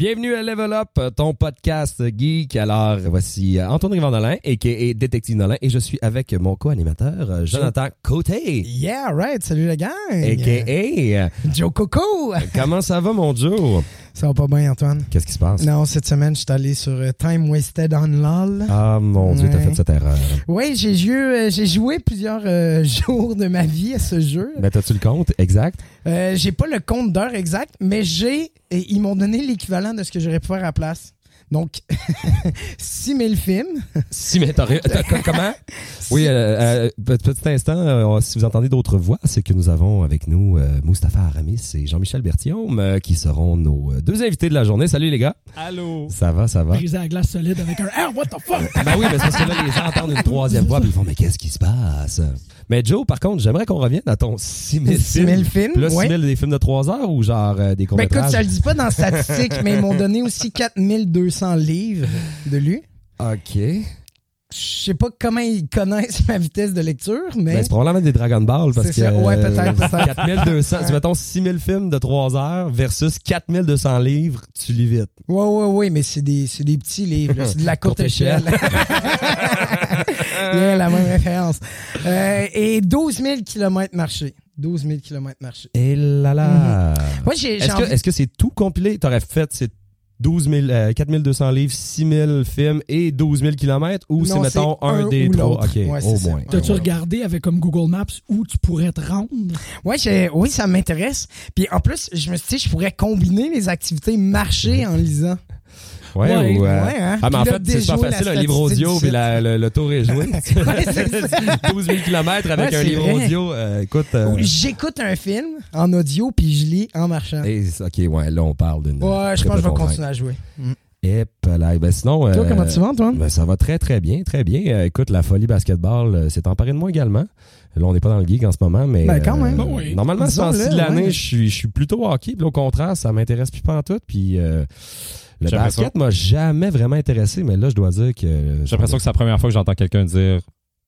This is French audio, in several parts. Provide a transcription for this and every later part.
Bienvenue à Level Up, ton podcast geek. Alors, voici euh, Antoine Rivandolin, a.k.a. Détective Nolin, et je suis avec mon co-animateur, euh, Jonathan Côté, Yeah, right. Salut la gang. a.k.a. Joe Coco. Comment ça va, mon Joe? Ça va pas bien, Antoine? Qu'est-ce qui se passe? Non, cette semaine, je suis allé sur euh, Time Wasted on LOL. Ah, mon Dieu, t'as fait cette erreur. Oui, j'ai joué, euh, j'ai joué plusieurs euh, jours de ma vie à ce jeu. Ben, t'as-tu le compte exact? Euh, j'ai pas le compte d'heure exact, mais j'ai. Ils m'ont donné l'équivalent de ce que j'aurais pu faire à la place. Donc, 6000 films. Si, mais t'as, ré- t'as- comment? Oui, euh, euh, pe- petit instant, euh, si vous entendez d'autres voix, c'est que nous avons avec nous euh, Mustapha Aramis et Jean-Michel Berthiaume euh, qui seront nos deux invités de la journée. Salut les gars. Allô? Ça va, ça va? Briser la glace solide avec un Ah, what the fuck? Ben oui, mais c'est parce que là, les gens entendent une troisième voix puis ils font Mais qu'est-ce qui se passe? Mais Joe, par contre, j'aimerais qu'on revienne à ton 6000 films. 6000 films, Puis là, ouais. 6000 des films de 3 heures ou genre euh, des Ben écoute, ça le dit pas dans statistique, mais ils m'ont donné aussi 4200 livres de lu. OK. Je sais pas comment ils connaissent ma vitesse de lecture, mais. Ben, c'est probablement des Dragon Ball parce que. C'est ça, ouais, euh, peut-être, peut-être. 4200, tu mettons 6000 films de 3 heures versus 4200 livres, tu lis vite. Ouais, ouais, ouais, mais c'est des, des petits livres, c'est de la courte, Courte échelle. yeah, la même référence. Euh, et 12 000 km marché. 12 000 km marché. Et là là. Est-ce envie- est-ce que c'est tout compilé? T'aurais fait c'est 12 000, euh, 4200 livres, 6 000 films et 12 000 kilomètres ou c'est mettons un, un des ou trois? OK, Ouais, c'est au ça. moins. T'as-tu regardé avec comme Google Maps où tu pourrais te rendre? Ouais, j'ai- oui, ça m'intéresse. Puis en plus, je me suis dit, je pourrais combiner les activités marché en lisant. Ouais, Ouais, ou, euh, ouais, hein. Ah, mais en fait, c'est pas facile, un livre audio puis le, le tour est joué. Ouais, c'est ça. 12 000 kilomètres avec Ouais, un livre vrai. audio. euh, écoute. euh, J'écoute un film en audio puis je lis en marchant. et- OK, ouais, là, on parle d'une. Ouais, je pense que je vais continuer à jouer. Mm. Et là, ben sinon. Toi, euh, comment tu vas, Antoine? Ben, ça va très, très bien, très bien. Euh, écoute, la folie basketball euh, s'est emparée de moi également. Là, on n'est pas dans le geek en ce moment, mais. Ben, quand même. Ben oui. Normalement, ce temps-ci de l'année, ouais. je suis, je suis plutôt hockey. Puis au contraire, ça m'intéresse plus pas en tout. Puis euh, le basket m'a jamais vraiment intéressé, mais là, je dois dire que. J'ai l'impression que c'est la première fois que j'entends quelqu'un dire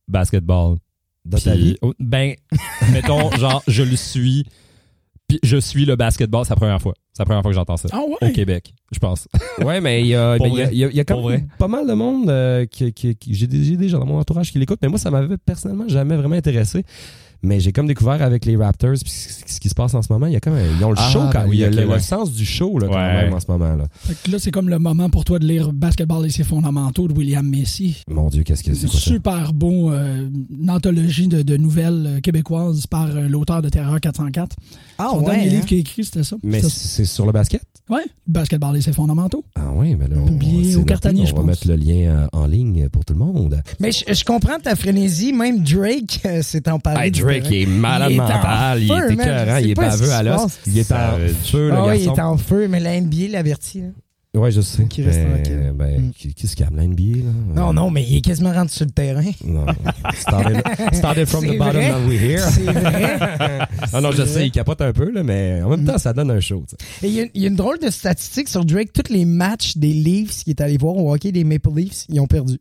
basketball. Dans ta vie? oh, ben, mettons, genre, je le suis. Puis je suis le basketball, c'est la première fois. C'est la première fois que j'entends ça. Ah Au ouais? Québec, je pense. Ouais, mais il y a, il y il y quand même pas mal de monde euh, qui, qui, qui- j'ai des, j'ai des gens dans mon entourage qui l'écoutent, mais moi, ça m'avait personnellement jamais vraiment intéressé. Mais j'ai comme découvert avec les Raptors puis ce qui se passe en ce moment, il y a comme un- ils ont le Ah, show quand ben oui, il y a le, sens du show là, quand Ouais. même en ce moment là. Fait que là, c'est comme le moment pour toi de lire Basketball et ses fondamentaux de William Messi. Mon Dieu, qu'est-ce que c'est quoi ça? Super beau, euh, une anthologie de, de nouvelles euh, québécoises par euh, l'auteur de Terreur 404. Ah Son dernier ouais. livre hein? qu'il a écrit, c'était ça. Mais c'est sur le basket? Ouais, Basketball et ses fondamentaux. Ah oui, mais là on, Publié au noté, Cartanier, on je va pense. mettre le lien euh, en ligne pour tout le monde. Mais je, je comprends ta frénésie. Même Drake s'est emparé. Hey, du Drake, il est malade Il est mental, il est écœurant, il est baveux qui à l'os, il est en Savage. feu le oui, il est en feu, mais la NBA l'avertit. Ouais, je sais. Qui reste tranquille. Ben, Mm. qui, qui se calme, la NBA, là? Non, non, mais il est quasiment rentré sur le terrain. Non. Started, started from the bottom, vrai. now we're here. C'est vrai. Ah non, je C'est sais, vrai. il capote un peu, là, mais en même temps, ça donne un show. il y, a- y a une drôle de statistique sur Drake. Tous les matchs des Leafs qu'il est allé voir au hockey des Maple Leafs, ils ont perdu.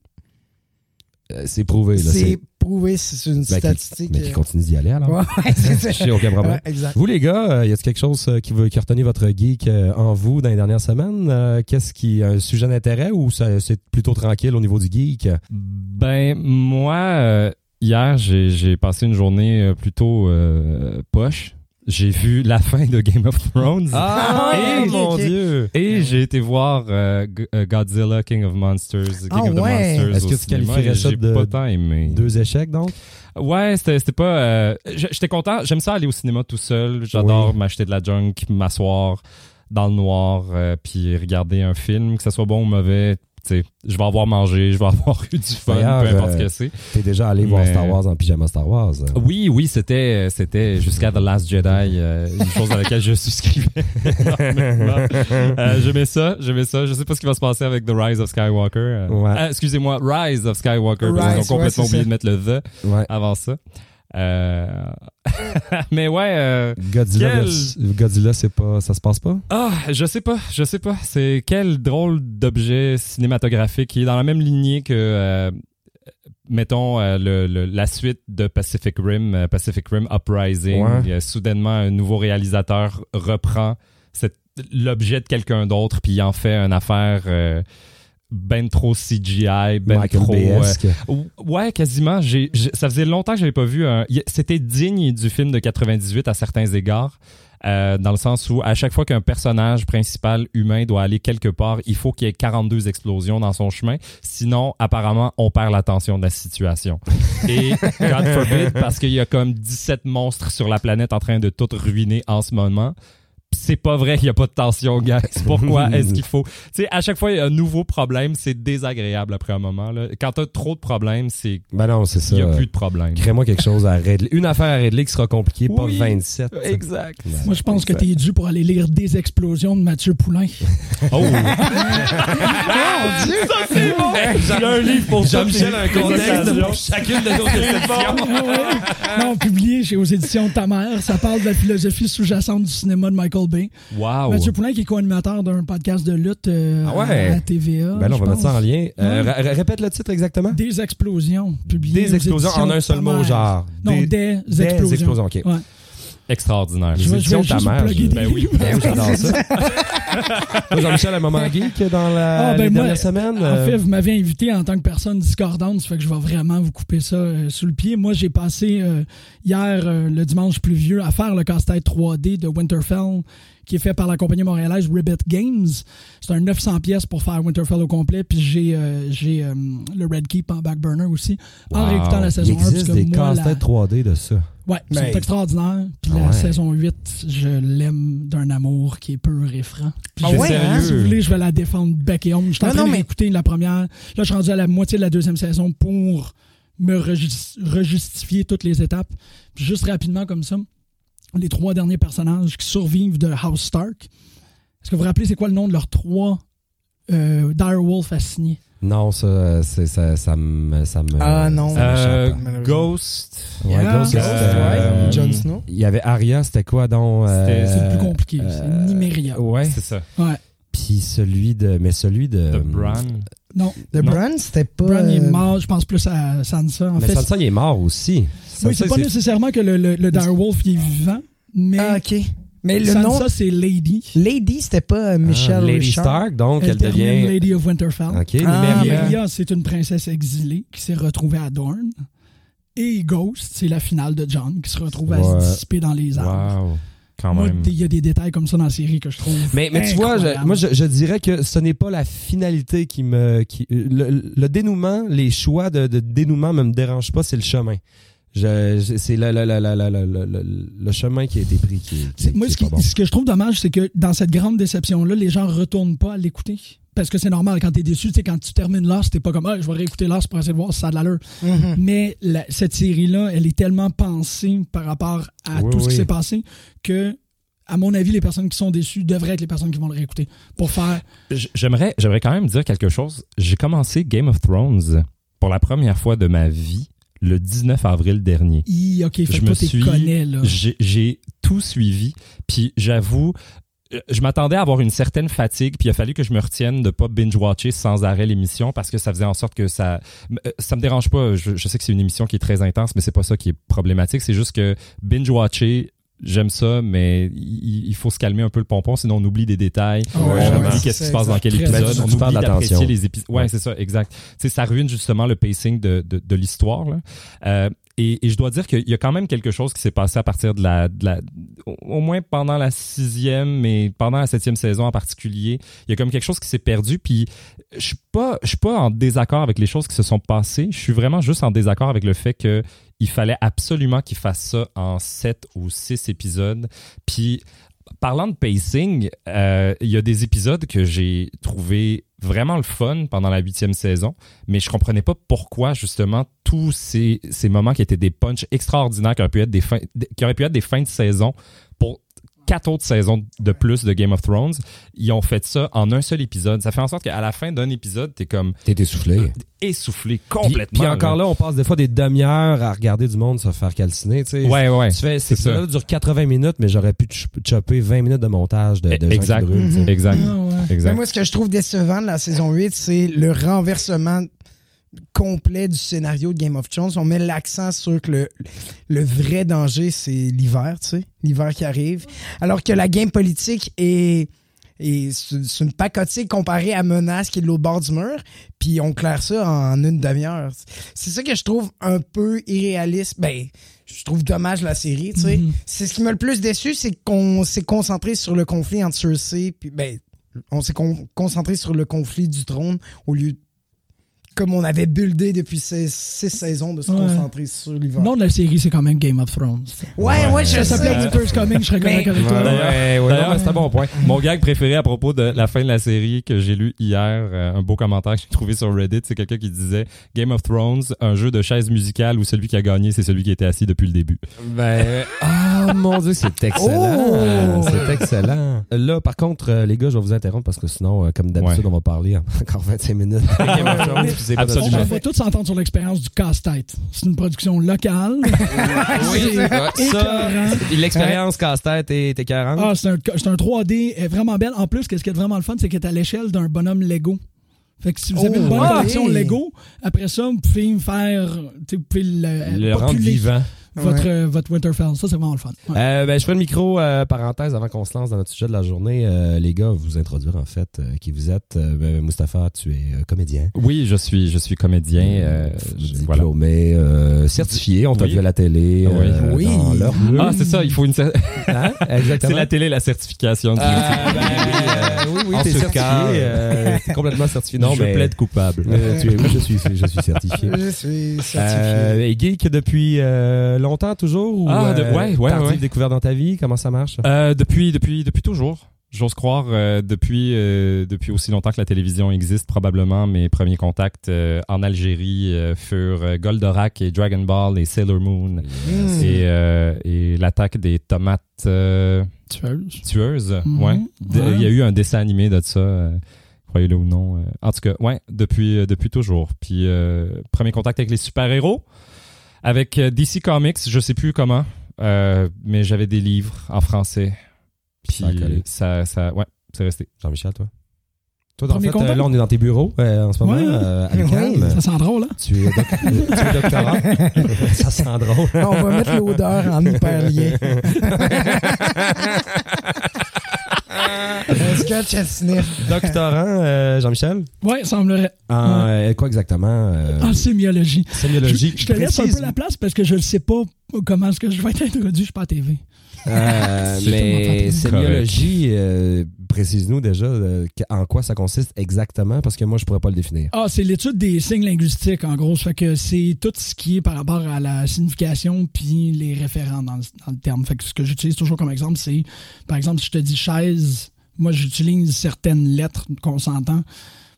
Euh, C'est prouvé, c'est- prouvé, c'est une Ben, statistique. Mais qui euh, continue d'y aller, alors. Ouais, ouais, c'est ça. Problème. Ouais, exact. Vous, les gars, euh, y a-t-il quelque chose euh, qui, veut, qui a retenu votre geek en vous dans les dernières semaines? Euh, Qu'est-ce qui un sujet d'intérêt ou c'est plutôt tranquille au niveau du geek? Ben, moi, euh, hier, j'ai passé une journée plutôt euh, poche. J'ai vu la fin de Game of Thrones. Ah ouais, et mon. Dieu! Et j'ai été voir euh, euh, Godzilla, King of Monsters, King Ah of the ouais. Monsters. Est-ce que tu qualifierais ça de- pas tant aimé. Deux échecs, donc? Ouais, c'était pas. euh, J'étais content. J'aime ça aller au cinéma tout seul. J'adore Oui. m'acheter de la junk, m'asseoir dans le noir, euh, puis regarder un film, que ce soit bon ou mauvais. Je vais avoir mangé, je vais avoir eu du fun, peu importe euh, ce que c'est. T'es déjà allé voir Star Wars en pyjama Star Wars. Oui, oui, c'était c'était jusqu'à The Last Jedi, euh, une chose dans laquelle je souscrivais. euh, j'aimais ça, j'aimais ça. Je sais pas ce qui va se passer avec The Rise of Skywalker. euh. Ouais. Ah, Excusez-moi, Rise of Skywalker, parce Rise, qu'ils ont complètement ouais, oublié de mettre le The Ouais. avant ça. Euh, Mais ouais, euh, Godzilla, Quel- vers- Godzilla, c'est pas, ça se passe pas? ah, je sais pas, je sais pas. C'est quel drôle d'objet cinématographique qui est dans la même lignée que, euh, mettons, euh, le, le- la suite de Pacific Rim, Pacific Rim Uprising. Ouais. Soudainement, un nouveau réalisateur reprend l'objet de quelqu'un d'autre, puis il en fait une affaire ben trop CGI, ben Michael trop. euh, ouais, quasiment. Ça faisait longtemps que j'avais pas vu. un- C'était digne du film de 98 à certains égards. euh, dans le sens où à chaque fois qu'un personnage principal humain doit aller quelque part, il faut qu'il y ait 42 explosions dans son chemin. Sinon, apparemment, on perd l'attention de la situation. Et God forbid, parce qu'il y a comme 17 monstres sur la planète en train de tout ruiner en ce moment. C'est pas vrai qu'il n'y a pas de tension, guys. Pourquoi est-ce qu'il faut... Tu sais, à chaque fois, il y a un nouveau problème. C'est désagréable après un moment. Là. Quand t'as trop de problèmes, c'est Ben non, c'est ça. il n'y a plus de problème. Crée-moi quelque chose à régler. Une affaire à régler qui sera compliquée, pas Oui. 27. Exact. Ouais. Moi, je pense que tu es dû pour aller lire Des explosions de Mathieu Poulain. Oh! Mon Dieu! c'est bon! J'ai un livre pour ça. Jean-Michel un contexte pour chacune de nos ouais. Non, publié chez aux éditions de ta mère. Ça parle de la philosophie sous-jacente du cinéma de Michael Bay. Wow! Mathieu Poulain, qui est co-animateur d'un podcast de lutte euh, Ah ouais? à, à TVA. Ben là, on va mettre ça en pense. lien. Euh, Ouais. répète le titre exactement. Des explosions. Publié Des explosions en un seul mot, genre. Non, des, des, explosions. explosions, ok. Ouais. Extraordinaire. Les Je vais éditions de ta juste mère, Ben oui. Ben oui, j'adore ça. Toi, Jean-Michel, un moment geek dans la, Ah, ben les moi, dernières semaines. En euh, fait, vous m'avez invité en tant que personne discordante, ça fait que je vais vraiment vous couper ça euh, sous le pied. Moi, j'ai passé euh, hier, euh, le dimanche pluvieux, à faire le casse-tête 3D de Winterfell, qui est fait par la compagnie montréalaise Ribbit Games. C'est un 900 pièces pour faire Winterfell au complet, puis j'ai euh, j'ai euh, le Red Keep en back burner aussi, en réécoutant la il saison 1. parce existe que des moi, la- casse-têtes 3D de ça. Ouais, c'est extraordinaire. Puis la ouais. saison 8, je l'aime d'un amour qui est pur et franc. Puis Ah je- ouais, si hein? vous voulez, je vais la défendre bec et ongle. Je suis en train non, mais- la première. Là, je suis rendu à la moitié de la deuxième saison pour me rejus- rejustifier toutes les étapes. Puis juste rapidement comme ça, les trois derniers personnages qui survivent de House Stark. Est-ce que vous vous rappelez c'est quoi le nom de leurs trois euh, Direwolf assignés? Non, ça, euh, c'est, ça, ça me, ça me. Ah, non. Euh. Ghost. Ouais, Yeah. Ghost, ouais. euh, Jon Snow. Il y avait Arya, c'était quoi donc C'était- C'est euh, plus compliqué. euh, c'est Nymeria. Ouais. C'est ça. Ouais. Puis celui de. Mais celui de. The Bran. Non, The Non. Bran, c'était pas. Bran est mort. Je pense plus à Sansa. En Mais fait, Sansa, il est mort aussi. Oui, c'est pas nécessairement que le, le, le Direwolf il est vivant, mais Ah, ok. Mais le Sansa, nom. c'est Lady. Lady, c'était pas euh, Ah, Michelle Lady Richard. Stark, donc, Elle, elle, devient. Lady of Winterfell. Ok, Ah. Nymeria, c'est une princesse exilée qui s'est retrouvée à Dorne. Et Ghost, c'est la finale de John qui se retrouve à se dissiper dans les arbres. Wow. Quand Moi, même. il y a des détails comme ça dans la série que je trouve. Mais, mais tu vois, je- moi, je, je dirais que ce n'est pas la finalité qui me. Qui, le, le dénouement, les choix de, de dénouement ne me dérangent pas, c'est le chemin. C'est le, chemin qui a été pris qui, moi, qui ce, qui- pas bon. ce que je trouve dommage, c'est que dans cette grande déception-là, les gens retournent pas à l'écouter. Parce que c'est normal, quand t'es déçu, tu sais, quand tu termines Lost, t'es pas comme, ah, je vais réécouter Lost pour essayer de voir si ça a de l'allure. Mhm. Mais la- cette série-là, elle est tellement pensée par rapport à Oui, tout ce qui s'est passé que, à mon avis, les personnes qui sont déçues devraient être les personnes qui vont le réécouter pour faire. J'aimerais quand même dire quelque chose. J'ai commencé Game of Thrones pour la première fois de ma vie le 19 avril dernier. I, ok, fait Je me suis- connais, là. J'ai j'ai tout suivi, puis j'avoue, euh, je m'attendais à avoir une certaine fatigue, puis il a fallu que je me retienne de pas binge-watcher sans arrêt l'émission parce que ça faisait en sorte que ça euh, ça me dérange pas. Je, je sais que c'est une émission qui est très intense, mais c'est pas ça qui est problématique. C'est juste que binge-watcher J'aime ça, mais il, il faut se calmer un peu le pompon, sinon on oublie des détails, Ah on oublie qu'est-ce qui se passe dans quel épisode, on oublie d'apprécier les épisodes. Ouais, Ouais. c'est ça, exact. Tu sais, ça ruine justement le pacing de, de, de l'histoire. Euh, et, et je dois dire qu'il y a quand même quelque chose qui s'est passé à partir de la, de la au, au moins pendant la sixième, mais pendant la septième saison en particulier, il y a comme quelque chose qui s'est perdu. Puis je suis pas, je suis pas en désaccord avec les choses qui se sont passées. Je suis vraiment juste en désaccord avec le fait que il fallait absolument qu'il fasse ça en sept ou six épisodes. Puis parlant de pacing, euh, il y a des épisodes que j'ai trouvé vraiment le fun pendant la huitième saison, mais je comprenais pas pourquoi justement tous ces, moments qui étaient des punchs extraordinaires qui auraient pu être des fins, qui auraient pu être des fins de saison quatre autres saisons de plus de Game of Thrones, ils ont fait ça en un seul épisode. Ça fait en sorte qu'à la fin d'un épisode, t'es comme T'es essoufflé. essoufflé Puis, complètement. puis encore là, on passe des fois des demi-heures à regarder du monde se faire calciner. Tu sais. Ouais, ouais. Tu fais, c'est ça. ça. dure 80 minutes, mais j'aurais pu ch- chopper 20 minutes de montage de, de gens exact. qui brûlent. Exact. Ah, ouais. Mais Exact. moi, ce que je trouve décevant de la saison 8, c'est le renversement complet du scénario de Game of Thrones. On met l'accent sur que le, le vrai danger, c'est l'hiver, tu sais, l'hiver qui arrive. Alors que la game politique est c'est une pacotille comparée à Menace qui est de l'autre bord du mur. Puis on claire ça en une demi-heure. C'est ça que je trouve un peu irréaliste. Ben, je trouve dommage la série, tu sais. Mhm. C'est ce qui m'a le plus déçu, c'est qu'on s'est concentré sur le conflit entre Cersei puis ben on s'est con- concentré sur le conflit du trône au lieu comme on avait buildé depuis ces six saisons de se Ouais. concentrer sur l'hiver. Le nom de la série, c'est quand même Game of Thrones. Ouais, ouais, je Ça s'appelait sais. Winter's Coming, je serais correct avec toi. Ouais, ouais, D'ailleurs, non, mais c'est un bon point. Mon gag préféré à propos de la fin de la série que j'ai lu hier, euh, un beau commentaire que j'ai trouvé sur Reddit, c'est quelqu'un qui disait Game of Thrones, un jeu de chaise musicale où celui qui a gagné, c'est celui qui était assis depuis le début. Ben, ah mon dieu, c'est excellent. Oh! C'est excellent. Là, par contre, euh, les gars, je vais vous interrompre parce que sinon, euh, comme d'habitude, Ouais. on va parler encore 25 minutes. Game of Thrones, notre Absolument. On va tous s'entendre sur l'expérience du casse-tête. C'est une production locale. Oui, C'est l'expérience casse-tête est écœurante. Ah, c'est un, c'est un 3D elle est vraiment belle. En plus, qu'est-ce qui est vraiment le fun, c'est qu'elle est à l'échelle d'un bonhomme Lego. Fait que si vous avez Oh, une bonne ouais. collection Lego, après ça, vous pouvez me faire, vous pouvez le, le rendre populer vivant. Votre, euh, votre Winterfell. Ça, c'est vraiment le fun. Ouais. Euh, ben, je ferai le micro euh, parenthèse avant qu'on se lance dans notre sujet de la journée. Euh, les gars, vous introduire en fait euh, qui vous êtes. Euh, ben, Mustapha, tu es euh, comédien. Oui, je suis, je suis comédien. euh, je- voilà. diplômé, euh, certifié. On t'a Oui. vu à la télé. Oui. euh. Ah, c'est ça, il faut une. Hein? Exactement. C'est la télé, la certification. du Euh, métier. ben, euh, oui, oui, En t'es ce certifié. cas, euh, t'es complètement certifié. Non, je mais plaide coupable. euh, tu es, oui, je suis, je suis certifié. Je suis certifié. Euh, et geek depuis euh, longtemps toujours ou Ah, de- euh, ouais, ouais, ouais. découvert dans ta vie? Comment ça marche? Euh, depuis, depuis, depuis toujours. J'ose croire, euh, depuis, euh, depuis aussi longtemps que la télévision existe, probablement mes premiers contacts euh, en Algérie euh, furent Goldorak et Dragon Ball et Sailor Moon Mm. et, euh, et l'attaque des tomates euh, Tueuse. tueuses. Mhm. Ouais. De- Ouais. Il y a eu un dessin animé de ça, euh, croyez-le ou non. En tout cas, ouais, depuis, euh, depuis toujours. Puis euh, premier contact avec les super-héros, avec euh, DC Comics, je sais plus comment, euh, mais j'avais des livres en français. Puis Ça ça, ça, ouais, c'est resté. Jean-Michel, toi? Toi, Premier fait, euh, là, on est dans tes bureaux euh, en ce moment, Ouais. euh. Ça sent drôle, hein? Tu es, doc- tu es doctorat. ça sent drôle. On va mettre l'odeur en hyperlien. Doctorant, euh, Jean-Michel? Ouais, semblerait. En euh, quoi exactement euh, En sémiologie. Sémiologie. Je, je te laisse un peu la place parce que je ne sais pas comment est-ce que je vais être introduit. Je suis pas à TV. Euh, mais sémiologie, euh, précise-nous déjà euh, en quoi ça consiste exactement, parce que moi, je pourrais pas le définir. Ah, c'est l'étude des signes linguistiques, en gros. Ça fait que c'est tout ce qui est par rapport à la signification puis les référents dans le, dans le terme. Fait que ce que j'utilise toujours comme exemple, c'est, par exemple, si je te dis chaise, moi, j'utilise certaines lettres qu'on s'entend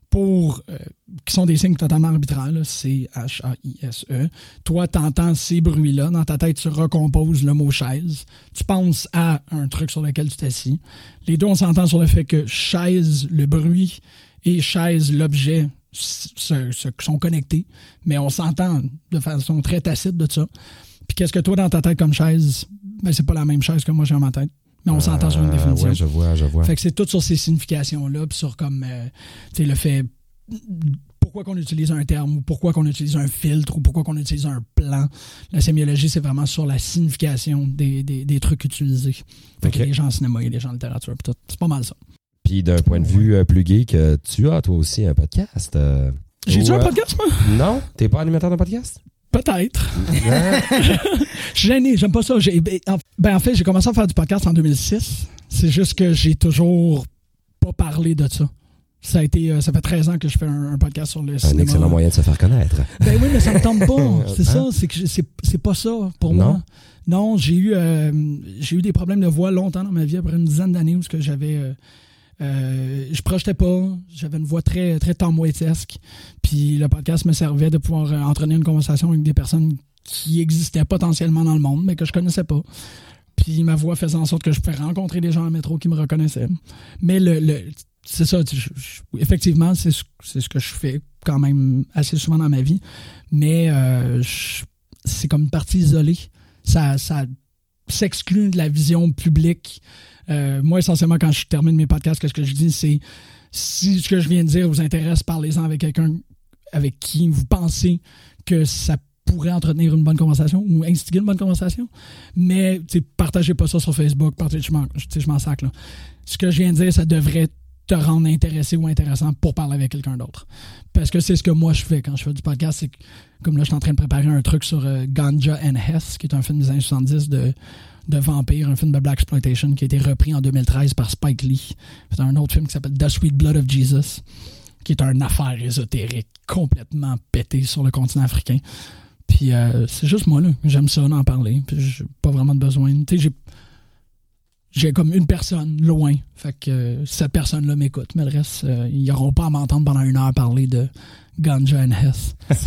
pour, euh, qui sont des signes totalement arbitraires. C-H-A-I-S-E. Toi, t'entends ces bruits-là. Dans ta tête, tu recomposes le mot chaise. Tu penses à un truc sur lequel tu t'assis. Les deux, on s'entend sur le fait que chaise, le bruit, et chaise, l'objet, sont connectés. Mais on s'entend de façon très tacite de ça. Puis qu'est-ce que toi, dans ta tête comme chaise, ben, c'est pas la même chaise que moi j'ai dans ma tête. Mais on s'entend sur une Euh, définition. Ouais, je vois, je vois. Fait que c'est tout sur ces significations-là, puis sur comme, euh, tu sais, le fait, pourquoi qu'on utilise un terme, ou pourquoi qu'on utilise un filtre, ou pourquoi qu'on utilise un plan. La sémiologie, c'est vraiment sur la signification des, des, des trucs utilisés. Fait Ok. qu'il y a des gens en cinéma, il y a des gens en littérature, puis tout. C'est pas mal ça. Puis d'un point de vue euh, plus geek, euh, tu as toi aussi un podcast. euh, J'ai-tu un podcast, moi? Non? T'es pas animateur de podcast? Peut-être. Hein? Je suis gêné, j'aime pas ça. Ben, en, ben, en fait, j'ai commencé à faire du podcast en 2006. C'est juste que j'ai toujours pas parlé de ça. Ça a été, euh, ça fait 13 ans que je fais un, un podcast sur le un cinéma. excellent moyen de se faire connaître. Ben oui, mais ça me tente pas. C'est Hein? ça, c'est que c'est pas ça pour Non? moi. Non, j'ai eu euh, j'ai eu des problèmes de voix longtemps dans ma vie, après une dizaine d'années où j'avais euh, euh, je projetais pas, j'avais une voix très très. Puis le podcast me servait de pouvoir euh, entraîner une conversation avec des personnes qui existaient potentiellement dans le monde, mais que je connaissais pas. Puis ma voix faisait en sorte que je pouvais rencontrer des gens le métro qui me reconnaissaient. Mais le, le- c'est ça, effectivement, c'est ce, ce que je fais quand même assez souvent dans ma vie. Mais euh, c'est comme une partie isolée. Ça, ça s'exclut de la vision publique. Euh, moi, essentiellement, quand je termine mes podcasts, qu'est-ce que je dis, c'est si ce que je viens de dire vous intéresse, parlez-en avec quelqu'un avec qui vous pensez que ça pourrait entretenir une bonne conversation ou instiguer une bonne conversation. Mais partagez pas ça sur Facebook, partagez, je m'en, sac. Là. Ce que je viens de dire, ça devrait te rendre intéressé ou intéressant pour parler avec quelqu'un d'autre. Parce que c'est ce que moi je fais quand je fais du podcast. C'est comme là, je suis en train de préparer un truc sur euh, Ganja and Hess, qui est un film des années 70 de, de vampire, un film de Black Exploitation qui a été repris en 2013 par Spike Lee. C'est un autre film qui s'appelle The Sweet Blood of Jesus, qui est une affaire ésotérique complètement pétée sur le continent africain. Puis euh, c'est juste moi, là. J'aime ça, en parler. Puis j'ai pas vraiment de besoin. Tu sais, j'ai j'ai comme une personne loin. Fait que euh, cette personne-là m'écoute. Mais le reste, euh, ils n'auront pas à m'entendre pendant une heure parler de Ganja and Hess.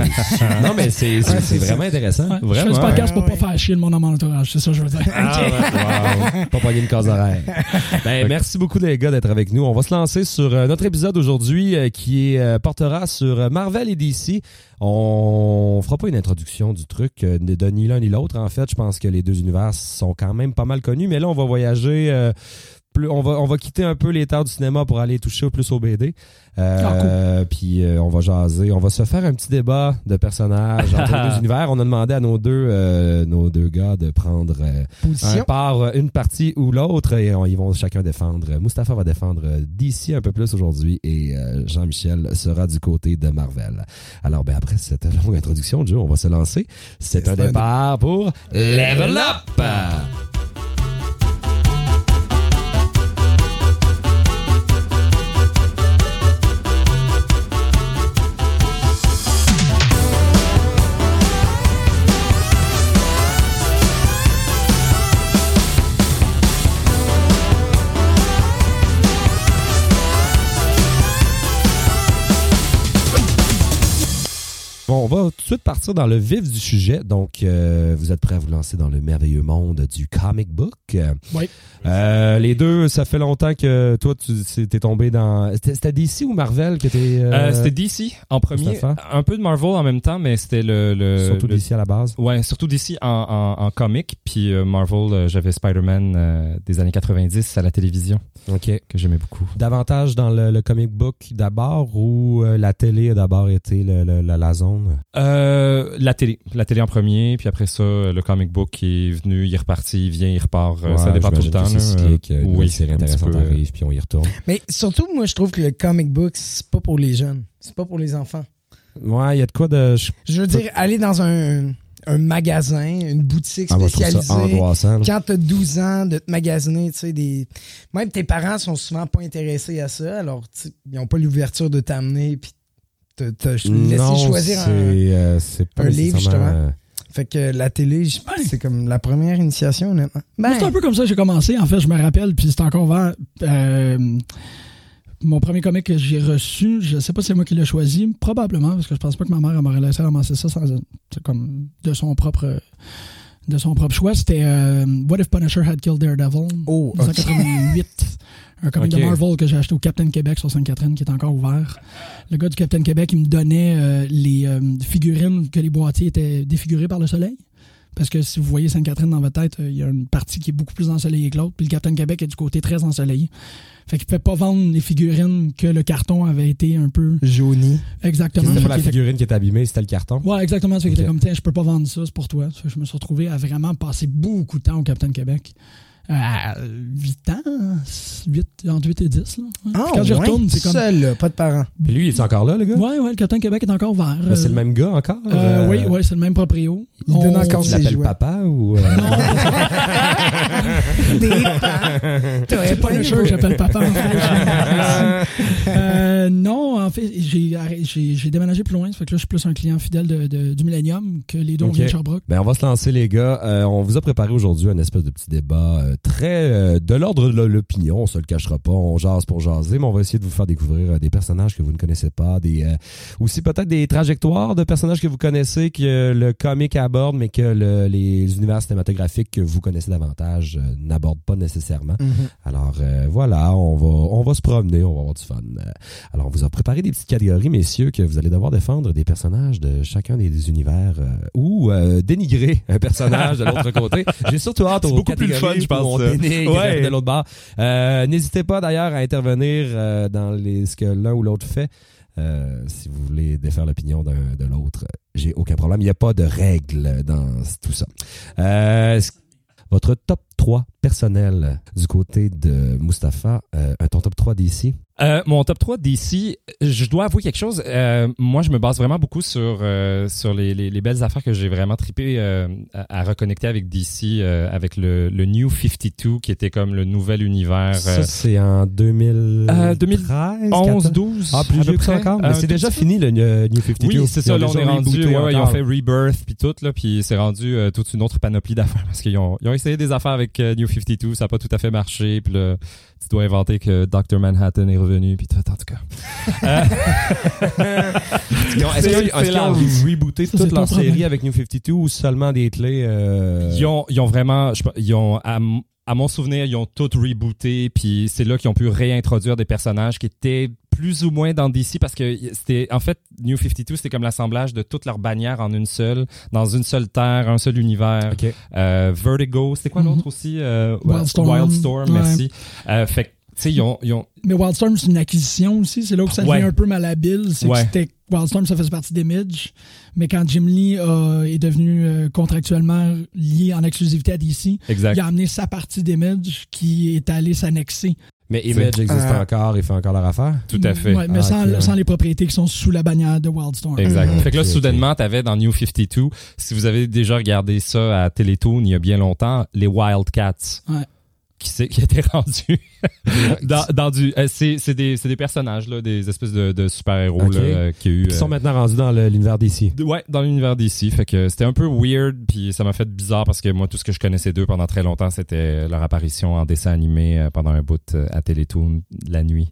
non, mais c'est Ouais, vraiment intéressant. Ouais, je fais ce podcast pour ouais, pas faire chier le monde dans mon entourage. C'est ça que je veux dire. Ah, ouais, wow. Pas pogner une case horaire. Ben, merci beaucoup les gars d'être avec nous. On va se lancer sur euh, notre épisode aujourd'hui euh, qui euh, portera sur euh, Marvel et DC. On fera pas une introduction du truc euh, de de ni l'un ni l'autre. En fait, je pense que les deux univers sont quand même pas mal connus. Mais là, on va voyager. Plus, on va on va quitter un peu les terres du cinéma pour aller toucher plus au BD. Euh, Puis euh, on va jaser, on va se faire un petit débat de personnages entre les deux univers. On a demandé à nos deux euh, nos deux gars de prendre euh, un Position. par euh, une partie ou l'autre et on- ils vont chacun défendre. Mustapha va défendre euh, DC un peu plus aujourd'hui et Jean-Michel sera du côté de Marvel. Alors ben après cette longue introduction, Joe, on va se lancer. C'est un C'est un- départ pour Level Up. Bon, on va tout de suite partir dans le vif du sujet. Donc, euh, vous êtes prêts à vous lancer dans le merveilleux monde du comic book? Oui. Euh, les deux, ça fait longtemps que toi, tu t'es tombé dans... C'était DC ou Marvel que t'es... euh, Euh, c'était DC en premier, un peu de Marvel en même temps, mais c'était le, le Surtout le- DC à la base? Ouais, surtout DC en, en, en comic, puis Marvel, j'avais Spider-Man des années 90 à la télévision OK. que j'aimais beaucoup. Davantage dans le, le comic book d'abord ou la télé a d'abord été la, la zone? Euh, la télé, la télé en premier, puis après ça, le comic book qui est venu, il est reparti, il vient, il repart, euh, ça dépend tout le temps. C'est cyclique. Euh, Une oui, peu, euh, arrive, puis on y retourne. Mais surtout, moi, je trouve que le comic book, c'est pas pour les jeunes. C'est pas pour les enfants. Ouais, il y a de quoi de... je- Je veux dire, aller dans un, un magasin, une boutique Ah, ça spécialisée. angoissant. là. quand t'as 12 ans de te magasiner, tu sais, des. Même tes parents sont souvent pas intéressés à ça, alors ils ont pas l'ouverture de t'amener puis laisser Non, choisir c'est un. euh, c'est pas un livre, justement. euh, Fait que la télé, Ben. c'est comme la première initiation, honnêtement. Moi, Ben, C'est un peu comme ça que j'ai commencé. En fait, je me rappelle, puis c'est encore vert. Euh, mon premier comic que j'ai reçu, je sais pas si c'est moi qui l'ai choisi, probablement, parce que je pense pas que ma mère m'aurait laissé ramasser ça sans, c'est comme de son propre de son propre choix. C'était euh, What if Punisher had killed Daredevil Oh, ok. 1988. Un comic Ok. de Marvel que j'ai acheté au Captain Québec sur Sainte-Catherine qui est encore ouvert. Le gars du Captain Québec, il me donnait euh, les euh, figurines que les boîtiers étaient défigurés par le soleil. Parce que si vous voyez Sainte-Catherine dans votre tête, euh, il y a une partie qui est beaucoup plus ensoleillée que l'autre. Puis le Captain Québec est du côté très ensoleillé. Fait qu'il ne pouvait pas vendre les figurines que le carton avait été un peu jauni. exactement. C'était pas la était- figurine qui était abîmée, c'était le carton. Ouais, exactement. Ça fait qu'il Ok. était comme, tiens, je peux pas vendre ça, c'est pour toi. Ça fait que je me suis retrouvé à vraiment passer beaucoup de temps au Captain Québec. Euh, À 8 ans, 8, entre 8 et 10. Là. Ouais. Ah, Puis quand j'y retourne, c'est comme. Seul, pas de parents. Puis lui, il est encore là, le gars? Ouais, ouais, le Captain Québec est encore. Mais c'est le même gars encore? euh, Euh, Oui, oui, c'est le même proprio. Il donne On- encore Tu ses l'appelles jouets. papa ou... euh, T'aurais pas Punisher, que j'appelle papa. En fait. Euh, non, en fait, j'ai déménagé plus loin. Ça fait que là, je suis plus un client fidèle de, de- du Millennium que les deux on Ok. vient de Sherbrooke. Ben, on va se lancer, les gars. Euh, on vous a préparé aujourd'hui un espèce de petit débat euh, très euh, de l'ordre de l'opinion. On se le cachera pas. On jase pour jaser, mais on va essayer de vous faire découvrir euh, des personnages que vous ne connaissez pas, des euh, aussi peut-être des trajectoires de personnages que vous connaissez que le comic aborde, mais que le- les univers cinématographiques que vous connaissez davantage n'abordent pas nécessairement. Mhm. Alors euh, voilà, on va on va se promener, on va avoir du fun. Alors on vous a préparé des petites catégories, messieurs, que vous allez devoir défendre des personnages de chacun des univers euh, ou euh, dénigrer un personnage de l'autre côté. J'ai surtout hâte aux beaucoup plus catégories fun, je pense, Ouais. de l'autre bord. Euh, N'hésitez pas d'ailleurs à intervenir euh, dans les, ce que l'un ou l'autre fait. Euh, si vous voulez défaire l'opinion de l'autre, j'ai aucun problème. Il n'y a pas de règles dans tout ça. Votre top 3 personnel du côté de Mustapha, euh, un ton top 3 d'ici. Euh, mon top 3 d'ici, je dois avouer quelque chose. Euh, moi, je me base vraiment beaucoup sur, sur les, les, les belles affaires que j'ai vraiment trippé à, à reconnecter avec DC, avec le, le New 52, qui était comme le nouvel univers. Ça, c'est en 2000... Euh, 2011, 11, 12. Ah, plus vieux que ça encore. Mais c'est déjà fini le New 52. Oui, c'est ça. Là, on est rendu. rebooté ouais, ouais, ils ont fait Rebirth puis tout là, puis c'est rendu toute une autre panoplie d'affaires parce qu'ils ont, ils ont essayé des affaires avec New 52, ça n'a pas tout à fait marché, puis là, tu dois inventer que Dr Manhattan est revenu, puis tout, en tout cas. Ils ont- Est-ce qu'ils ont- qu'ils la ont rebooté Ça, toute leur série avec New 52 ou seulement des clés euh, Ils ont, ils ont vraiment, je ils ont, à, à mon souvenir, ils ont tout rebooté, puis c'est là qu'ils ont pu réintroduire des personnages qui étaient plus ou moins dans DC parce que c'était, en fait, New 52, c'était comme l'assemblage de toutes leurs bannières en une seule, dans une seule terre, un seul univers. Euh, Vertigo, c'était quoi Mhm. l'autre aussi? Euh, Wildstorm? Wildstorm, Ouais. merci. Euh, fait que, tu sais, ils ont, ils ont, Mais Wildstorm, c'est une acquisition aussi. C'est là où ça devient Ouais. un peu malhabile. C'est Ouais. que c'était Wildstorm, ça faisait partie d'Image. Mais quand Jim Lee euh, est devenu euh, contractuellement lié en exclusivité à DC, exact. il a amené sa partie d'Image qui est allée s'annexer. Mais Image existe Euh, encore et fait encore leur affaire? Tout à fait. Ouais, mais Ah, sans, les propriétés qui sont sous la bannière de Wildstorm. Exact. Mhm. Fait que là, soudainement, t'avais dans New 52, si vous avez déjà regardé ça à Télétoon il y a bien longtemps, les Wildcats. Ouais. Qui c'est qui était rendu dans, dans du euh, c'est c'est des c'est des personnages là des espèces de, de super-héros Ok. là euh, qui a eu Qui sont euh, maintenant rendus dans le- l'univers d'ici. Ouais, dans l'univers d'ici. Fait que c'était un peu weird, puis ça m'a fait bizarre parce que moi, tout ce que je connaissais d'eux pendant très longtemps, c'était leur apparition en dessin animé euh, pendant un bout à Télétoon la nuit.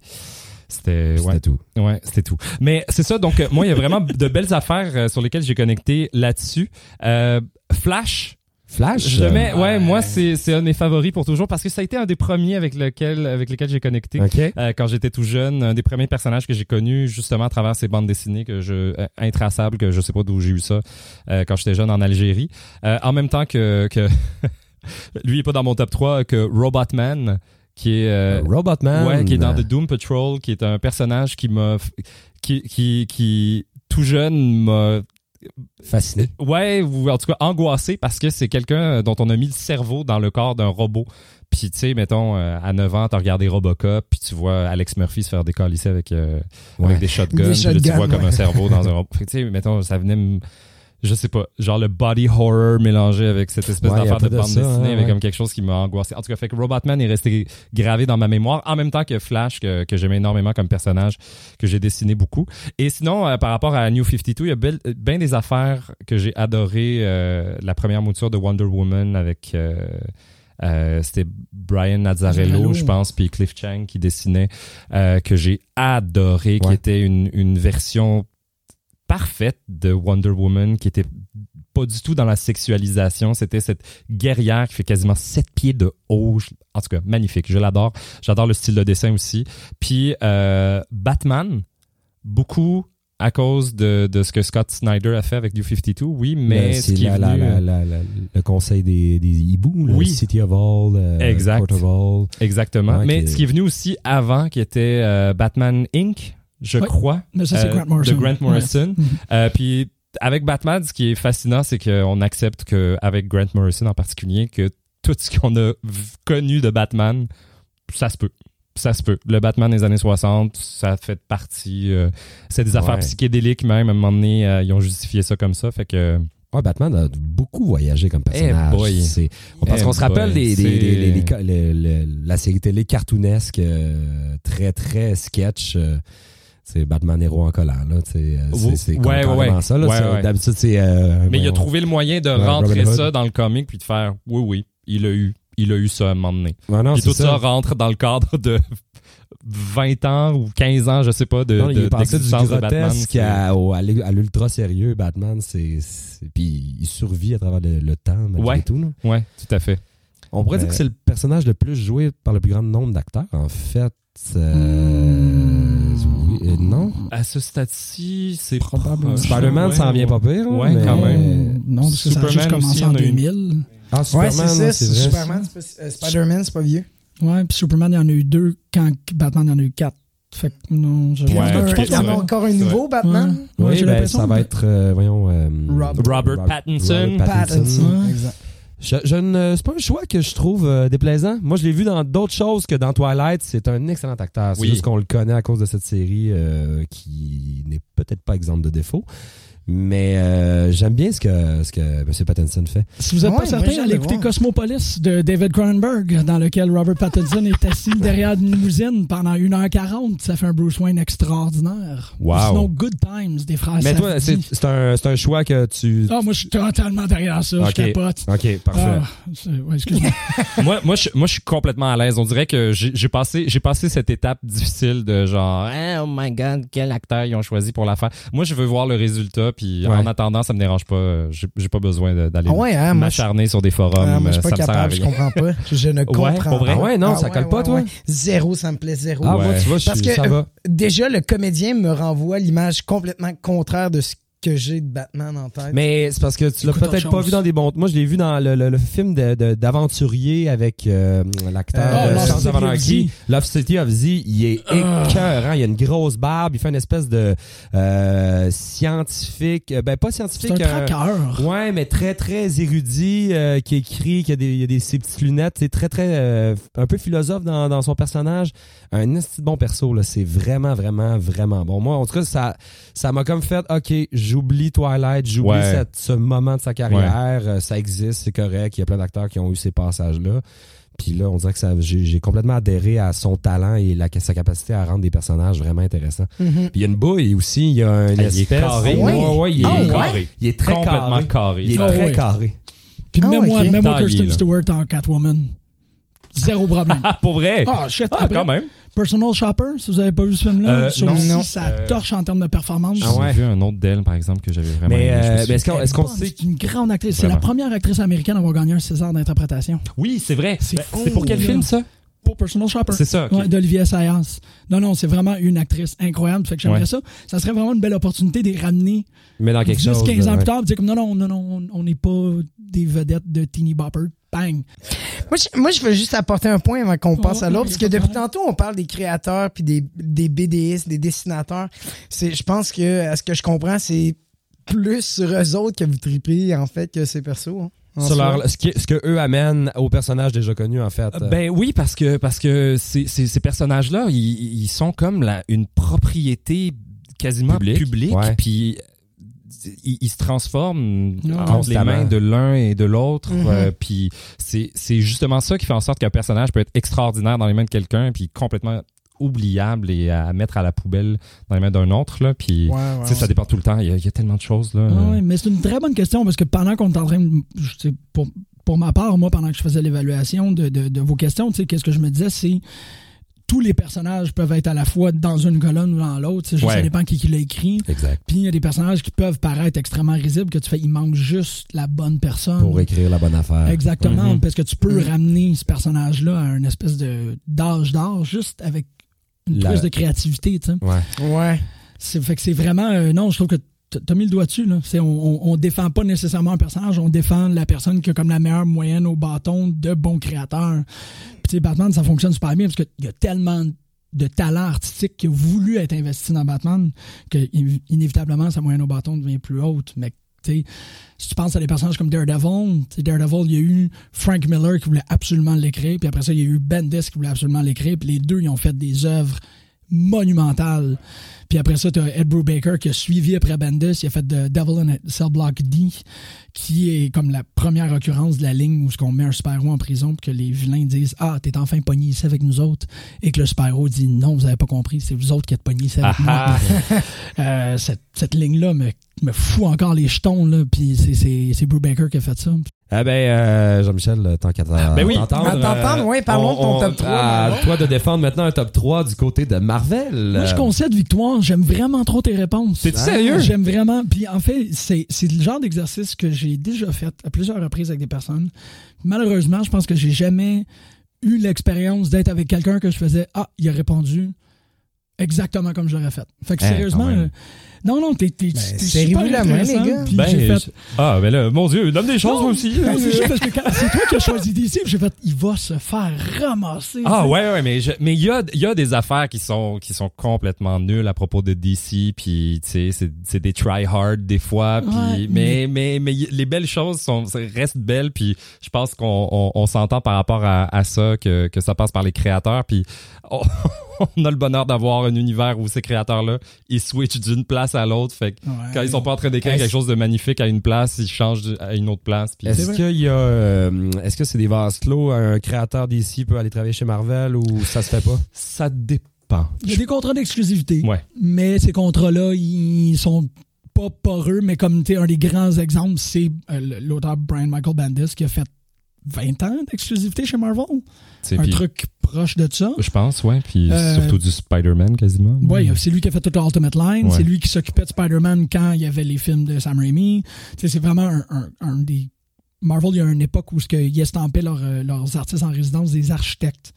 C'était ouais, tout. ouais, c'était tout. Mais c'est ça. Donc moi, il y a vraiment de belles affaires euh, sur lesquelles j'ai connecté là-dessus. Euh, Flash. Flash? Je mets, ouais, moi c'est c'est un de mes favoris pour toujours parce que ça a été un des premiers avec lequel avec lesquels j'ai connecté. Euh, quand j'étais tout jeune, un des premiers personnages que j'ai connus justement à travers ces bandes dessinées que je euh, intraçables que je sais pas d'où j'ai eu ça euh, quand j'étais jeune en Algérie. Euh, en même temps que que lui il est pas dans mon top 3 que Robotman qui est euh, Robotman. ouais, qui est dans The Doom Patrol, qui est un personnage qui m'a qui qui qui tout jeune m'a Fasciné. Ouais, ou en tout cas angoissé parce que c'est quelqu'un dont on a mis le cerveau dans le corps d'un robot. Puis tu sais, mettons, euh, à 9 ans, t'as regardé Robocop, puis tu vois Alex Murphy se faire décalisser avec, euh, Ouais. avec des shotguns, Des là, tu vois comme un cerveau dans un robot. Tu sais, mettons, ça venait me... Je sais pas, genre le body horror mélangé avec cette espèce Ouais, d'affaire de de bande ça, dessinée hein, avec ouais. comme quelque chose qui m'a angoissé. En tout cas, fait que Robotman est resté gravé dans ma mémoire, en même temps que Flash, que, que j'aimais énormément comme personnage, que j'ai dessiné beaucoup. Et sinon, euh, par rapport à New 52, il y a bien ben des affaires que j'ai adoré. euh, la première mouture de Wonder Woman avec... euh, euh, c'était Brian Nazzarello, Nazzarello. je pense, puis Cliff Chang qui dessinait, euh, que j'ai adoré, qui était une, une version parfaite de Wonder Woman, qui était pas du tout dans la sexualisation. C'était cette guerrière qui fait quasiment 7 pieds de haut. En tout cas, magnifique. Je l'adore. J'adore le style de dessin aussi. Puis euh, Batman, beaucoup à cause de, de ce que Scott Snyder a fait avec New 52, oui, mais ce c'est la, venu, la, la- le conseil des, des hiboux, le Oui. City of All, euh, Exact. Court of All. Exactement. Ouais, mais qui- ce qui est venu aussi avant, qui était euh, Batman Inc., je Oui. crois. Mais ça, c'est euh, Grant Morrison. De Grant Morrison. Ouais. Mhm. Euh, puis avec Batman, ce qui est fascinant, c'est qu'on accepte que avec Grant Morrison en particulier, que tout ce qu'on a connu de Batman, ça se peut. Ça se peut. Le Batman des années 60, ça fait partie. euh, c'est des affaires Ouais. psychédéliques même. À un moment donné, euh, ils ont justifié ça comme ça. Fait que. Ouais, Batman a beaucoup voyagé comme personnage. Eh boy. C'est- Parce Eh qu'on se rappelle des, des- c'est- des- les- les- le- le- la série télé cartoonesque euh, très, très sketch. C'est Batman héros en collant, là. euh, C'est c'est Ouais, ça, là. Ouais. D'habitude, c'est. euh, Mais il a trouvé le moyen de rentrer ça dans le comic puis de faire oui, oui, il a eu. Il a eu ça à un moment donné. Non, Puis tout ça. rentre dans le cadre de 20 ans ou 15 ans, je sais pas, de, Non, il de- est passé du d'existence de Batman. grotesque à, à l'u- à l'ultra sérieux. Batman, c'est. Puis il survit à travers le, le temps, malgré tout. là. Ouais, tout à fait. On pourrait dire Euh, que c'est le personnage le plus joué par le plus grand nombre d'acteurs. En fait, euh, Hmm. Euh, non. À ce stade-ci, c'est Probablement. proche. Spider-Man, Ouais, ça en vient pas pire. hein, Ouais, mais- quand même. Non, parce que ça a juste commencé en on a eu une- 2000. Ah, Ouais, Superman, c'est ça. c'est vrai. Superman, c'est pas- euh, Spider-Man, c'est pas vieux. Ouais, puis Superman, il y en a eu deux quand Batman, il y en a eu quatre. Fait que non, je Puis il y en a Ouais, un- ok, il y en a encore un nouveau, Batman? Ouais, Oui, j'ai ben, l'impression ça va être, euh, voyons... euh, Robert Pattinson. Pattinson. Ouais. Exact. Je, je ne- c'est pas un choix que je trouve euh, déplaisant. Moi, je l'ai vu dans d'autres choses que dans Twilight. C'est un excellent acteur. C'est Oui. juste qu'on le connaît à cause de cette série euh, qui n'est peut-être pas exemple de défaut. Mais euh, j'aime bien ce que, ce que M. Pattinson fait. Si vous n'êtes Ouais, pas certain, allez écouter voir. Cosmopolis de David Cronenberg, dans lequel Robert Pattinson est assis derrière une limousine pendant 1h40. Ça fait un Bruce Wayne extraordinaire. Wow. Sinon, Good Times des frères Mais toi, c'est un, c'est un choix que tu... Ah, moi, je suis totalement derrière ça. Ok. Je capote. OK, parfait. Ah, ouais, excuse-moi. moi, moi, je, moi, je suis complètement à l'aise. On dirait que j'ai passé, j'ai passé cette étape difficile de genre, Eh, oh my god, quel acteur ils ont choisi pour la faire. Moi, je veux voir le résultat, puis Ouais. en attendant, ça me dérange pas. Euh, J'ai pas besoin de- d'aller Ah ouais, hein, je- m'acharner sur des forums. Ah, moi, je euh, suis ça pas me sert à capable, je rien. comprends pas. Je ne comprends pas. Ah ouais, non, ça colle pas, toi? Zéro, ça me plaît zéro. Ah, moi, tu vois, je Parce que ça va. déjà, le comédien me renvoie l'image complètement contraire de ce que j'ai de Batman en tête. Mais c'est parce que tu l'as peut-être pas vu dans des bons. Moi, je l'ai vu dans le, le- le film de- de- d'aventurier avec euh, l'acteur Euh, of Anarchy. Z. Love City of Z. Il est Ah. écœurant. Il a une grosse barbe. Il fait une espèce de euh, scientifique. euh, Ben, pas scientifique. C'est un euh, traqueur. Ouais, mais très, très érudit, euh, qui écrit, qui a des, il a des, ses petites lunettes. C'est très, très, euh, un peu philosophe dans, dans son personnage. Un esti de bon perso, là. C'est vraiment, vraiment, vraiment bon. Moi, en tout cas, ça, ça m'a comme fait, OK, j'oublie Twilight, j'oublie Ouais. cette- ce moment de sa carrière. Euh, Ça existe, c'est correct. Il y a plein d'acteurs qui ont eu ces passages-là. Puis là, on dirait que ça, j'ai, j'ai complètement adhéré à son talent et la, sa capacité à rendre des personnages vraiment intéressants. Mhm. Puis il y a une bouille aussi, il y a une Ah, il est espèce... carré. Ouais. Ouais, ouais, il est, Ah, ouais? carré. il est très Complètement carré. carré. Il est Ah, très carré. Puis Ah, même moi, ok. même moi là. Stewart en Catwoman. Zéro problème. Ah, pour vrai? Ah, shit. Ah, Après, quand même. Personal Shopper, si vous avez pas vu ce film-là, Euh, ça non, non. ça Euh, torche en termes de performance. Ah ouais. J'ai vu un autre d'elle, par exemple, que j'avais vraiment Mais, aimé. Euh, mais est-ce qu'on est-ce qu'on Bonne, sait C'est une grande actrice. C'est la première actrice américaine à avoir gagné un César d'interprétation. Oui, c'est vrai. C'est Ben, fou, C'est pour quel là. film, ça? Pour Personal Shopper. C'est ça. Ouais, d'Olivier Assayas. Non, non, c'est vraiment une actrice incroyable. Fait que j'aimerais Ouais. ça. Ça serait vraiment une belle opportunité de les ramener Mais dans quelque 10, chose. 15 ans là, plus ouais. tard. Dire comme non, non, non, non, on- n'est pas des vedettes de Teeny Bopper. Bang. Moi, je, moi, je veux juste apporter un point avant qu'on passe à ouais, l'autre, parce que depuis tantôt, on parle des créateurs puis des, des BDistes, des dessinateurs. C'est, je pense que, à ce que je comprends, c'est plus sur eux autres que vous tripez, en fait, que ces persos. hein, Sur soi. leur- ce, qui- ce que eux amènent aux personnages déjà connus, en fait. Euh, Ben oui, parce que parce que ces, ces, ces personnages-là, ils, ils sont comme la, une propriété quasiment Publique, publique, ouais. puis ils, ils se transforment entre les mains de l'un et de l'autre. Euh, puis c'est c'est justement ça qui fait en sorte qu'un personnage peut être extraordinaire dans les mains de quelqu'un, puis complètement oubliable et à mettre à la poubelle dans les mains d'un autre. Là, puis Ouais, ouais, ça dépend tout le temps. Il y a, il y a tellement de choses. Là. Ouais, mais c'est une très bonne question parce que pendant qu'on est en train de. je sais, Pour, pour ma part, moi, pendant que je faisais l'évaluation de, de, de vos questions, tu sais, qu'est-ce que je me disais, c'est. Tous les personnages peuvent être à la fois dans une colonne ou dans l'autre. Ouais. ça dépend qui, qui l'a écrit. Exact. Puis il y a des personnages qui peuvent paraître extrêmement risibles, que tu fais, il manque juste la bonne personne. Pour écrire la bonne affaire. Exactement, Mhm. parce que tu peux Mhm. ramener ce personnage-là à une espèce de d'âge d'or juste avec une La- plus de créativité, tu sais. Ouais. Ouais. C'est fait que c'est vraiment euh, non, je trouve que t'as mis le doigt dessus là. C'est on, on, on défend pas nécessairement un personnage, on défend la personne qui a comme la meilleure moyenne au bâton de bons créateurs. Puis tu sais Batman ça fonctionne super bien parce qu'il y a tellement de talent artistique qui a voulu être investi dans Batman que in- inévitablement sa moyenne au bâton devient plus haute, mais si tu penses à des personnages comme Daredevil, Daredevil, il y a eu Frank Miller qui voulait absolument l'écrire, puis après ça, il y a eu Bendis qui voulait absolument l'écrire, puis les deux, ils ont fait des œuvres monumentales. Puis après ça, tu as Ed Brubaker qui a suivi après Bendis, il a fait de Devil in a Cell Block D, qui est comme la première occurrence de la ligne où ce qu'on met un super-héros en prison, puis que les vilains disent « Ah, t'es enfin pogné ici avec nous autres », et que le super-héros dit « Non, vous avez pas compris, c'est vous autres qui êtes pogné ici avec Ah, moi. Euh, cette, cette ligne-là me, me fout encore les jetons, là, puis c'est Brubaker qui a fait ça. Eh ben, euh, Jean-Michel, tant qu'à t'en- Ben oui. t'entendre. T'entendre, ouais, parlons de ton on- top 3, À toi de défendre maintenant un top 3 du côté de Marvel. Moi, je concède victoire. J'aime vraiment trop tes réponses. T'es-tu Ah, sérieux? J'aime vraiment. Puis en fait, c'est c'est le genre d'exercice que j'ai déjà fait à plusieurs reprises avec des personnes. Malheureusement, je pense que j'ai jamais eu l'expérience d'être avec quelqu'un que je faisais Ah, il a répondu exactement comme je l'aurais fait. Fait que Hein, sérieusement, quand même. euh, non, non, t'es t'es- Ben, t'es serrez-vous la main, les gars. Ben, fait, Ah, ben là, mon Dieu, donne des choses Non, aussi. c'est juste parce que quand- c'est toi qui as choisi DC, puis j'ai fait, il va se faire ramasser. Ah ouais ouais mais je- mais il y a il y a des affaires qui sont qui sont complètement nulles à propos de DC puis tu sais c'est c'est des try hard des fois puis Ouais, mais, mais mais les belles choses sont restent belles puis je pense qu'on on, on s'entend par rapport à, à ça que que ça passe par les créateurs puis on, on a le bonheur d'avoir un univers où ces créateurs là ils switchent d'une place à l'autre fait que Ouais. quand ils sont pas en train d'écrire quelque chose de magnifique à une place ils changent à une autre place Est-ce qu'il y a, euh, est-ce que c'est des vases clos, un créateur d'ici peut aller travailler chez Marvel ou ça se fait pas? ça dépend Il y a des contrats d'exclusivité, Ouais. mais ces contrats-là, ils sont pas poreux, mais comme tu sais, un des grands exemples, c'est euh, l'auteur Brian Michael Bendis qui a fait 20 ans d'exclusivité chez Marvel? Un truc proche de ça? je pense ouais puis Euh, surtout du Spider-Man quasiment Oui, c'est lui qui a fait toute la Ultimate Line. Ouais. C'est lui qui s'occupait de Spider-Man quand il y avait les films de Sam Raimi. C'est vraiment un, un- un des. Marvel, il y a une époque où ils estampaient leurs, euh, leurs artistes en résidence des architectes.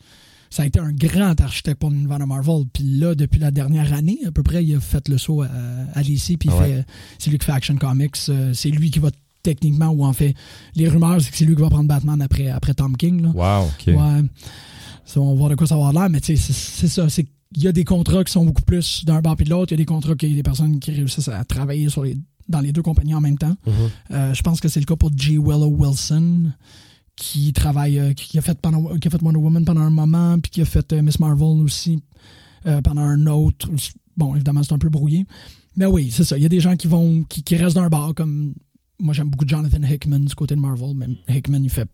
Ça a été un grand architecte pour l'univers de Marvel. Puis là, depuis la dernière année, à peu près, il a fait le saut à, à DC. Puis ouais. fait- c'est lui qui fait Action Comics. Euh, C'est lui qui va techniquement, ou en fait, les rumeurs, c'est que c'est lui qui va prendre Batman après, après Tom King. Là. Wow, ok. Ouais. Ça, on va voir de quoi ça va l'air, mais tu sais, c'est- ça. Il y a des contrats qui sont beaucoup plus d'un bord puis de l'autre. Il y a des contrats a des personnes qui réussissent à travailler sur les, dans les deux compagnies en même temps. Euh, je pense que c'est le cas pour G. Willow Wilson, qui travaille, euh, qui, qui a fait pendant, qui a fait Wonder Woman pendant un moment, puis qui a fait euh, Miss Marvel aussi pendant un autre. Bon, évidemment, c'est un peu brouillé. Mais oui, c'est ça. Il y a des gens qui vont, qui, qui restent d'un bar, comme moi, j'aime beaucoup Jonathan Hickman du côté de Marvel. Mais Hickman, il fait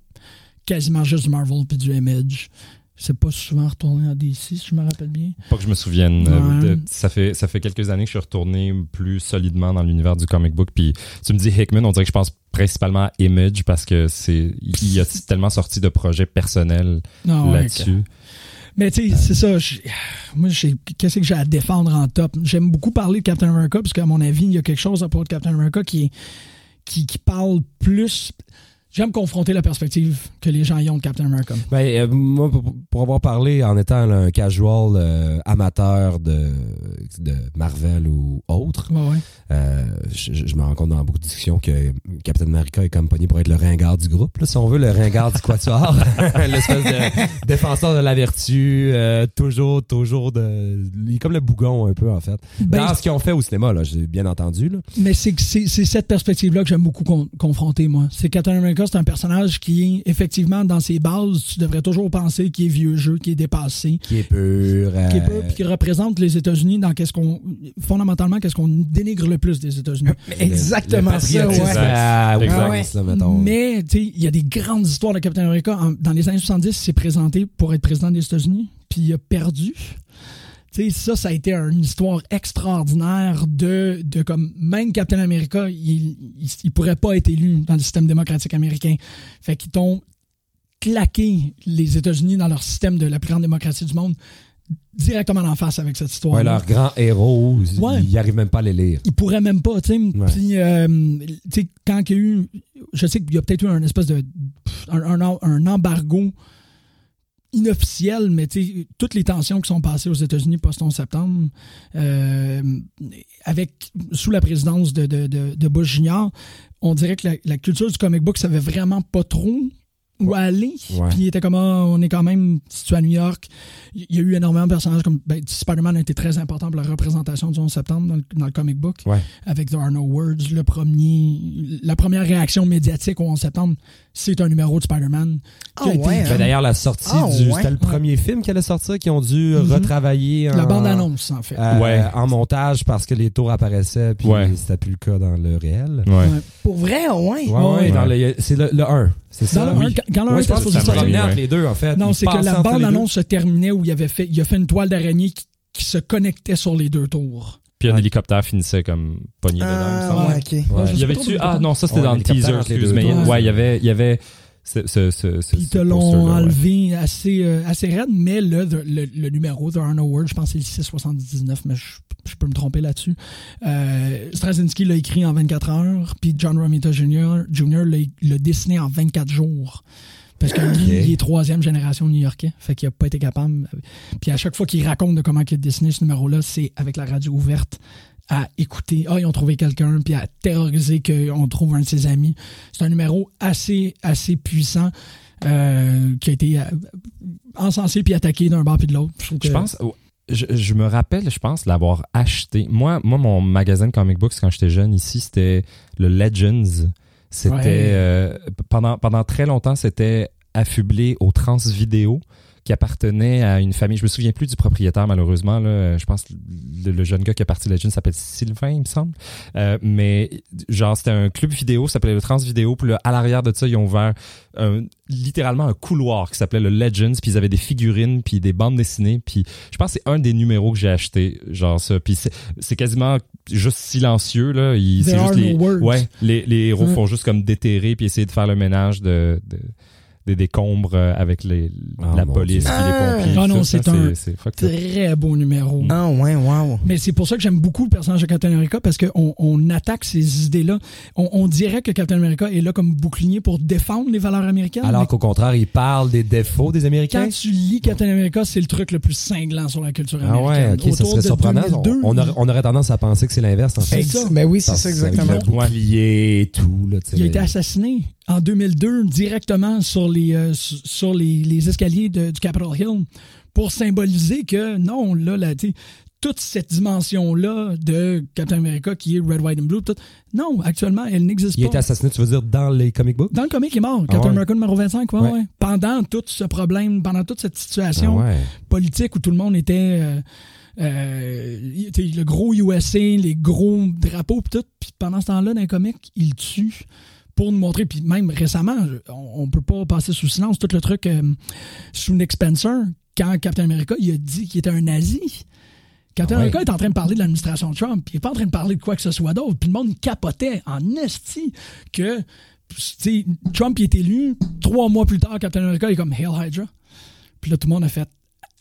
quasiment juste du Marvel puis du Image. C'est pas souvent retourné à DC, si je me rappelle bien. Pas que je me souvienne. euh, Ouais. de- ça, fait, ça fait quelques années que je suis retourné plus solidement dans l'univers du comic book. Puis tu me dis Hickman, on dirait que je pense principalement à Image parce que c'est il a tellement sorti de projets personnels ouais, là-dessus. Mais tu sais, c'est ça. Moi, j'ai- qu'est-ce que j'ai à défendre en top? J'aime beaucoup parler de Captain America, parce qu'à mon avis, il y a quelque chose à propos de Captain America qui, est- qui, qui parle plus. J'aime confronter la perspective que les gens y ont de Captain America. Ben, euh, moi, pour, avoir parlé en étant là, un casual euh, amateur de, de Marvel ou autre, Ouais, ouais. euh, je, me rends compte dans beaucoup de discussions que Captain America est comme pogné pour être le ringard du groupe, là, si on veut, le ringard du quatuor, l'espèce de défenseur de la vertu, toujours, toujours de... Il est comme le bougon un peu, en fait. Ben, dans ce qu'ils ont fait au cinéma, là, j'ai bien entendu. Là. Mais c'est cette perspective-là que j'aime beaucoup con- confronter, moi. C'est Captain America, c'est un personnage qui, effectivement, dans ses bases, tu devrais toujours penser qu'il est vieux jeu, qu'il est dépassé, Qui est pur. euh, qui est peu, puis qui représente les États-Unis dans qu'est-ce qu'on, fondamentalement, qu'est-ce qu'on dénigre le plus des États-Unis. Exactement le ça, ouais. Exact. là, mettons. Mais, tu sais, il y a des grandes histoires de Captain America. En- dans les années 70, il s'est présenté pour être président des États-Unis, puis il a perdu. Ça, ça a été une histoire extraordinaire de, de comme, même Captain America, il, il, il pourrait pas être élu dans le système démocratique américain. Fait qu'ils t'ont claqué les États-Unis dans leur système de la plus grande démocratie du monde directement en face avec cette histoire. Ouais, leurs grands héros, ils- Ouais. ils arrivent même pas à les lire. il pourrait même pas, tu sais. Ouais. Puis, euh, tu sais, quand il y a eu, je sais qu'il y a peut-être eu un espèce de, un, un- un embargo inofficiel, mais tu sais, toutes les tensions qui sont passées aux États-Unis post-11 septembre, euh, avec, sous la présidence de, de, de, de Bush Jr., on dirait que la, la culture du comic book savait vraiment pas trop où aller. Puis il était comme, ah, on est quand même situé à New York. Il y a eu énormément de personnages comme ben, Spider-Man a été très important pour la représentation du 11 septembre dans le, dans le comic book. Ouais. Avec There Are No Words, le premier, la première réaction médiatique au 11 septembre, c'est un numéro de Spider-Man. qui a été- ouais, Ben, hein? D'ailleurs, la sortie Ah, du. ouais. C'était le premier film qui allait sortir, qui ont dû Mhm. retravailler. La bande-annonce, en fait. euh, Ouais. En montage parce que les tours apparaissaient, puis Ouais. c'était plus le cas dans le réel. Ouais. Ouais. Pour vrai, ouais. Ouais, ouais, Ouais. dans le- c'est le, le 1. C'est ça? Dans le oui. quand- quand le un Ouais, était supposé ça sortir. Ouais. les deux, en fait. Non, c'est que la bande-annonce se terminait où il avait fait, il a fait une toile d'araignée qui, qui se connectait sur les deux tours. Puis un Ouais. hélicoptère finissait comme pogné dedans. Ah, ouais, ok. Ouais, y pas avait trop tu de ah non ça c'était Ouais, dans le teaser entre les excuse deux mais tours. ouais il y avait il y avait ce ce ce ce, Puis ils te l'ont ouais. enlevé assez, euh, assez raide, mais le, le, le numéro There Are No Words, je pense que c'est le 679, mais je, je peux me tromper là-dessus. Euh, Straczynski l'a écrit en 24 heures, puis John Romita Jr. Jr. l'a dessiné en 24 jours. Parce que lui, il est troisième génération new-yorkais. Fait qu'il a pas été capable. Puis à chaque fois qu'il raconte de comment il a dessiné ce numéro-là, c'est avec la radio ouverte à écouter. Ah, ils ont trouvé quelqu'un, puis à terroriser qu'on trouve un de ses amis. C'est un numéro assez, assez puissant. euh, qui a été euh, encensé puis attaqué d'un bord puis de l'autre. Je que- pense, oh, je, je me rappelle, je pense, l'avoir acheté. Moi, moi, mon magasin de comic books quand j'étais jeune ici, c'était le Legends. C'était Ouais. euh, pendant pendant très longtemps, c'était affublé au trans vidéo qui appartenait à une famille. Je me souviens plus du propriétaire malheureusement. Là, je pense le, le jeune gars qui a parti Legends s'appelle Sylvain, il me semble. Euh, mais genre c'était un club vidéo, ça s'appelait le Trans Vidéo. Puis là, à l'arrière de ça, ils ont ouvert un- littéralement un couloir qui s'appelait le Legends. Puis ils avaient des figurines, puis des bandes dessinées. Puis je pense que c'est un des numéros que j'ai acheté, genre ça. Puis c'est, quasiment juste silencieux là. C'est juste les, no ouais, les, les héros Mm. font juste comme déterrer puis essayer de faire le ménage de, de- des décombres euh, avec les, Oh, la police puis les Ah. pompiers. Ah non, ça, c'est un. Très beau numéro. Ah ouais, wow. Mais c'est pour ça que j'aime beaucoup le personnage de Captain America parce qu'on on attaque ces idées-là. On, on dirait que Captain America est là comme bouclier pour défendre les valeurs américaines. Alors mais qu'au contraire, il parle des défauts des Américains? quand tu lis Captain America, c'est le truc le plus cinglant sur la culture Ah ouais, américaine. ok, ça serait de surprenant. 2002, on, aurait, on aurait tendance à penser que c'est l'inverse, en fait. C'est ça. Ben oui, c'est ça exactement. Le bouclier et tout. Là, tu sais, Il a été assassiné en 2002 directement sur les, euh, sur sur les, les escaliers de- du Capitol Hill pour symboliser que non, là, là toute cette dimension-là de Captain America qui est Red, White and Blue, tout, non, actuellement, elle n'existe Il a pas. été assassiné, tu veux dire, dans les comic books? Dans le comic, il est mort. Ah Captain ouais. America numéro 25, ouais, Ouais. ouais. Pendant tout ce problème, pendant toute cette Ah situation ouais. politique où tout le monde était. euh, euh, le gros USA, les gros drapeaux, pis tout. Puis pendant ce temps-là, dans les comics, il tue pour nous montrer. Puis même récemment, on, on peut pas passer sous silence tout le truc euh, sous Nick Spencer, quand Captain America il a dit qu'il était un nazi. Captain Ah ouais. America est en train de parler de l'administration Trump. Il est pas en train de parler de quoi que ce soit d'autre. Puis le monde capotait en esti que tu sais, Trump il est élu. Trois mois plus tard, Captain America est comme Hail Hydra. Puis là, tout le monde a fait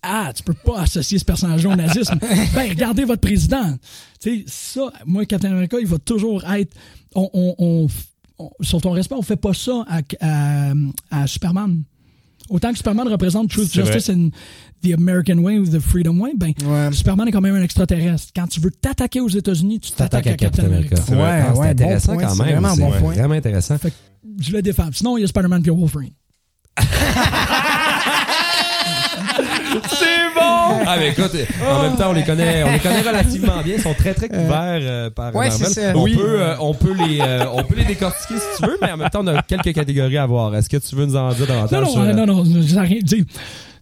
Ah, tu peux pas associer ce personnage au nazisme. ben, regardez votre président. Tu sais, ça, moi, Captain America, il va toujours être. On, on, on- on- sur ton respect, on fait pas ça à, à, à Superman. Autant que Superman représente Truth, Justice and the American Way ou the Freedom Way, ben, Ouais. Superman est quand même un extraterrestre. Quand tu veux t'attaquer aux États-unis, tu t'attaques à Captain America. C'est vrai. Ouais, Ah, c'est ouais, bon intéressant point, quand c'est même. vraiment bon point. vraiment intéressant. Je le défends. Sinon, il y a Spider-Man et Wolverine. C'est bon! Ah, mais écoute, en même temps, on les connaît, on les connaît relativement bien. Ils sont très, très couverts euh, par ouais, Marvel. c'est ça. On, Oui. peut, euh, on, peut les, euh, on peut les décortiquer si tu veux, mais en même temps, on a quelques catégories à voir. Est-ce que tu veux nous en dire davantage? Non, non, sur, euh, euh, non, non, j'ai rien dit.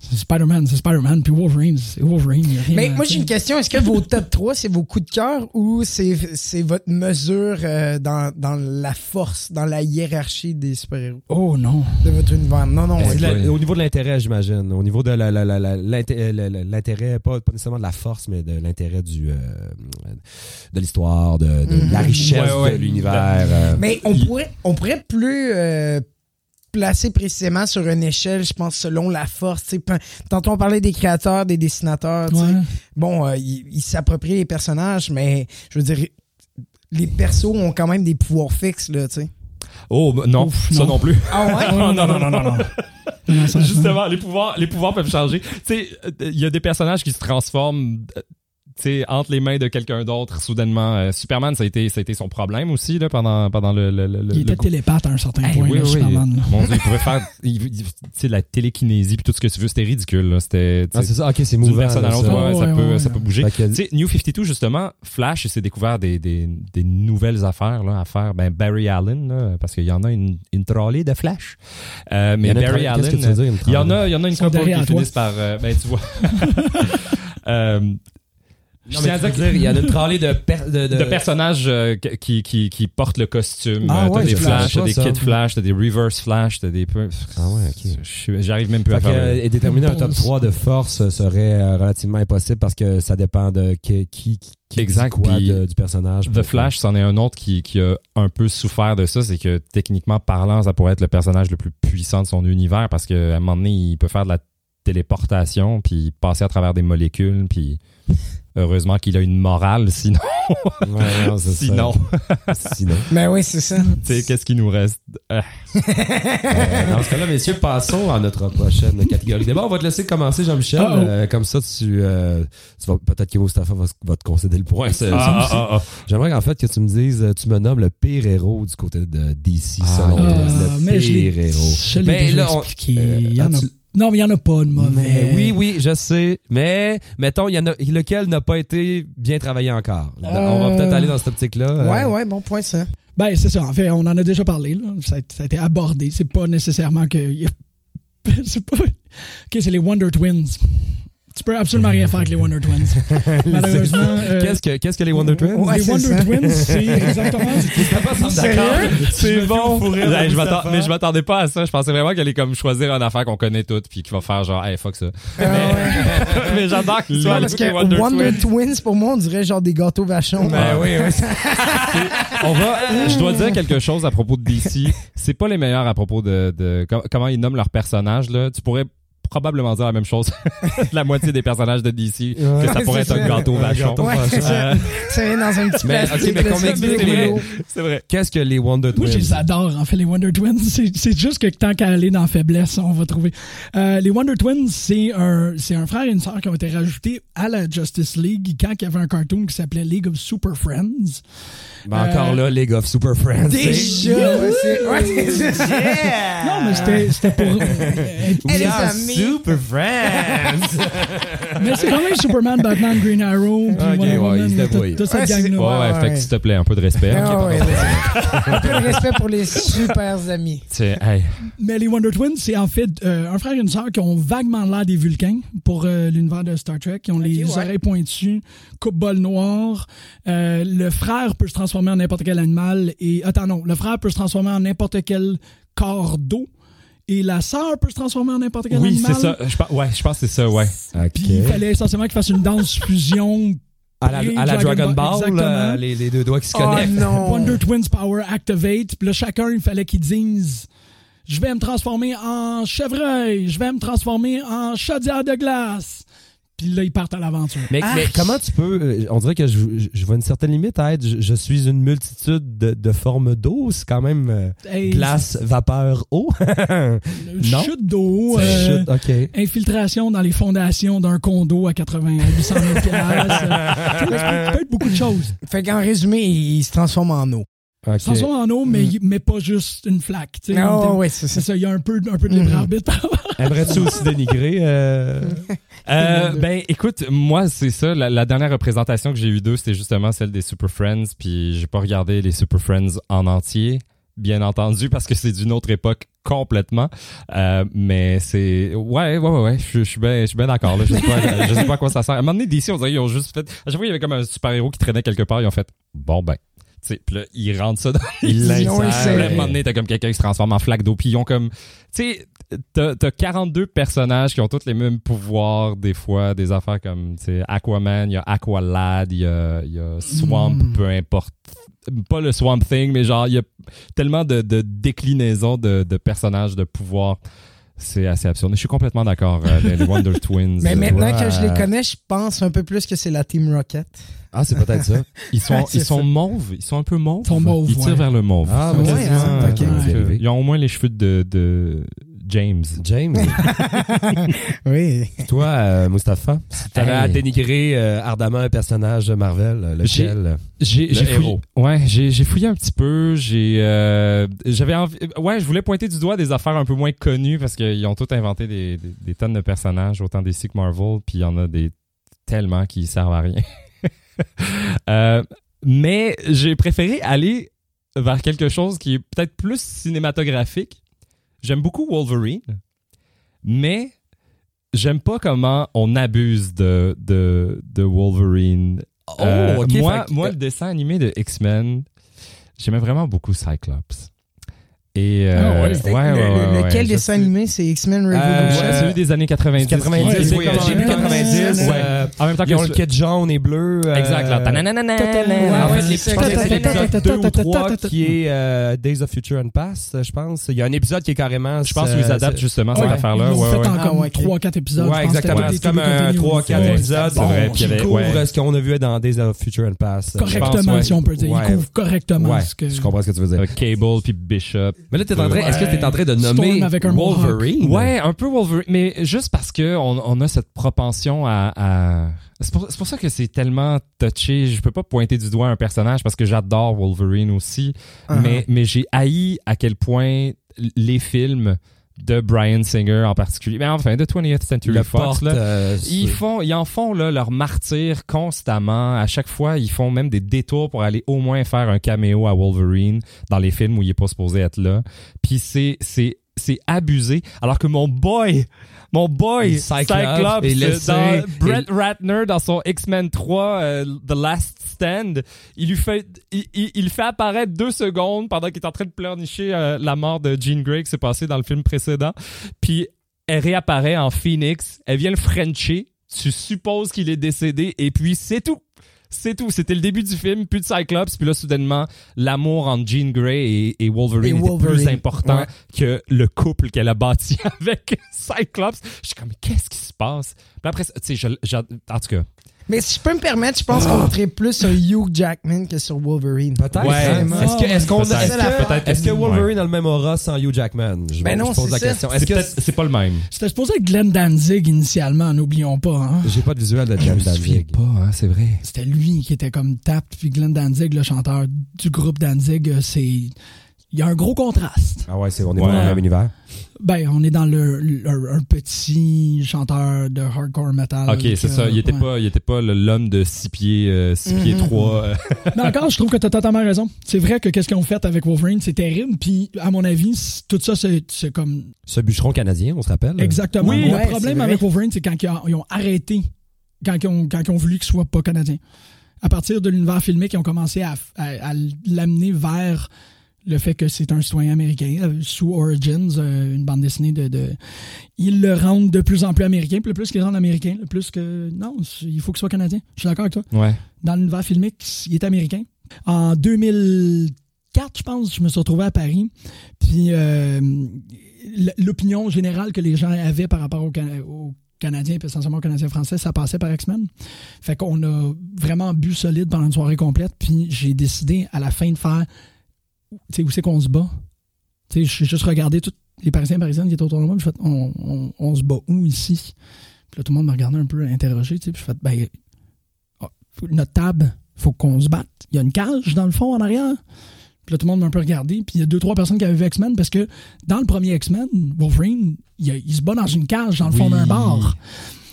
C'est Spider-Man, c'est Spider-Man, puis Wolverine, c'est Wolverine. Mais moi, j'ai une question. Est-ce que vos top 3, c'est vos coups de cœur ou c'est c'est votre mesure euh, dans, dans la force, dans la hiérarchie des super-héros? Oh non. de votre univers? Non, non. Ouais. la- au niveau de l'intérêt, j'imagine. Au niveau de la- la- la- la- l'inté- euh, l'intérêt, pas, pas nécessairement de la force, mais de l'intérêt du euh, de l'histoire, de, de Mhm. la richesse Ouais, ouais. de l'univers. euh. Mais on Il- pourrait, on pourrait plus euh, placer précisément sur une échelle, je pense, selon la force. tu sais. Pe- Tantôt, on parlait des créateurs, des dessinateurs. tu sais. Ouais. Bon, euh, ils ils s'approprient les personnages, mais je veux dire, les persos ont quand même des pouvoirs fixes, là, tu sais. Oh bah, non, Ouf, ça non. non plus. Ah ouais? non, non, non, non, non, non. Justement, les pouvoirs, les pouvoirs peuvent changer. Tu sais, euh, il y a des personnages qui se transforment. Sais, entre les mains de quelqu'un d'autre, soudainement. Euh, Superman, ça a été, ça a été son problème aussi là, pendant, pendant le, le, le, Il le était gros- télépathe à un certain Hey, point, oui, là, oui. Superman. là. Mon Dieu, il pouvait faire tu sais, la télékinésie puis tout ce que tu veux. C'était ridicule. là. C'était Ah, c'est ça, ok, c'est d'une mouvant. personne à là, l'autre, ça. ouais, Ouais, ça, peut, ouais. ça peut bouger. Que- Tu sais, New 52, justement, Flash, il s'est découvert des, des, des nouvelles affaires là, à faire. Ben, Barry Allen, là, parce qu'il y en a une, une trolley de Flash. Euh, Il y mais en a Barry une trolley, qu'est-ce que Allen, tu veux dire, une il y en a, il y en a une couple qui finissent par. euh, ben, tu vois. euh, je tiens à dire y en a une tralée de, per- de, de- de personnages euh, qui, qui, qui portent le costume. Ah Euh, ouais, t'as des je Flash, savais t'as pas des ça. Kid Flash, t'as des Reverse Flash, t'as des peu. Ah ouais, ok. Je suis- J'arrive même plus Fait à que, faire. euh, le- et déterminer un top Pause. 3 de force serait euh, relativement impossible parce que ça dépend de qui, qui, qui Exact, quoi puis de- du personnage. The Flash, c'en est un autre qui, qui a un peu souffert de ça, c'est que techniquement parlant, ça pourrait être le personnage le plus puissant de son univers parce qu'à un moment donné, il peut faire de la téléportation puis passer à travers des molécules puis Heureusement qu'il a une morale, sinon, Ouais, non, c'est ça. sinon, Sinon. Ben oui, c'est ça. tu sais, qu'est-ce qui nous reste? Euh, Euh, dans ce cas-là, messieurs, passons à notre prochaine catégorie. D'abord, on va te laisser commencer, Jean-Michel. Uh-oh. Euh, comme ça, tu, euh, tu vas peut-être que Mustafa va, va te concéder le point. Ah, ah, ah, J'aimerais en fait que tu me dises, tu me nommes le pire héros du côté de DC, Ah, selon toi. Le mais pire héros. je l'ai Ben, déjà là, on- expliqué. Euh, Il y en a- as-tu- Non, mais il n'y en a pas de mauvais. Mais oui, oui, je sais. Mais, mettons, il y en a, lequel n'a pas été bien travaillé encore? On va Euh, peut-être aller dans cette optique-là. euh. Ouais, ouais, bon point, ça. Ben, c'est ça. En fait, on en a déjà parlé. Là. Ça, a, ça a été abordé. C'est pas nécessairement que. y a- C'est pas. Ok, c'est les Wonder Twins. Tu peux absolument rien faire avec les Wonder Twins. Malheureusement. euh, Qu'est-ce que, qu'est-ce que les Wonder Twins? Ouais, les c'est Wonder ça. Twins, c'est exactement. C'est bon. de je mais je m'attendais pas à ça. Je pensais vraiment qu'elle allait comme choisir une affaire qu'on connaît toutes puis qu'il va faire genre, hey, fuck ça. Ah ouais. mais j'adore que tu sois parce que Wonder, Wonder Twins. Twins, pour moi, on dirait genre des gâteaux vachons. Ben oui, oui. On va, je dois dire quelque chose à propos de DC. C'est pas les meilleurs à propos de, de com- comment ils nomment leurs personnages, là. Tu pourrais probablement dire la même chose la moitié des personnages de DC, que ça pourrait c'est être un gâteau Un vachon. Ouais, c'est ça. Euh, vient dans un petit Mais, plastique. ok, mais qu'on. C'est vrai. Qu'est-ce que les Wonder Twins? Moi, je les adore, en fait, les Wonder Twins. C'est c'est juste que tant qu'à aller dans faiblesse, on va trouver. Euh, les Wonder Twins, c'est un, c'est un frère et une sœur qui ont été rajoutés à la Justice League quand il y avait un cartoon qui s'appelait League of Super Friends. Ben, encore Euh, là, League of Super Friends. Déjà, ouais, c'est ouais, c'est ça. Non, mais c'était c'était pour. euh, être- super Friends. mais c'est quand même Superman, Batman, Green Arrow. puis Ok, Wonder ouais, Woman, ils se débrouillent. t'as cette Ouais, c'est- gang-là. Ouais, ouais, ouais, fait que ouais. s'il te plaît, un peu de respect. Ah ouais, pardon. ouais. Un peu de respect pour les super amis. Tu sais, hey, Mais les Wonder Twins, c'est en fait euh, un frère et une sœur qui ont vaguement l'air des Vulcains pour euh, l'univers de Star Trek, qui ont les ouais. oreilles pointues, coupe-bol noir. Euh, le frère peut se transformer en n'importe quel animal et attends non, le frère peut se transformer en n'importe quel corps d'eau et la sœur peut se transformer en n'importe quel oui, animal. c'est ça. Je pense, ouais, je pense que c'est ça, ouais. Puis il fallait essentiellement qu'il fasse une danse fusion. À la, à la Dragon Dragon Ball, euh, les, les deux doigts qui se Oh connectent. non. Wonder Twins Power Activate. Puis là, chacun, il fallait qu'ils disent Je vais me transformer en chevreuil, je vais me transformer en chaudière de glace. Puis là, ils partent à l'aventure. Mais, Ah. mais comment tu peux. euh, On dirait que je, je, je vois une certaine limite à être. Je, je suis une multitude de, de formes d'eau. C'est quand même euh, Hey, glace, vapeur, eau. non? Chute d'eau. Euh, chute, ok. Infiltration dans les fondations d'un condo à 80 à 800 000 piastres. Euh, tu sais, Ça peut être beaucoup de choses. Fait qu'en résumé, il se transforme en eau. Ok. Sans soit en eau, mais, mais pas juste une flaque. sais. Non, ouais, c'est C'est ça. ça, il y a un peu, un peu de libre Mhm. arbitre rapport. Aimerais-tu aussi dénigrer euh, Euh, ben, écoute, moi, c'est ça. La, la dernière représentation que j'ai eue d'eux, c'était justement celle des Super Friends. Puis j'ai pas regardé les Super Friends en entier, bien entendu, parce que c'est d'une autre époque complètement. Euh, mais c'est ouais, ouais, ouais, ouais. Je je suis bien, je suis bien d'accord. Là, je sais pas, je sais pas à quoi ça sert. À un moment donné, DC, on dirait qu'ils ont juste fait. À chaque fois, il y avait comme un super héros qui traînait quelque part. Ils ont fait bon ben. Tu sais, puis là, ils rentrent ça dans inséré. à un moment donné, t'as comme quelqu'un qui se transforme en flaque d'eau. Puis ils ont comme. Tu sais, t'as t'as 42 personnages qui ont tous les mêmes pouvoirs, des fois, des affaires comme, tu sais, Aquaman, il y a Aqualad, il y a, il y a Swamp, Mm. peu importe. Pas le Swamp Thing, mais genre, il y a tellement de, de déclinaisons de, de personnages, de pouvoirs. C'est assez absurde. Je suis complètement d'accord. euh, les, les Wonder Twins. Mais euh, maintenant ouais. que je les connais, je pense un peu plus que c'est la Team Rocket. Ah, c'est peut-être ça. ils sont, ils sont ça. mauves. Ils sont un peu mauves. Ils Ils tirent ouais. vers le mauve. Ah, Ouais, hein, quasiment, ok. vous y arrivez. Ils ont au moins les cheveux de, de James. James, Oui. toi, euh, Mustapha, si t'avais Hey. à dénigrer euh, ardemment un personnage de Marvel, euh, lequel? J'ai Le fouillé, héros. ouais, j'ai j'ai fouillé un petit peu. J'ai euh, j'avais envie, ouais, je voulais pointer du doigt des affaires un peu moins connues parce qu'ils ont tous inventé des, des, des tonnes de personnages, autant des que Marvel, puis il y en a des tellement qui servent à rien. Euh, mais j'ai préféré aller vers quelque chose qui est peut-être plus cinématographique. J'aime beaucoup Wolverine, mais j'aime pas comment on abuse de, de, de Wolverine. Oh, Euh, moi, que- moi, le dessin animé de X-Men, j'aimais vraiment beaucoup Cyclops. Et euh, Ah ouais. ouais, le- ouais, le- ouais, lequel dessin animé, c'est X-Men Euh, Revolution? Ouais, celui des années 90. 90, Ouais, oui, ouais, début ouais. 90. Ouais. euh, En même temps Ils ont que le kit jaune et bleu. euh, Exact, là. En Ouais, fait, les- c'est l'épisode 2 ou 3 qui est euh, Days of Future and Past, je pense. Il y a un épisode qui est carrément... Je pense euh, qu'ils adaptent justement cette affaire-là. Ouais, ouais. en Ah, comme ouais, ok. 3-4 épisodes. Ouais, exactement. C'est comme un TV 3-4 Ouais. épisodes C'est vrai, puis qui couvre ouais. ce qu'on a vu dans Days of Future and Past? Correctement, si on peut dire. Ils couvrent correctement Ouais, ce que... je comprends ce que tu veux dire. Cable puis Bishop. Mais là, t'es en train, est-ce que t'es en train de nommer avec un Wolverine? Ouais, un peu Wolverine, mais juste parce que on, on a cette propension à. à- C'est pour, c'est pour ça que c'est tellement touché. Je peux pas pointer du doigt un personnage parce que j'adore Wolverine aussi, Uh-huh. mais mais j'ai haï à quel point les films de Brian Singer en particulier, mais enfin de 20th Century Fox là, euh, ils font, ils en font là, leur martyr constamment. À chaque fois, ils font même des détours pour aller au moins faire un caméo à Wolverine dans les films où il est pas supposé être là. Puis c'est, c'est, c'est abusé. Alors que mon boy, mon boy, Cyclops est laissé- dans Brett et- Ratner dans son X-Men 3, euh, The Last Stand, il lui fait, il, il, il fait apparaître deux secondes pendant qu'il est en train de pleurnicher euh, la mort de Jean Grey qui s'est passée dans le film précédent. Puis elle réapparaît en Phoenix, elle vient le Frencher, tu supposes qu'il est décédé, et puis c'est tout. C'est tout. C'était le début du film, plus de Cyclops, puis là, soudainement, l'amour entre Jean Grey et, et Wolverine Et était Wolverine. plus important Ouais. que le couple qu'elle a bâti avec Cyclops. Je suis comme, mais qu'est-ce qui se passe? Puis après, tu sais, en tout cas, Mais si je peux me permettre, je pense qu'on voterait plus sur Hugh Jackman que sur Wolverine. Peut-être. Ouais. hein. Est-ce que, est-ce qu'on, est-ce que, Peut-être. est-ce que Wolverine a le même aura sans Hugh Jackman? Je, Ben je pose la ça. question. c'est Est-ce que, c'est pas le même. C'était supposé être Glenn Danzig initialement, n'oublions pas. Hein? j'ai pas de visuel de Je Jen me souviens Danzig. pas, hein, c'est vrai. C'était lui qui était comme Tap, puis Glenn Danzig, le chanteur du groupe Danzig, euh, c'est... Il y a un gros contraste. Ah ouais, c'est, on est Ouais. dans le même univers. Ben, on est dans le, le- un, un petit chanteur de hardcore metal. Ok, c'est ça. euh, Il était ouais. pas, il était pas l'homme de 6 pieds, euh, six pieds Mhm. 3. Mais encore, je trouve que tu as totalement raison. C'est vrai que qu'est-ce qu'ils ont fait avec Wolverine, c'est terrible. Puis, à mon avis, tout ça, c'est c'est comme Ce bûcheron canadien, on se rappelle? exactement. Oui, le problème avec. Wolverine, c'est quand ils ont, ils ont arrêté, quand ils ont, quand ils ont voulu qu'il soit pas canadien. À partir de l'univers filmique, ils ont commencé à, à- à l'amener vers le fait que c'est un citoyen américain euh, sous Origins, euh, une bande dessinée de, de- Ils le rendent de plus en plus américain. Puis le plus qu'ils le rendent américain, le plus que. Non, il faut qu'il soit canadien. Je suis d'accord avec toi. ouais. dans l'univers filmique, il est américain. En 2004, je pense, je me suis retrouvé à Paris. Puis euh, l'opinion générale que les gens avaient par rapport aux, Cana- aux Canadiens, puis essentiellement aux Canadiens français, ça passait par X-Men. Fait qu'on a vraiment bu solide pendant une soirée complète. Puis j'ai décidé à la fin de faire, où c'est qu'on se bat? J'ai juste regardé tous les Parisiens et Parisiennes qui étaient autour de moi. Puis fait, on, on- on se bat où ici? Puis là, tout le monde me regardait un peu interrogé. Puis j'ai fait, ben, notre table, faut qu'on se batte. Il y a une cage dans le fond en arrière. Puis là, tout le monde m'a un peu regardé. Puis il y a deux, trois personnes qui avaient vu X-Men parce que dans le premier X-Men, Wolverine, il, y a- il se bat dans une cage dans le fond Oui. d'un bar.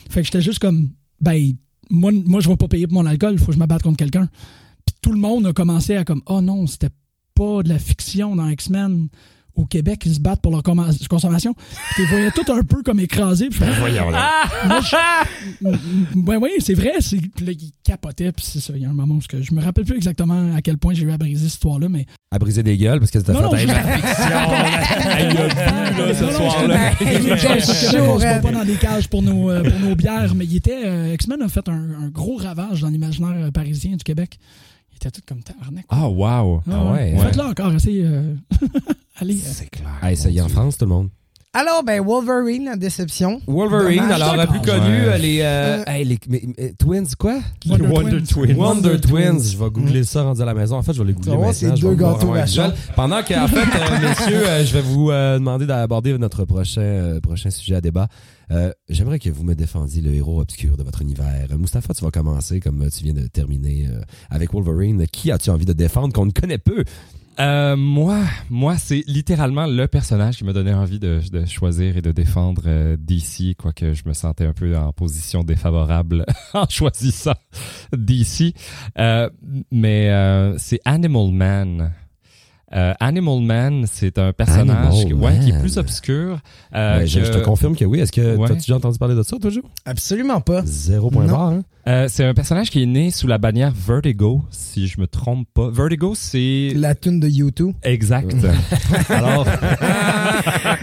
Fait que j'étais juste comme, ben, moi, moi je vais pas payer pour mon alcool, il faut que je me batte contre quelqu'un. Puis tout le monde a commencé à comme, oh non, c'était pas de la fiction dans X-Men. Au Québec, ils se battent pour leur consommation. Puis ils voyaient tout un peu comme écrasés. Fais, Voyons là. moi, je- Ouais, oui, c'est vrai. C'est... Puis là, il capotait, puis c'est ça. Il y a un moment où je me rappelle plus exactement à quel point j'ai eu à briser cette histoire-là, mais. À briser des gueules parce que t'as Non, fait non, un- Hey, il a bu, là, ce soir-là. on show, pas dans des cages pour nos, euh, pour nos bières, mais il était. euh, X-Men a fait un, un gros ravage dans l'imaginaire euh, parisien du Québec. Il était tout comme tabarnak. Ah, wow. Ah ouais. Faites-le encore, essayez. euh, Allez. euh, C'est clair. Hey, ça y est en France, tout le monde. Alors, ben, Wolverine, la déception. Wolverine, Dommage. alors D'accord. plus connu, Ouais. euh, les, euh, Euh. hey, les mais- mais, Twins, quoi? Wonder Wonder Twins. Twins. Wonder Twins. Je vais googler ça rendu à la maison. En fait, je vais les googler maintenant. c'est deux gâteaux à. Pendant que, en fait, euh, messieurs, euh, je vais vous euh, demander d'aborder notre prochain, euh, prochain sujet à débat. Euh, J'aimerais que vous me défendiez le héros obscur de votre univers. Mustapha, tu vas commencer comme tu viens de terminer euh, avec Wolverine. Qui as-tu envie de défendre qu'on ne connaît peu? Euh, moi, moi, c'est littéralement le personnage qui m'a donné envie de, choisir et de défendre euh, DC, quoique je me sentais un peu en position défavorable en choisissant DC. Euh, mais c'est Animal Man. Euh, Animal Man, c'est un personnage qui- ouais, qui est plus obscur. euh, je, que- je te confirme que oui. Est-ce que Ouais. t'as déjà entendu parler de ça, toi, Joe? Absolument pas. Zéro point barre, hein? Euh, c'est un personnage qui est né sous la bannière Vertigo, si je me trompe pas. Vertigo, c'est La tune de YouTube. exact. Alors,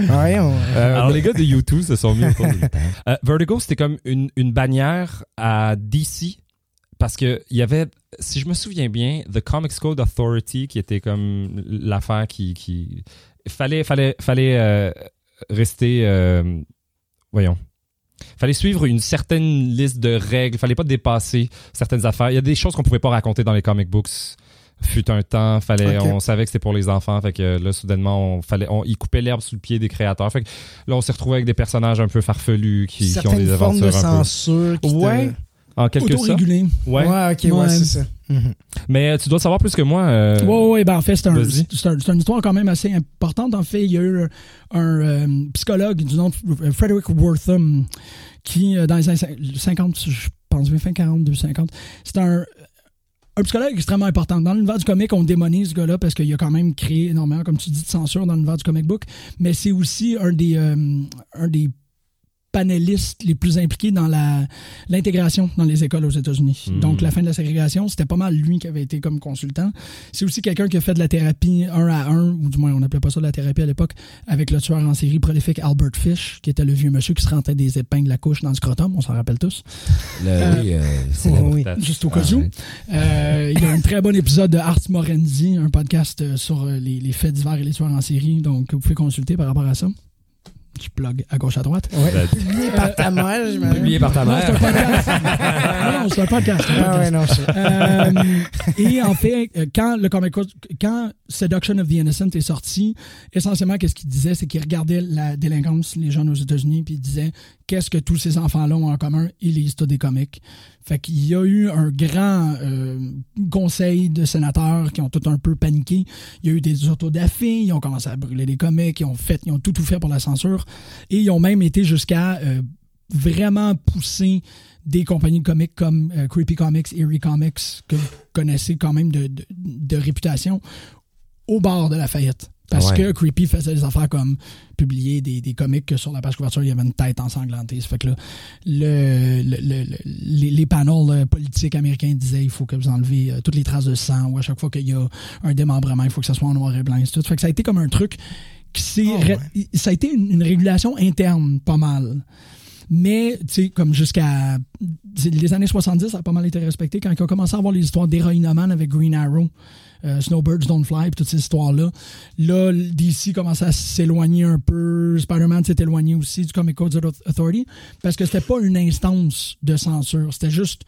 Ouais, on- Euh, alors les gars de U2 se sont mis autour. Euh, Vertigo, c'était comme une, une bannière à DC parce que il y avait, si je me souviens bien, The Comics Code Authority qui était comme l'affaire qui, qui fallait fallait fallait euh, rester, euh, voyons. Fallait suivre une certaine liste de règles. Fallait pas dépasser certaines affaires. Il y a des choses qu'on pouvait pas raconter dans les comic books. Fut un temps, fallait, on savait que c'était pour les enfants, fait que là soudainement on fallait, on, ils coupaient l'herbe sous le pied des créateurs. Fait que là on s'est retrouvé avec des personnages un peu farfelus qui, qui ont des formes de aventures un peu. qui Ouais. En quelque sorte. Autorégulé. Ouais. Ouais, ok, ouais, Ouais. c'est ça. Mhm. Mais euh, tu dois savoir plus que moi. euh, Ouais, ouais, ben en fait, c'est un, un- une histoire quand même assez importante. En fait, il y a eu un, euh, psychologue du nom de Frederick Wortham qui, euh, dans les années 50, je pense bien fin 42, 50, c'est un, un psychologue extrêmement important. Dans l'univers du comic, on démonise ce gars-là parce qu'il a quand même créé énormément, comme tu dis, de censure dans l'univers du comic book. Mais c'est aussi un des, euh, un des panélistes les plus impliqués dans la l'intégration dans les écoles aux États-Unis. Mm. Donc la fin de la ségrégation, c'était pas mal lui qui avait été comme consultant. C'est aussi quelqu'un qui a fait de la thérapie un à un, ou du moins on n'appelait pas ça de la thérapie à l'époque, avec le tueur en série prolifique Albert Fish, qui était le vieux monsieur qui se rentrait des épingles à couche dans le scrotum, on s'en rappelle tous. Le- Euh, oui, euh, oui. Juste au cas Ah, où. ouais. Euh, il y a un très bon épisode de Ars Morenzi, un podcast euh, sur les, les faits divers et les tueurs en série, donc vous pouvez consulter par rapport à ça. Je plug à gauche à droite. Ouais. Publié par ta mère. Publié par ta Non, c'est un mère. podcast. non, non, c'est un podcast. Ah ouais, non. Euh, et en fait, euh, quand le comic quand Seduction of the Innocent est sorti, essentiellement, qu'est-ce qu'il disait, c'est qu'il regardait la délinquance, les jeunes aux États-Unis, puis il disait qu'est-ce que tous ces enfants-là ont en commun, ils lisent tous des comics. Fait qu'il y a eu un grand euh, conseil de sénateurs qui ont tout un peu paniqué. Il y a eu des autodafés, ils ont commencé à brûler des comics, ils ont fait, ils ont tout tout fait pour la censure, et ils ont même été jusqu'à euh, vraiment pousser des compagnies de comics comme euh, Creepy Comics, Eerie Comics, que vous connaissez quand même de, de, de réputation, au bord de la faillite. Parce Ouais. que Creepy faisait des affaires comme publier des, des comics que sur la page couverture, il y avait une tête ensanglantée. Ça fait que là, le, le- le- le- les, les panels euh, politiques américains disaient il faut que vous enlevez euh, toutes les traces de sang ou à chaque fois qu'il y a un démembrement, il faut que ça soit en noir et blanc. et tout. Fait que ça a été comme un truc qui s'est... Oh, ouais. Ça a été une, une régulation interne, pas mal. Mais, tu sais, comme jusqu'à les années 70, ça a pas mal été respecté. Quand ils ont commencé à avoir les histoires d'héroïnomane avec Green Arrow, euh, Snowbirds Don't Fly, puis toutes ces histoires-là, là, DC commençait à s'éloigner un peu. Spider-Man s'est éloigné aussi du Comic Code Authority parce que c'était pas une instance de censure. C'était juste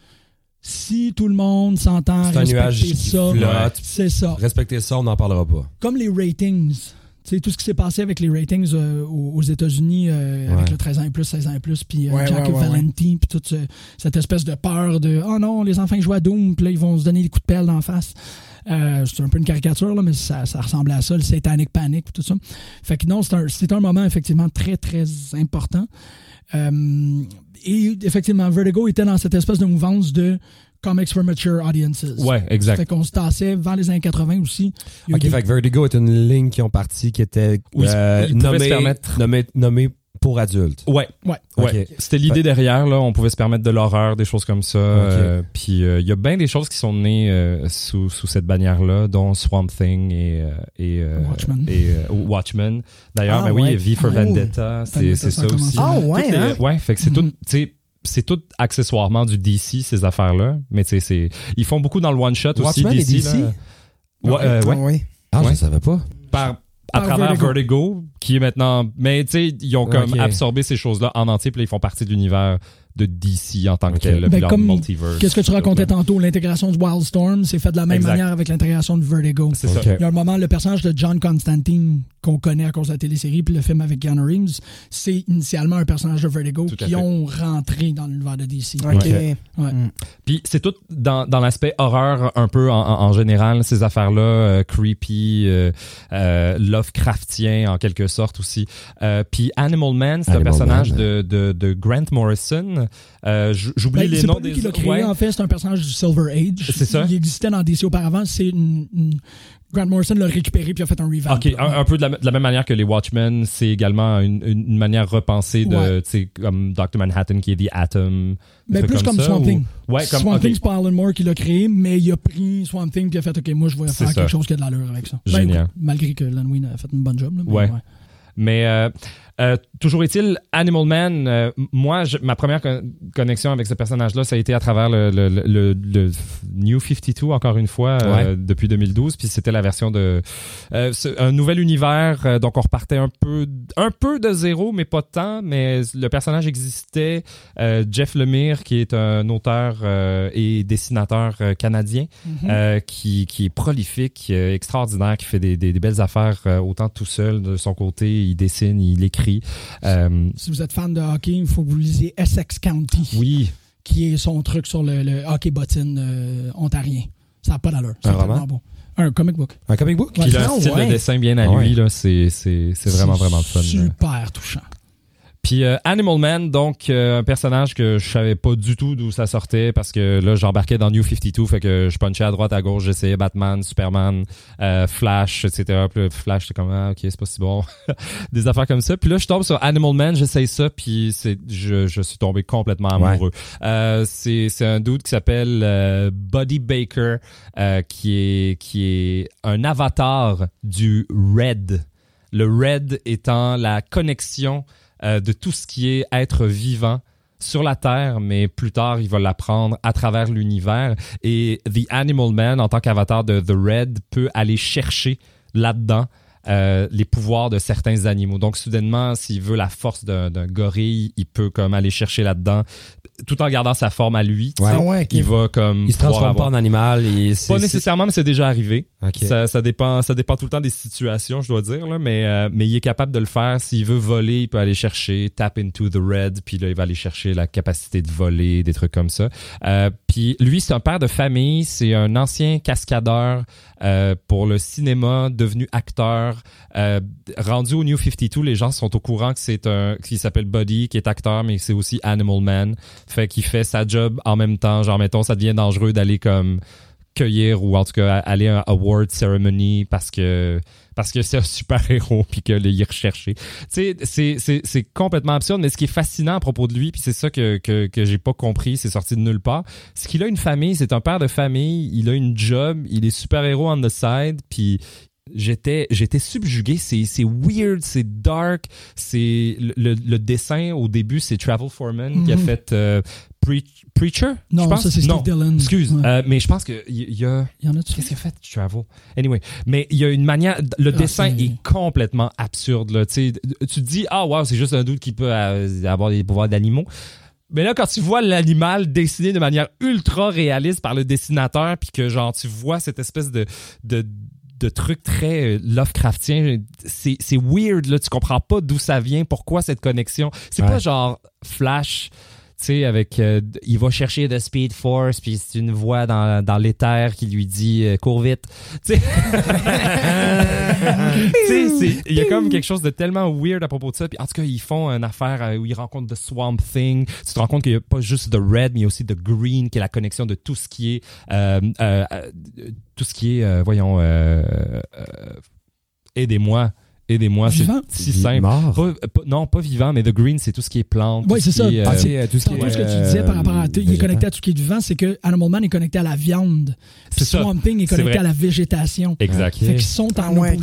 si tout le monde s'entend C'est un nuage respecter ça, c'est ça Respectez ça, on n'en parlera pas. comme les ratings. Tu sais, tout ce qui s'est passé avec les ratings euh, aux États-Unis euh, avec le 13 ans et plus, 16 ans et plus, puis euh, Ouais, Jack ouais, ouais, Valenti, puis toute ce- cette espèce de peur de oh non, les enfants jouent à Doom, puis là ils vont se donner des coups de pelle d'en face. Euh, c'est un peu une caricature, là, mais ça, ça ressemblait à ça, le Satanic Panic, tout ça. Fait que non, c'est un, un moment effectivement très, très important. Euh, et effectivement, Vertigo était dans cette espèce de mouvance de comics for mature audiences. Ouais, exact. Fait qu'on se tassait vers les années 80 aussi. Ok, des- fait que Vertigo est une ligne qui ont parti qui était euh, nommée pour adultes. Ouais. Ouais. Ouais. C'était l'idée derrière, là. On pouvait se permettre de l'horreur, des choses comme ça. euh, puis euh, il y a bien des choses qui sont nées euh, sous, sous cette bannière-là, dont Swamp Thing et, euh, et, euh, Watchmen. et euh, Watchmen. D'ailleurs, Ah, ben oui. V for Ah, Vendetta, c'est ça ça aussi. Ah ouais, hein? ouais, fait que c'est Mhm. tout, c'est tout accessoirement du DC ces affaires-là, mais tu sais, c'est ils font beaucoup dans le one shot aussi Watchmen et DC. DC? là. Ouais, euh, ouais. Ah ouais. Ah, je savais pas. Par à Par travers Vertigo. Vertigo. qui est maintenant. Mais tu sais, ils ont comme Ok. absorbé ces choses-là en entier, puis là, ils font partie de l'univers de DC en tant que tel, Ben, comme- multiverse. Qu'est-ce que tu racontais tantôt? L'intégration du Wildstorm, c'est fait de la même Exact. manière avec l'intégration de Vertigo. C'est Ok. ça. Il y a un moment, le personnage de John Constantine, qu'on connaît à cause de la télésérie, puis le film avec Keanu Reeves, c'est initialement un personnage de Vertigo qui fait. ont rentré dans l'univers de DC. Ok. Ouais. Puis c'est tout dans, dans l'aspect horreur un peu en, général, ces affaires-là, euh, creepy, euh, euh, Lovecraftien en quelque sorte aussi. Euh, puis Animal Man, c'est un personnage Man. de, de, de Grant Morrison. Euh, J'oublie Ben, les c'est noms des qui l'a créé, ouais. en fait, c'est un personnage du Silver Age. C'est ça. Il existait dans DC auparavant, c'est une, une- Grant Morrison l'a récupéré puis a fait un revamp. Ok, un, un peu de la, de la même manière que les Watchmen, c'est également une, manière repensée de, Ouais. tu sais, comme Dr. Manhattan qui est The Atom. Mais plus comme, Swamp ou- Thing. Ouais, comme Swamp. Thing, c'est pas Alan Moore qui l'a créé, mais il a pris Swamp Thing puis a fait OK, moi je vais C'est faire quelque chose qui a de l'allure avec ça. Ben, Génial. écoute, malgré que Len Wein a fait une bonne job. là, mais Ouais. Mais euh, euh, toujours est-il, Animal Man, euh, moi, je- ma première con- connexion avec ce personnage-là, ça a été à travers le, le, le, le- New 52, encore une fois, euh, depuis 2012. Puis c'était la version de... un nouvel univers, donc on repartait un peu, un peu de zéro, mais pas temps. Mais le personnage existait. Jeff Lemire, qui est un auteur et dessinateur canadien, Mhm. euh, qui, qui est prolifique, extraordinaire, qui fait des, des, des belles affaires autant tout seul de son côté, il dessine, il écrit. Euh, Si vous êtes fan de hockey, il faut que vous lisiez Essex County, oui, qui est son truc sur le, le hockey bottine euh, ontarien. Ça n'a pas d'allure. C'est Un roman? tellement bon. Un comic book. Un comic book? Ouais. puis a Ah, un style ouais. de dessin bien à Ah, lui, ouais. là, c'est, c'est, c'est vraiment, vraiment le fun. Super touchant. Puis euh, Animal Man, donc euh, un personnage que je savais pas du tout d'où ça sortait parce que là j'embarquais dans New 52, fait que je punchais à droite à gauche, j'essayais Batman, Superman, euh, Flash, etc. Puis Flash, c'est comme ah, ok c'est pas si bon, des affaires comme ça. Puis là je tombe sur Animal Man, j'essaye ça, puis c'est je, je suis tombé complètement amoureux. Euh, c'est c'est un dude qui s'appelle euh, Buddy Baker, euh, qui est qui est un avatar du Red. Le Red étant la connexion euh, de tout ce qui est être vivant sur la Terre, mais plus tard, il va l'apprendre à travers l'univers. Et The Animal Man, en tant qu'avatar de The Red, peut aller chercher là-dedans euh, les pouvoirs de certains animaux. Donc, soudainement, s'il veut la force d'un gorille, il peut comme aller chercher là-dedans, tout en gardant sa forme à lui. Ouais. sais. Ah ouais, ok. Il va comme Il se transforme pas en animal. Et Pas nécessairement, mais c'est déjà arrivé. Ça, ça dépend, ça dépend tout le temps des situations, je dois dire, là, mais, euh, mais il est capable de le faire. S'il veut voler, il peut aller chercher tap into the red, puis là, il va aller chercher la capacité de voler, des trucs comme ça. Euh, puis lui, c'est un père de famille, c'est un ancien cascadeur euh, pour le cinéma, devenu acteur. Euh, rendu au New 52, les gens sont au courant que c'est un, qui s'appelle Buddy, qui est acteur, mais c'est aussi Animal Man. Fait qu'il fait sa job en même temps. Genre, mettons, ça devient dangereux d'aller comme cueillir ou en tout cas aller à un award ceremony parce que parce que c'est un super héros puis que le y recherché. Tu sais, c'est complètement absurde mais ce qui est fascinant à propos de lui puis c'est ça que que que j'ai pas compris, c'est sorti de nulle part, c'est qu'il a une famille, c'est un père de famille, il a une job, il est super héros on the side puis J'étais, j'étais subjugué. C'est, c'est weird, c'est dark. C'est le, le- le dessin au début, c'est Travel Foreman qui a Mhm. fait euh, Pre- Preacher. je Non, pense? ça c'est Steve Dillon. Excuse, Ouais. euh, mais je pense que il y, a. Il y en? Qu'est-ce qu'il a fait, Travel? Anyway, mais il y a une manière. Le Ah, dessin est complètement absurde. Là. Tu sais, tu te dis, ah, wow, c'est juste un doute qui peut euh, avoir des pouvoirs d'animaux. Mais là, quand tu vois l'animal dessiné de manière ultra réaliste par le dessinateur, puis que genre tu vois cette espèce de de, de truc très euh, Lovecraftien, c'est c'est weird là. Tu comprends pas d'où ça vient, pourquoi cette connexion. C'est Ouais. pas genre Flash. Tu sais, avec, euh, il va chercher de Speed Force, puis c'est une voix dans, dans l'éther qui lui dit euh, cours vite. Tu sais, il y a comme quelque chose de tellement weird à propos de ça. Puis en tout cas, ils font une affaire euh, où ils rencontrent The Swamp Thing. Tu te rends compte qu'il n'y a pas juste The Red, mais aussi The Green, qui est la connexion de tout ce qui est, euh, tout ce qui est, voyons, aidez-moi, aidez-moi, c'est Vivant? si simple. Mort. Pas- pas- non, pas vivant, mais The Green, c'est tout ce qui est plante. Ce c'est qui ça. est, Ah, c'est, tout ce qui Tantôt, est, ce que tu euh, disais par rapport à tout, il est connecté à tout ce qui est vivant, c'est que Animal Man est connecté à la viande. C'est Puis. Swamp Thing est connecté à la végétation. Exact. Fait qu'ils sont en ouais.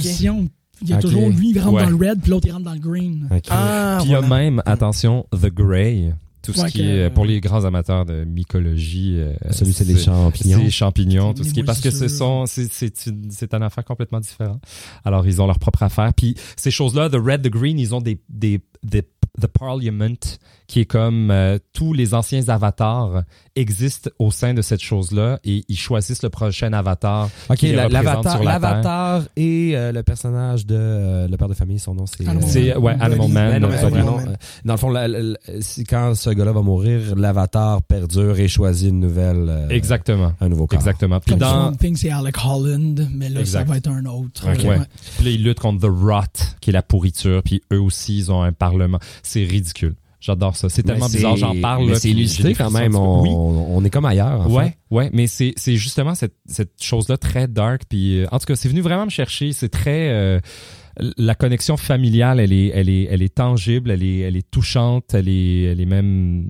Il y a toujours lui, il rentre Ouais. dans le red, puis l'autre, il rentre dans le green. Ah, Puis il y a même, attention, The Grey. Tout ce Ouais, qui est, pour les grands amateurs de mycologie. euh, Celui, c'est les champignons. C'est les champignons, tout ce qui est, parce que ce sont, c'est, c'est, une- c'est une affaire complètement différente. Alors, ils ont leur propre affaire. Puis, ces choses-là, The Red, The Green, ils ont des, des, des The Parliament, qui est comme euh, tous les anciens avatars existent au sein de cette chose-là et ils choisissent le prochain avatar. Ok, la- l'avatar, sur la et euh, le personnage de euh, le père de famille, son nom c'est. Animal C'est, Man. ouais, Animal. Man. Non, dans le fond, la- la- la- si- quand ce gars-là va mourir, l'avatar perdure et choisit une nouvelle. euh, Exactement. Un nouveau corps. Exactement. Puis Comme dans, Thing, c'est Alec Holland, mais là, Exact. ça va être un autre. Ok. Ouais. Puis là, ils luttent contre The Rot, qui est la pourriture. Puis eux aussi, ils ont un parlement. C'est ridicule. J'adore ça. C'est tellement bizarre, j'en parle. C'est illustré quand même. On. Oui. on est comme ailleurs. En Ouais, fait. ouais, mais c'est c'est justement cette cette chose-là très dark. Puis euh, en tout cas, c'est venu vraiment me chercher. C'est très euh, la connexion familiale, elle est elle est elle est tangible, elle est elle est touchante, elle est elle est même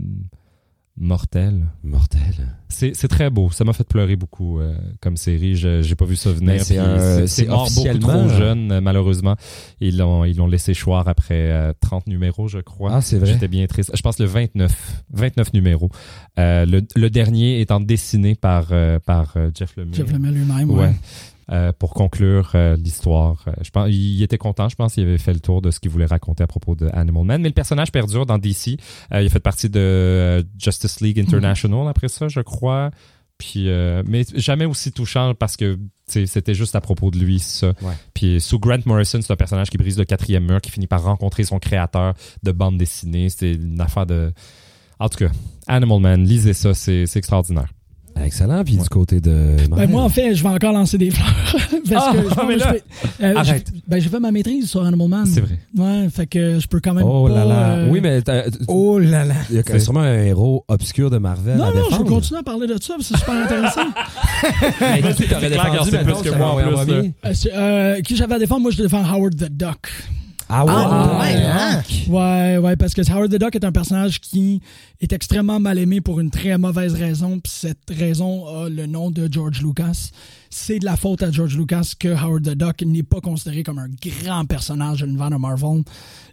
mortelle. Mortel. C'est c'est très beau. Ça m'a fait pleurer beaucoup euh, comme série. Je j'ai pas vu ça venir. Mais c'est c'est mort beaucoup officiellement- trop jeune, euh, malheureusement. Ils l'ont ils l'ont laissé choir après euh, 30 numéros, je crois. Ah, c'est vrai. J'étais bien triste. Je pense le 29, 29 numéros. Euh, le, le dernier étant dessiné par, euh, par euh, Jeff Lemire. Jeff Lemire lui-même. Ouais. Ouais. Euh, pour conclure euh, l'histoire. Euh, je pense, il était content, je pense qu'il avait fait le tour de ce qu'il voulait raconter à propos de Animal Man. Mais le personnage perdure dans DC. Il a fait partie de Justice League International après ça, je crois. Puis, euh, mais jamais aussi touchant parce que c'était juste à propos de lui, ça. Ouais. Puis sous Grant Morrison, c'est un personnage qui brise le quatrième mur, qui finit par rencontrer son créateur de bande dessinée. C'est une affaire de... En tout cas, Animal Man, lisez ça, c'est extraordinaire. Excellent. Puis Ouais. du côté de. Ben, moi, en fait, je vais encore lancer des fleurs. parce Ah, que, je pense mais là, je euh, arrête. j'ai- Ben, j'ai fait ma maîtrise sur Animal Man. C'est vrai. Ouais, fait que je peux quand même Oh là pas, là. euh, Oui, mais t'as- Oh là là. il y a C'est- sûrement un héros obscur de Marvel Non, à non, je vais continuer à parler de ça, parce que c'est super intéressant. Mais qui t'aurais défendu, plus que moi en plus, là. Euh, euh, qui j'avais à défendre? Moi, je défends Howard the Duck. Ah ouais? Ah, ouais, hein? Ouais, ouais, parce que Howard the Duck est un personnage qui est extrêmement mal aimé pour une très mauvaise raison, puis cette raison a le nom de George Lucas. C'est de la faute à George Lucas que Howard the Duck n'est pas considéré comme un grand personnage de l'univers de Marvel.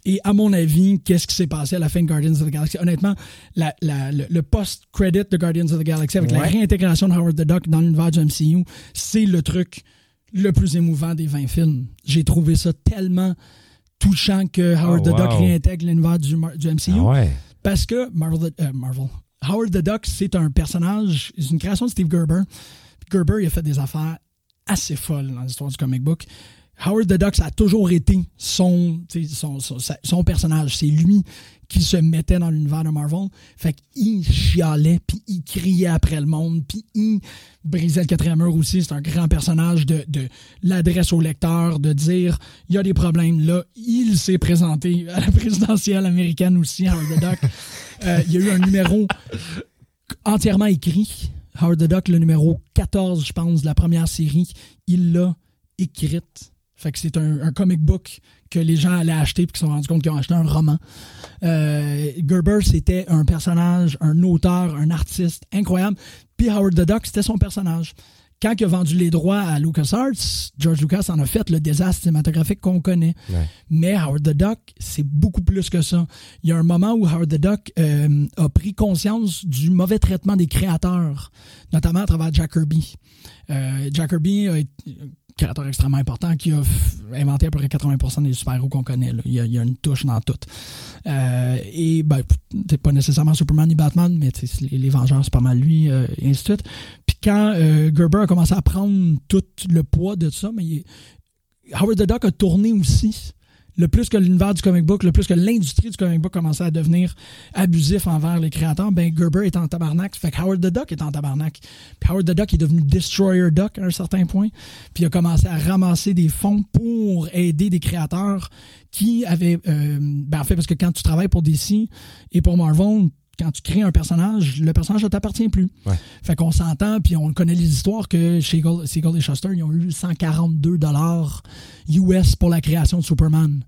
Et à mon avis, qu'est-ce qui s'est passé à la fin de Guardians of the Galaxy? Honnêtement, la- la- le, le post-credit de Guardians of the Galaxy avec la Ouais. réintégration de Howard the Duck dans l'univers du MCU, c'est le truc le plus émouvant des 20 films. J'ai trouvé ça tellement touchant que Howard Oh, the Duck wow. réintègre l'univers du, du MCU. Ah ouais. Parce que Marvel, euh, Marvel. Howard the Duck, c'est un personnage, c'est une création de Steve Gerber. Gerber, il a fait des affaires assez folles dans l'histoire du comic book. Howard the Duck, ça a toujours été son, personnage. C'est lui qui se mettait dans l'univers de Marvel. Fait qu'il chialait, puis il criait après le monde, puis il brisait le quatrième mur aussi. C'est un grand personnage de, de l'adresse au lecteur, de dire il y a des problèmes là. Il s'est présenté à la présidentielle américaine aussi, Howard the Duck. Euh, il y a eu un numéro entièrement écrit. Howard the Duck, le numéro 14, je pense, de la première série, il l'a écrite. Fait que c'est un, un comic book que les gens allaient acheter puis qui se sont rendus compte qu'ils ont acheté un roman. Euh, Gerber, c'était un personnage, un auteur, un artiste incroyable. Puis Howard the Duck, c'était son personnage. Quand il a vendu les droits à LucasArts, George Lucas en a fait le désastre cinématographique qu'on connaît. Ouais. Mais Howard the Duck, c'est beaucoup plus que ça. Il y a un moment où Howard the Duck euh, a pris conscience du mauvais traitement des créateurs, notamment à travers Jack Kirby. Euh, Jack Kirby a été créateur extrêmement important qui a inventé à peu près 80% des super-héros qu'on connaît. Il, y a, une touche dans tout. Euh, et ben, c'est pas nécessairement Superman ni Batman, mais les, Vengeurs, c'est pas mal lui, euh, et ainsi de suite. Puis quand euh, Gerber a commencé à prendre tout le poids de ça, mais il Howard the Duck a tourné aussi. Le plus que l'univers du comic book, le plus que l'industrie du comic book commençait à devenir abusif envers les créateurs, ben Gerber est en tabarnak. Fait que Howard the Duck est en tabarnak. Puis Howard the Duck est devenu Destroyer Duck à un certain point. Puis il a commencé à ramasser des fonds pour aider des créateurs qui avaient... euh, ben en fait, parce que quand tu travailles pour DC et pour Marvel, quand tu crées un personnage, le personnage ne t'appartient plus. Ouais. Fait qu'on s'entend, puis on connaît les histoires que Siegel, Siegel et Shuster, ils ont eu 142 dollars US pour la création de Superman.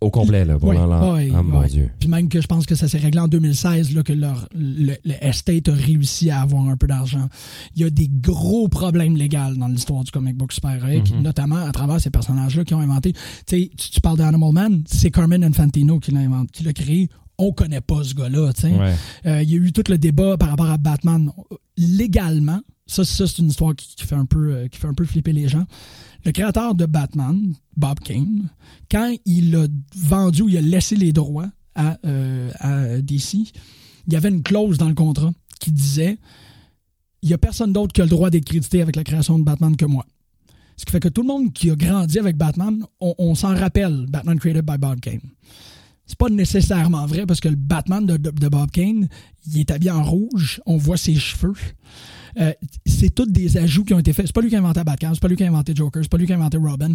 Au complet, là, pour Ouais, l'an- ouais, Ah, mon. Dieu. Puis même que je pense que ça s'est réglé en 2016, là, que leur, le, le estate a réussi à avoir un peu d'argent. Il y a des gros problèmes légaux dans l'histoire du comic book super-héroïque, Mhm. notamment à travers ces personnages-là qui ont inventé. Tu sais, tu, tu parles d'Animal Man, c'est Carmen Infantino qui l'a inventé, qui l'a créé. On connaît pas ce gars-là. Ouais. Euh, il y a eu tout le débat par rapport à Batman. Légalement, ça, ça c'est une histoire qui, qui fait un peu, euh, qui fait un peu flipper les gens. Le créateur de Batman, Bob Kane, quand il a vendu ou il a laissé les droits à, euh, à DC, il y avait une clause dans le contrat qui disait il n'y a personne d'autre qui a le droit d'être crédité avec la création de Batman que moi. Ce qui fait que tout le monde qui a grandi avec Batman, on, on s'en rappelle, Batman created by Bob Kane. C'est pas nécessairement vrai parce que le Batman de, de- de Bob Kane, il est habillé en rouge, on voit ses cheveux. Euh, c'est tous des ajouts qui ont été faits. C'est pas lui qui a inventé Batman, c'est pas lui qui a inventé Joker, c'est pas lui qui a inventé Robin.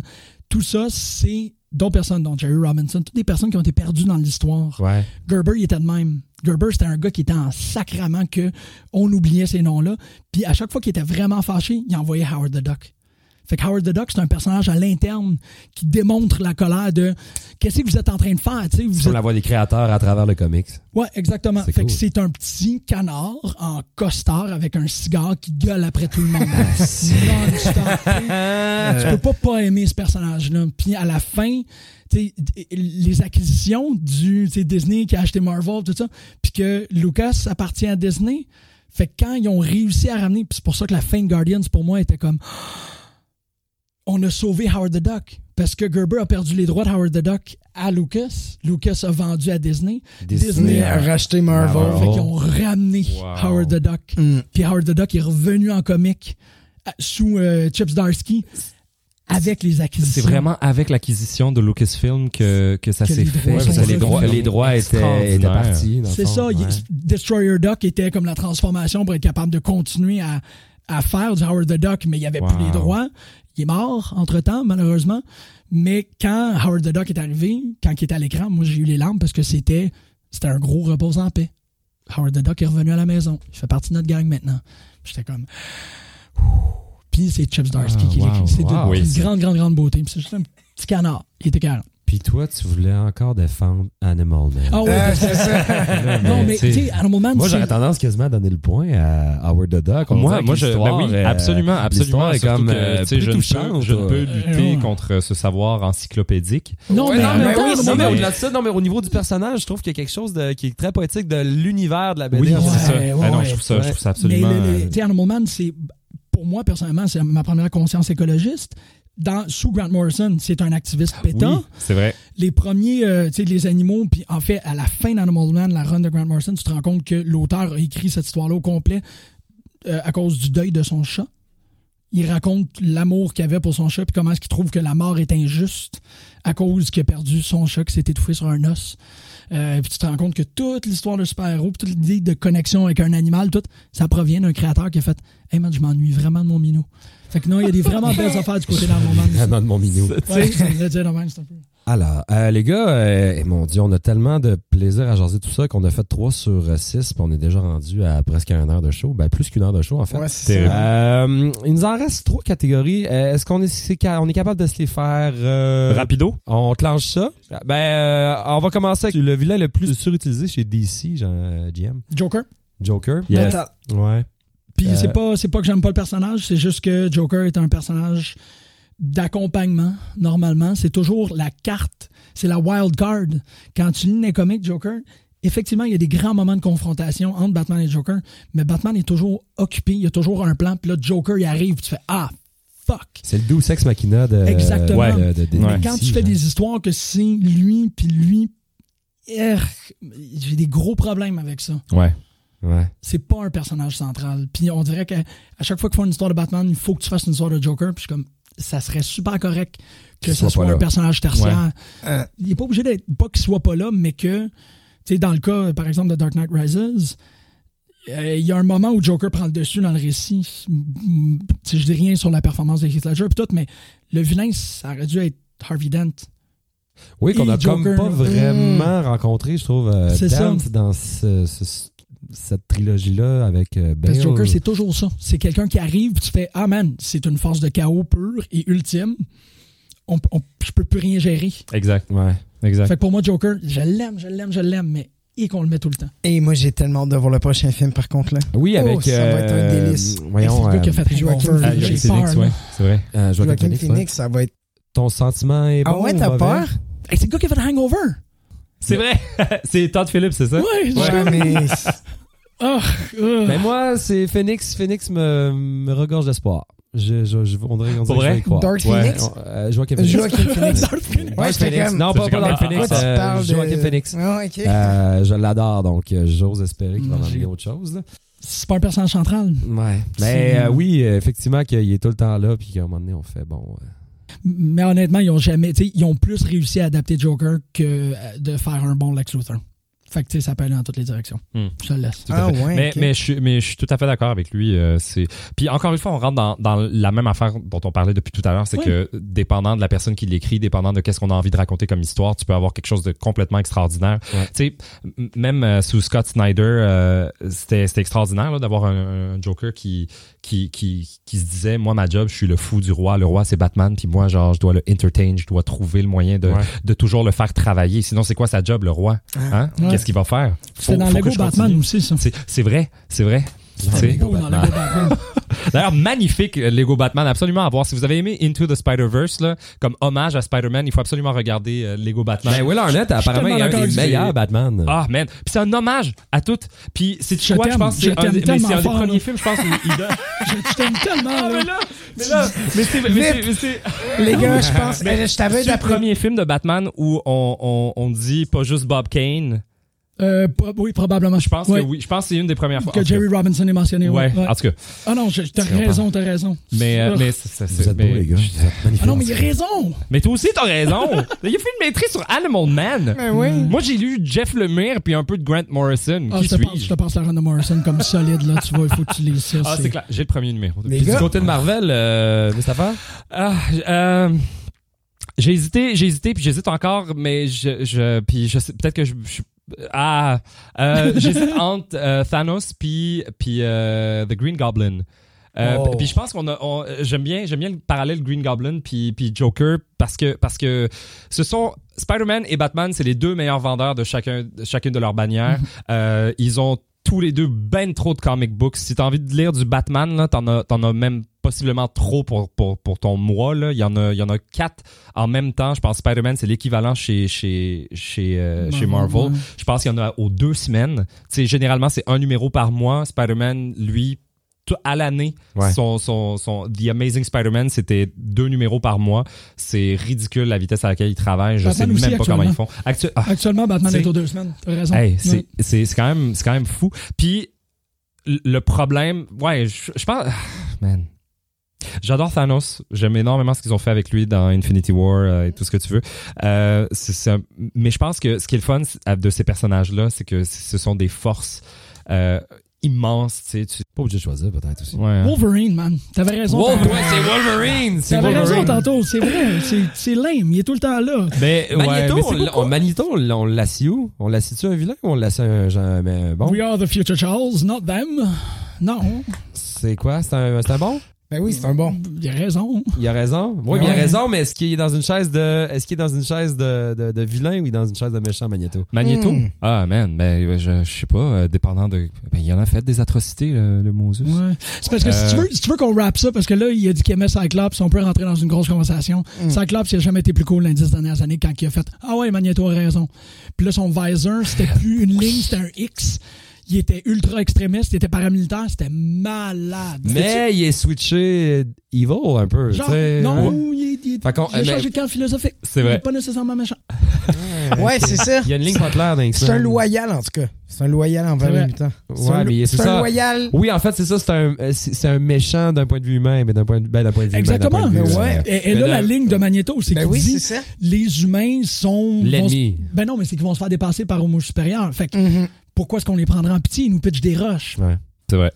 Tout ça, c'est d'autres personnes, dont Jerry Robinson, toutes des personnes qui ont été perdues dans l'histoire. Ouais. Gerber, il était de même. Gerber, c'était un gars qui était en sacrament que on oubliait ces noms-là. Puis à chaque fois qu'il était vraiment fâché, il envoyait Howard the Duck. Fait que Howard the Duck, c'est un personnage à l'interne qui démontre la colère de qu'est-ce que vous êtes en train de faire, tu sais, vous êtes la voix des créateurs à travers le comics. Ouais, exactement. C'est Fait cool. que c'est un petit canard en costard avec un cigare qui gueule après tout le monde. Non-stop, tu peux pas pas aimer ce personnage-là. Puis à la fin, les acquisitions du Disney qui a acheté Marvel, tout ça, puis que Lucas appartient à Disney. Fait que quand ils ont réussi à ramener, puis c'est pour ça que la fin de Guardians pour moi était comme on a sauvé Howard the Duck parce que Gerber a perdu les droits de Howard the Duck à Lucas. Lucas a vendu à Disney. Disney a racheté Marvel. Marvel. Fait qu'ils ont ramené Wow. Howard the Duck. Mm. Puis Howard the Duck est revenu en comique euh, sous euh, Chips Darsky avec les acquisitions. C'est vraiment avec l'acquisition de Lucasfilm que, que ça s'est fait. parce que les droits, revenus. les droits étaient, partis. C'est ça. ouais. Destroyer Duck était comme la transformation pour être capable de continuer à, à faire du Howard the Duck, mais il n'y avait plus les droits. Il est mort entre-temps, malheureusement. Mais quand Howard the Duck est arrivé, quand il était à l'écran, moi j'ai eu les larmes parce que c'était c'était un gros repos en paix. Howard the Duck est revenu à la maison. Il fait partie de notre gang maintenant. J'étais comme... Puis c'est Chips Darsky Ah, qui wow, l'écrit. C'est de- wow. Oui, grande, grande, grande beauté. C'est juste un petit canard. Il était carré. Puis toi, tu voulais encore défendre Animal Man. Ah ouais, Euh, c'est ça. non, mais tu sais, Animal Man, Moi, j'aurais tendance quasiment à donner le point à Howard the Duck. On Moi, moi je, ben oui, absolument, absolument. est comme, que, euh, tu sais, plus je, ne peux, je ne peux lutter contre ce savoir encyclopédique. Non, Ouais, mais non, au-delà de ça, non, mais au niveau du personnage, je trouve qu'il y a quelque chose de, qui est très poétique de l'univers de la BD. Oui, c'est ça. ouais, Ah non, ouais. je trouve ça, je trouve ça absolument. euh, tu sais, Animal Man, c'est pour moi personnellement, c'est ma première conscience écologiste. Dans, sous Grant Morrison, c'est un activiste pétant. oui, c'est vrai. Les premiers, euh, tu sais, les animaux, puis en fait, à la fin d'Animal Man, la run de Grant Morrison, tu te rends compte que l'auteur a écrit cette histoire-là au complet euh, à cause du deuil de son chat. Il raconte l'amour qu'il avait pour son chat, puis comment est-ce qu'il trouve que la mort est injuste à cause qu'il a perdu son chat qui s'est étouffé sur un os. Euh, puis tu te rends compte que toute l'histoire de super-héros, toute l'idée de connexion avec un animal, tout, ça provient d'un créateur qui a fait Hey man, je m'ennuie vraiment de mon minou. Fait que non, il y a des vraiment belles affaires du côté. Vraiment de mon minou. Ouais, c'est un peu. Alors, euh, les gars, euh, mon Dieu, on a tellement de plaisir à jaser tout ça qu'on a fait 3 sur 6 puis on est déjà rendu à presque une heure de show. Ben, plus qu'une heure de show, en fait. Ouais, c'est. Euh, il nous en reste trois catégories. Euh, Est-ce qu'on est, on est capable de se les faire euh, Rapido? On clenche ça? Ben, euh, on va commencer avec le vilain le plus surutilisé chez DC, euh, GM. Joker. Joker. Metal. Ouais. Puis Euh, c'est pas c'est pas que j'aime pas le personnage, c'est juste que Joker est un personnage d'accompagnement normalement, c'est toujours la carte, c'est la wild card. Quand tu lis les comics Joker, effectivement, il y a des grands moments de confrontation entre Batman et Joker, mais Batman est toujours occupé, il y a toujours un plan, puis là Joker il arrive, tu fais ah fuck. C'est le Deus Ex Machina de, Exactement. ouais, de, de- de Ouais. DC, Quand tu fais genre. des histoires que c'est lui puis lui j'ai des gros problèmes avec ça. Ouais. Ouais. c'est pas un personnage central. Puis on dirait qu'à à chaque fois qu'ils font une histoire de Batman, il faut que tu fasses une histoire de Joker. Puis je suis comme, ça serait super correct que ça soit un personnage tertiaire. Euh, Il est pas obligé d'être, pas qu'il soit pas là, mais que, tu sais, dans le cas, par exemple, de Dark Knight Rises, euh, il y a un moment où Joker prend le dessus dans le récit. Mm, tu sais, je dis rien sur la performance de Heath Ledger, puis tout, mais le vilain, ça aurait dû être Harvey Dent. Oui, qu'on Et a comme pas vraiment rencontré, je trouve, euh, Dent ça. dans ce- ce- cette trilogie-là avec euh, Parce Bale. que Joker, c'est toujours ça. C'est quelqu'un qui arrive, puis tu fais Ah man, c'est une force de chaos pure et ultime. On, on- je peux plus rien gérer. Exact. Ouais. Exact. Fait que pour moi, Joker, je l'aime, je l'aime, je l'aime, mais et qu'on le met tout le temps. Et moi, j'ai tellement hâte de voir le prochain film, par contre. là. Oui, Oh, avec. ça va être un euh, délice. Voyons, c'est le gars qui a euh, fait Joaquin Hangover. Phoenix. Joaquin ouais. C'est vrai. euh, Joaquin Joaquin Phoenix, ouais. Ça va être. Ton sentiment est bon Ah ouais, ou t'as peur? Hey, c'est le gars qui a fait Hangover. C'est vrai. c'est Todd Phillips, c'est ça? Ouais, je- Ouais, mais. Ah, ah. Ben moi, c'est Phoenix. Phoenix me, me regorge d'espoir. Je, je, je, on dirait, on dirait Pour que je y croire. Dark Ouais, Phoenix? on- euh, Joaquin Phoenix. Joaquin Phoenix. Dark Phoenix. Ouais, j'étais Phoenix. comme- Non, pas, pas Dark Phoenix. Euh, parles de- Joaquin Phoenix. Euh, je l'adore, donc euh, j'ose espérer qu'il va m'amener j'ai- autre chose. Là. C'est pas un personnage central. Ouais. Mais euh, oui, euh, effectivement, qu'il est tout le temps là, puis qu'à un moment donné, on fait bon. euh, Mais honnêtement, ils ont jamais. Ils ont plus réussi à adapter Joker que euh, de faire un bon Lex Luthor. Fait que tu sais, ça peut aller dans toutes les directions. Hmm. Je te le laisse. Ah ouais, mais, je suis, mais je suis tout à fait d'accord avec lui. euh, c'est... Puis encore une fois, on rentre dans, dans la même affaire dont on parlait depuis tout à l'heure, c'est Oui. que dépendant de la personne qui l'écrit, dépendant de qu'est-ce qu'on a envie de raconter comme histoire, tu peux avoir quelque chose de complètement extraordinaire. Ouais. Tu sais, même euh, sous Scott Snyder, euh, c'était, c'était extraordinaire là, d'avoir un, un Joker qui, qui, qui, qui se disait, moi, ma job, je suis le fou du roi. Le roi, c'est Batman, puis moi, genre, je dois le entertain, je dois trouver le moyen de, Ouais. de toujours le faire travailler. Sinon, c'est quoi sa job, le roi? Hein? Ouais. Qu'est-ce qu'il va faire? Faut- dans faut Lego que je Batman continue. aussi, ça. C'est, c'est vrai, c'est vrai. D'ailleurs, magnifique euh, Lego Batman, absolument à voir. Si vous avez aimé Into the Spider-Verse, là, comme hommage à Spider-Man, il faut absolument regarder euh, Lego Batman. Ben, Will Arnett, apparemment, il est un des meilleurs. Batman. Ah, man. Puis c'est un hommage à toutes. Puis c'est Je quoi, je pense, c'est un, des- mais un premiers films, je pense, où il donne. je t'aime tellement, Ah, là. mais là, mais là, mais c'est, mais c'est, mais Les gars, je pense. eh, je t'avais c'est le premier film de Batman où on, on, on dit pas juste Bob Kane. Euh, oui, probablement. Je pense Ouais. que oui. Je pense que c'est une des premières fois. Que. Jerry Robinson est mentionné. Ouais, Ouais. en tout cas. Ah non, t'as C'est raison, t'as raison. Mais, euh, Ah. mais c'est, c'est- Vous êtes beaux, mais- les gars. Ah non, mais il a raison! Mais toi aussi, t'as raison. il a fait une maîtrise sur Animal Man. Ben oui. Moi, j'ai lu Jeff Lemire puis un peu de Grant Morrison. Ah, Qui je te, passe, je te de Morrison comme solide, là. Tu vois, il faut que tu lises ça. Ah, c'est clair. J'ai le premier numéro. Les Puis du côté de Marvel, euh, Mustapha? Ah, euh, j'ai hésité, j'ai hésité, puis j'hésite encore, mais je, je puis je sais, peut-être que je, je- ah, euh, j'hésite entre euh, Thanos puis puis euh, The Green Goblin. Euh, Oh. Puis je pense qu'on a, on- j'aime bien, j'aime bien le parallèle Green Goblin puis puis Joker parce que parce que ce sont Spider-Man et Batman, c'est les deux meilleurs vendeurs de chacun de chacune de leurs bannières. Euh, ils ont tous les deux ben trop de comic books. Si t'as envie de lire du Batman, là, t'en as, t'en as même possiblement trop pour, pour, pour ton mois. Là. Il, y en a, il y en a quatre en même temps. Je pense que Spider-Man, c'est l'équivalent chez, chez, chez, euh, chez Marvel. Je pense qu'il y en a aux deux semaines. Sais, généralement, c'est un numéro par mois. Spider-Man, lui, à l'année, Ouais. son, son, son The Amazing Spider-Man, c'était deux numéros par mois. C'est ridicule la vitesse à laquelle ils travaillent. Je Batman sais même pas comment ils font. Actu- ah, Actuellement, Batman est aux deux semaines. T'as raison. Hey, Ouais. c'est quand même c'est quand même fou. Puis le problème, ouais, je, je pense, man. J'adore Thanos. J'aime énormément ce qu'ils ont fait avec lui dans Infinity War euh, et tout ce que tu veux. Euh, un- mais je pense que ce qui est le fun de ces personnages-là, c'est que ce sont des forces euh, immenses. Tu sais, tu... Pas obligé de choisir, peut-être aussi. Ouais. hein. Wolverine, man. T'avais raison. Ouais, c'est Wolverine! T'avais raison Wolverine. tantôt, c'est vrai. C'est- C'est lame. Il est tout le temps là. Mais, ouais, Magneto, mais on l'a- Magneto, on, l'a- où? On l'assit-tu un vilain ou on l'assit un genre, mais bon? We are the future Charles, not them. Non. C'est quoi? C'est un, c'est un bon? Ben oui, c'est un bon. Il a raison. Il a raison. Oui, mais il a raison, mais est-ce qu'il est dans une chaise de, est-ce qu'il est dans une chaise de, de, de vilain ou il est dans une chaise de méchant Magneto? Magneto? Hmm. Ah, man, ben, je, je sais pas, euh, dépendant de. Ben, il en a fait des atrocités, le, le Moses. Ouais. C'est parce que si tu Euh. veux, si tu veux qu'on rappe ça, parce que là, il a dit qu'il aimait Cyclops, on peut rentrer dans une grosse conversation. Mm. Cyclops, il a jamais été plus cool les dix dernières années quand il a fait Ah ouais, Magneto a raison. Puis là, son visor, c'était plus une ligne, c'était un X. Il était ultra extrémiste, il était paramilitaire, c'était malade. Mais il est switché evil un peu, Genre, non, Ouais. il, il- il a mais- changé de camp philosophique. C'est Il vrai. est pas nécessairement méchant. Ouais, c'est ça. Il y a une ligne pas claire dans C'est un loyal, en tout cas. C'est un loyal envers les vrai. mutants. C'est Ouais, un- mais c'est c'est ça. un loyal. Oui, en fait, c'est ça, c'est un, euh, c'est un méchant d'un point de vue humain, mais d'un point de, ben, d'un point de vue humain, d'un Exactement. point de vue, Mais ouais. Et, là, la ligne de Magneto, c'est Ben qu'il oui, dit c'est ça. les humains sont. L'ennemi. Ben non, mais c'est qu'ils vont se faire dépasser par homo supérieur. Fait que Mhm. Pourquoi est-ce qu'on les prendrait en pitié? Ils nous pitchent des roches. Ouais. C'est vrai.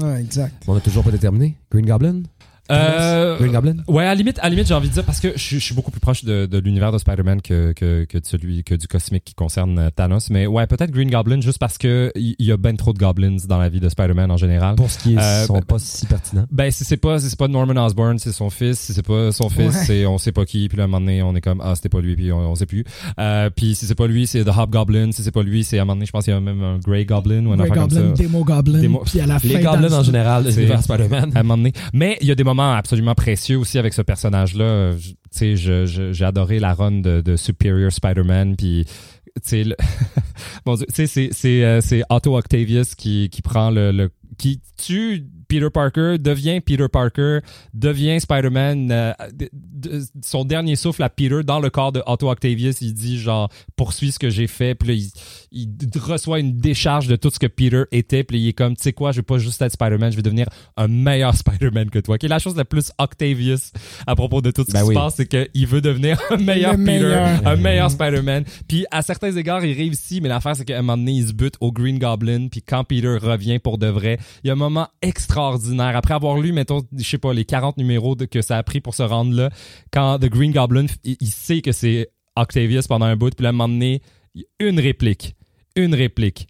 Ouais, exact. On a toujours pas déterminé. Green Goblin? Euh, Green Goblin? Ouais, à la limite, à la limite, j'ai envie de dire parce que je, suis- je suis beaucoup plus proche de, de l'univers de Spider-Man que, que, que de celui que du cosmique qui concerne euh, Thanos. Mais ouais, peut-être Green Goblin juste parce que il y, y a ben trop de goblins dans la vie de Spider-Man en général. Pour ce qui est, Euh, sont ben- pas si pertinents. Ben si c'est pas si c'est pas Norman Osborn, c'est son fils. Si c'est pas son fils, Ouais. c'est on sait pas qui. Puis là, à un moment donné, on est comme ah c'était pas lui, puis on, on sait plus. Euh, puis si c'est pas lui, c'est The Hobgoblin. Si c'est pas lui, c'est à un moment donné, je pense qu'il y a même un Grey Goblin ou un Grey Goblin, comme ça. Démo Goblin, Démo- puis à la fin. Les dans Goblins en général, l'univers Spider-Man. à un moment donné. Mais il y a des moments absolument précieux aussi avec ce personnage-là. Tu sais, j'ai adoré la run de, Superior Spider-Man, puis tu sais, c'est euh, c'est Otto Octavius qui qui prend le qui tue Peter Parker devient Peter Parker, devient Spider-Man. euh, de- de- son dernier souffle à Peter dans le corps de Otto Octavius, il dit genre poursuis ce que j'ai fait. Puis là, il, reçoit une décharge de tout ce que Peter était. Puis il est comme, tu sais quoi, je vais pas juste être Spider-Man, je vais devenir un meilleur Spider-Man que toi. Qui est la chose la plus Octavius à propos de tout ce Ben qui oui. se passe, c'est qu'il veut devenir un meilleur Le Peter, meilleur. un meilleur Spider-Man. Puis à certains égards, il réussit, mais l'affaire, c'est qu'à un moment donné, il se bute au Green Goblin. Puis quand Peter revient pour de vrai, il y a un moment extraordinaire. Après avoir lu, mettons, je sais pas, les 40 numéros que ça a pris pour se rendre là, quand The Green Goblin, il, sait que c'est Octavius pendant un bout, puis là, à un une réplique. Une réplique.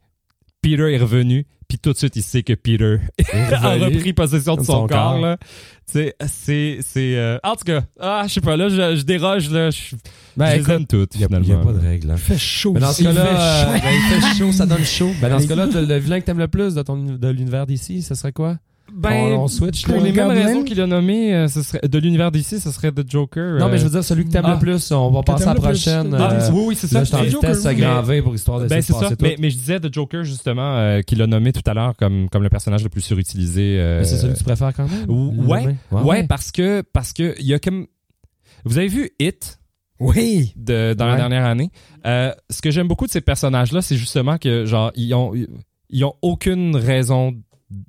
Peter est revenu, puis tout de suite, il sait que Peter a repris possession de son, son corps. corps. là. Tu sais, c'est... c'est euh, En tout cas, ah, je sais pas, là, je, je déroge, là. Je, Ben, je les écoute, aime toutes, Il n'y a, finalement. il y a pas de règle. hein. Il fait chaud. Mais dans ce cas-là, Il fait euh, chaud. ben, il fait chaud, ça donne chaud. Ben, dans ce cas-là, le, le vilain que t'aimes le plus de, ton, de l'univers d'ici, ce serait quoi? Ben, on, on switch. pour les mêmes raisons qu'il a nommé, euh, ce serait, de l'univers d'ici, ce serait The Joker. Non, mais je veux dire, celui que t'aimes Ah. le plus, on va passer à la prochaine. Ah, euh, oui, oui, c'est ça. Là, je t'en à grand V pour histoire de Ben, c'est ça. Mais, mais je disais The Joker, justement, euh, qu'il a nommé tout à l'heure comme, comme le personnage le plus surutilisé. euh, Mais c'est celui que tu préfères quand même? Ouais, ouais, parce que, parce que, il y a comme. Vous avez vu Hit? Oui. de, dans la dernière année. Euh, ce que j'aime beaucoup de ces personnages-là, c'est justement que genre ils ont ils ont aucune raison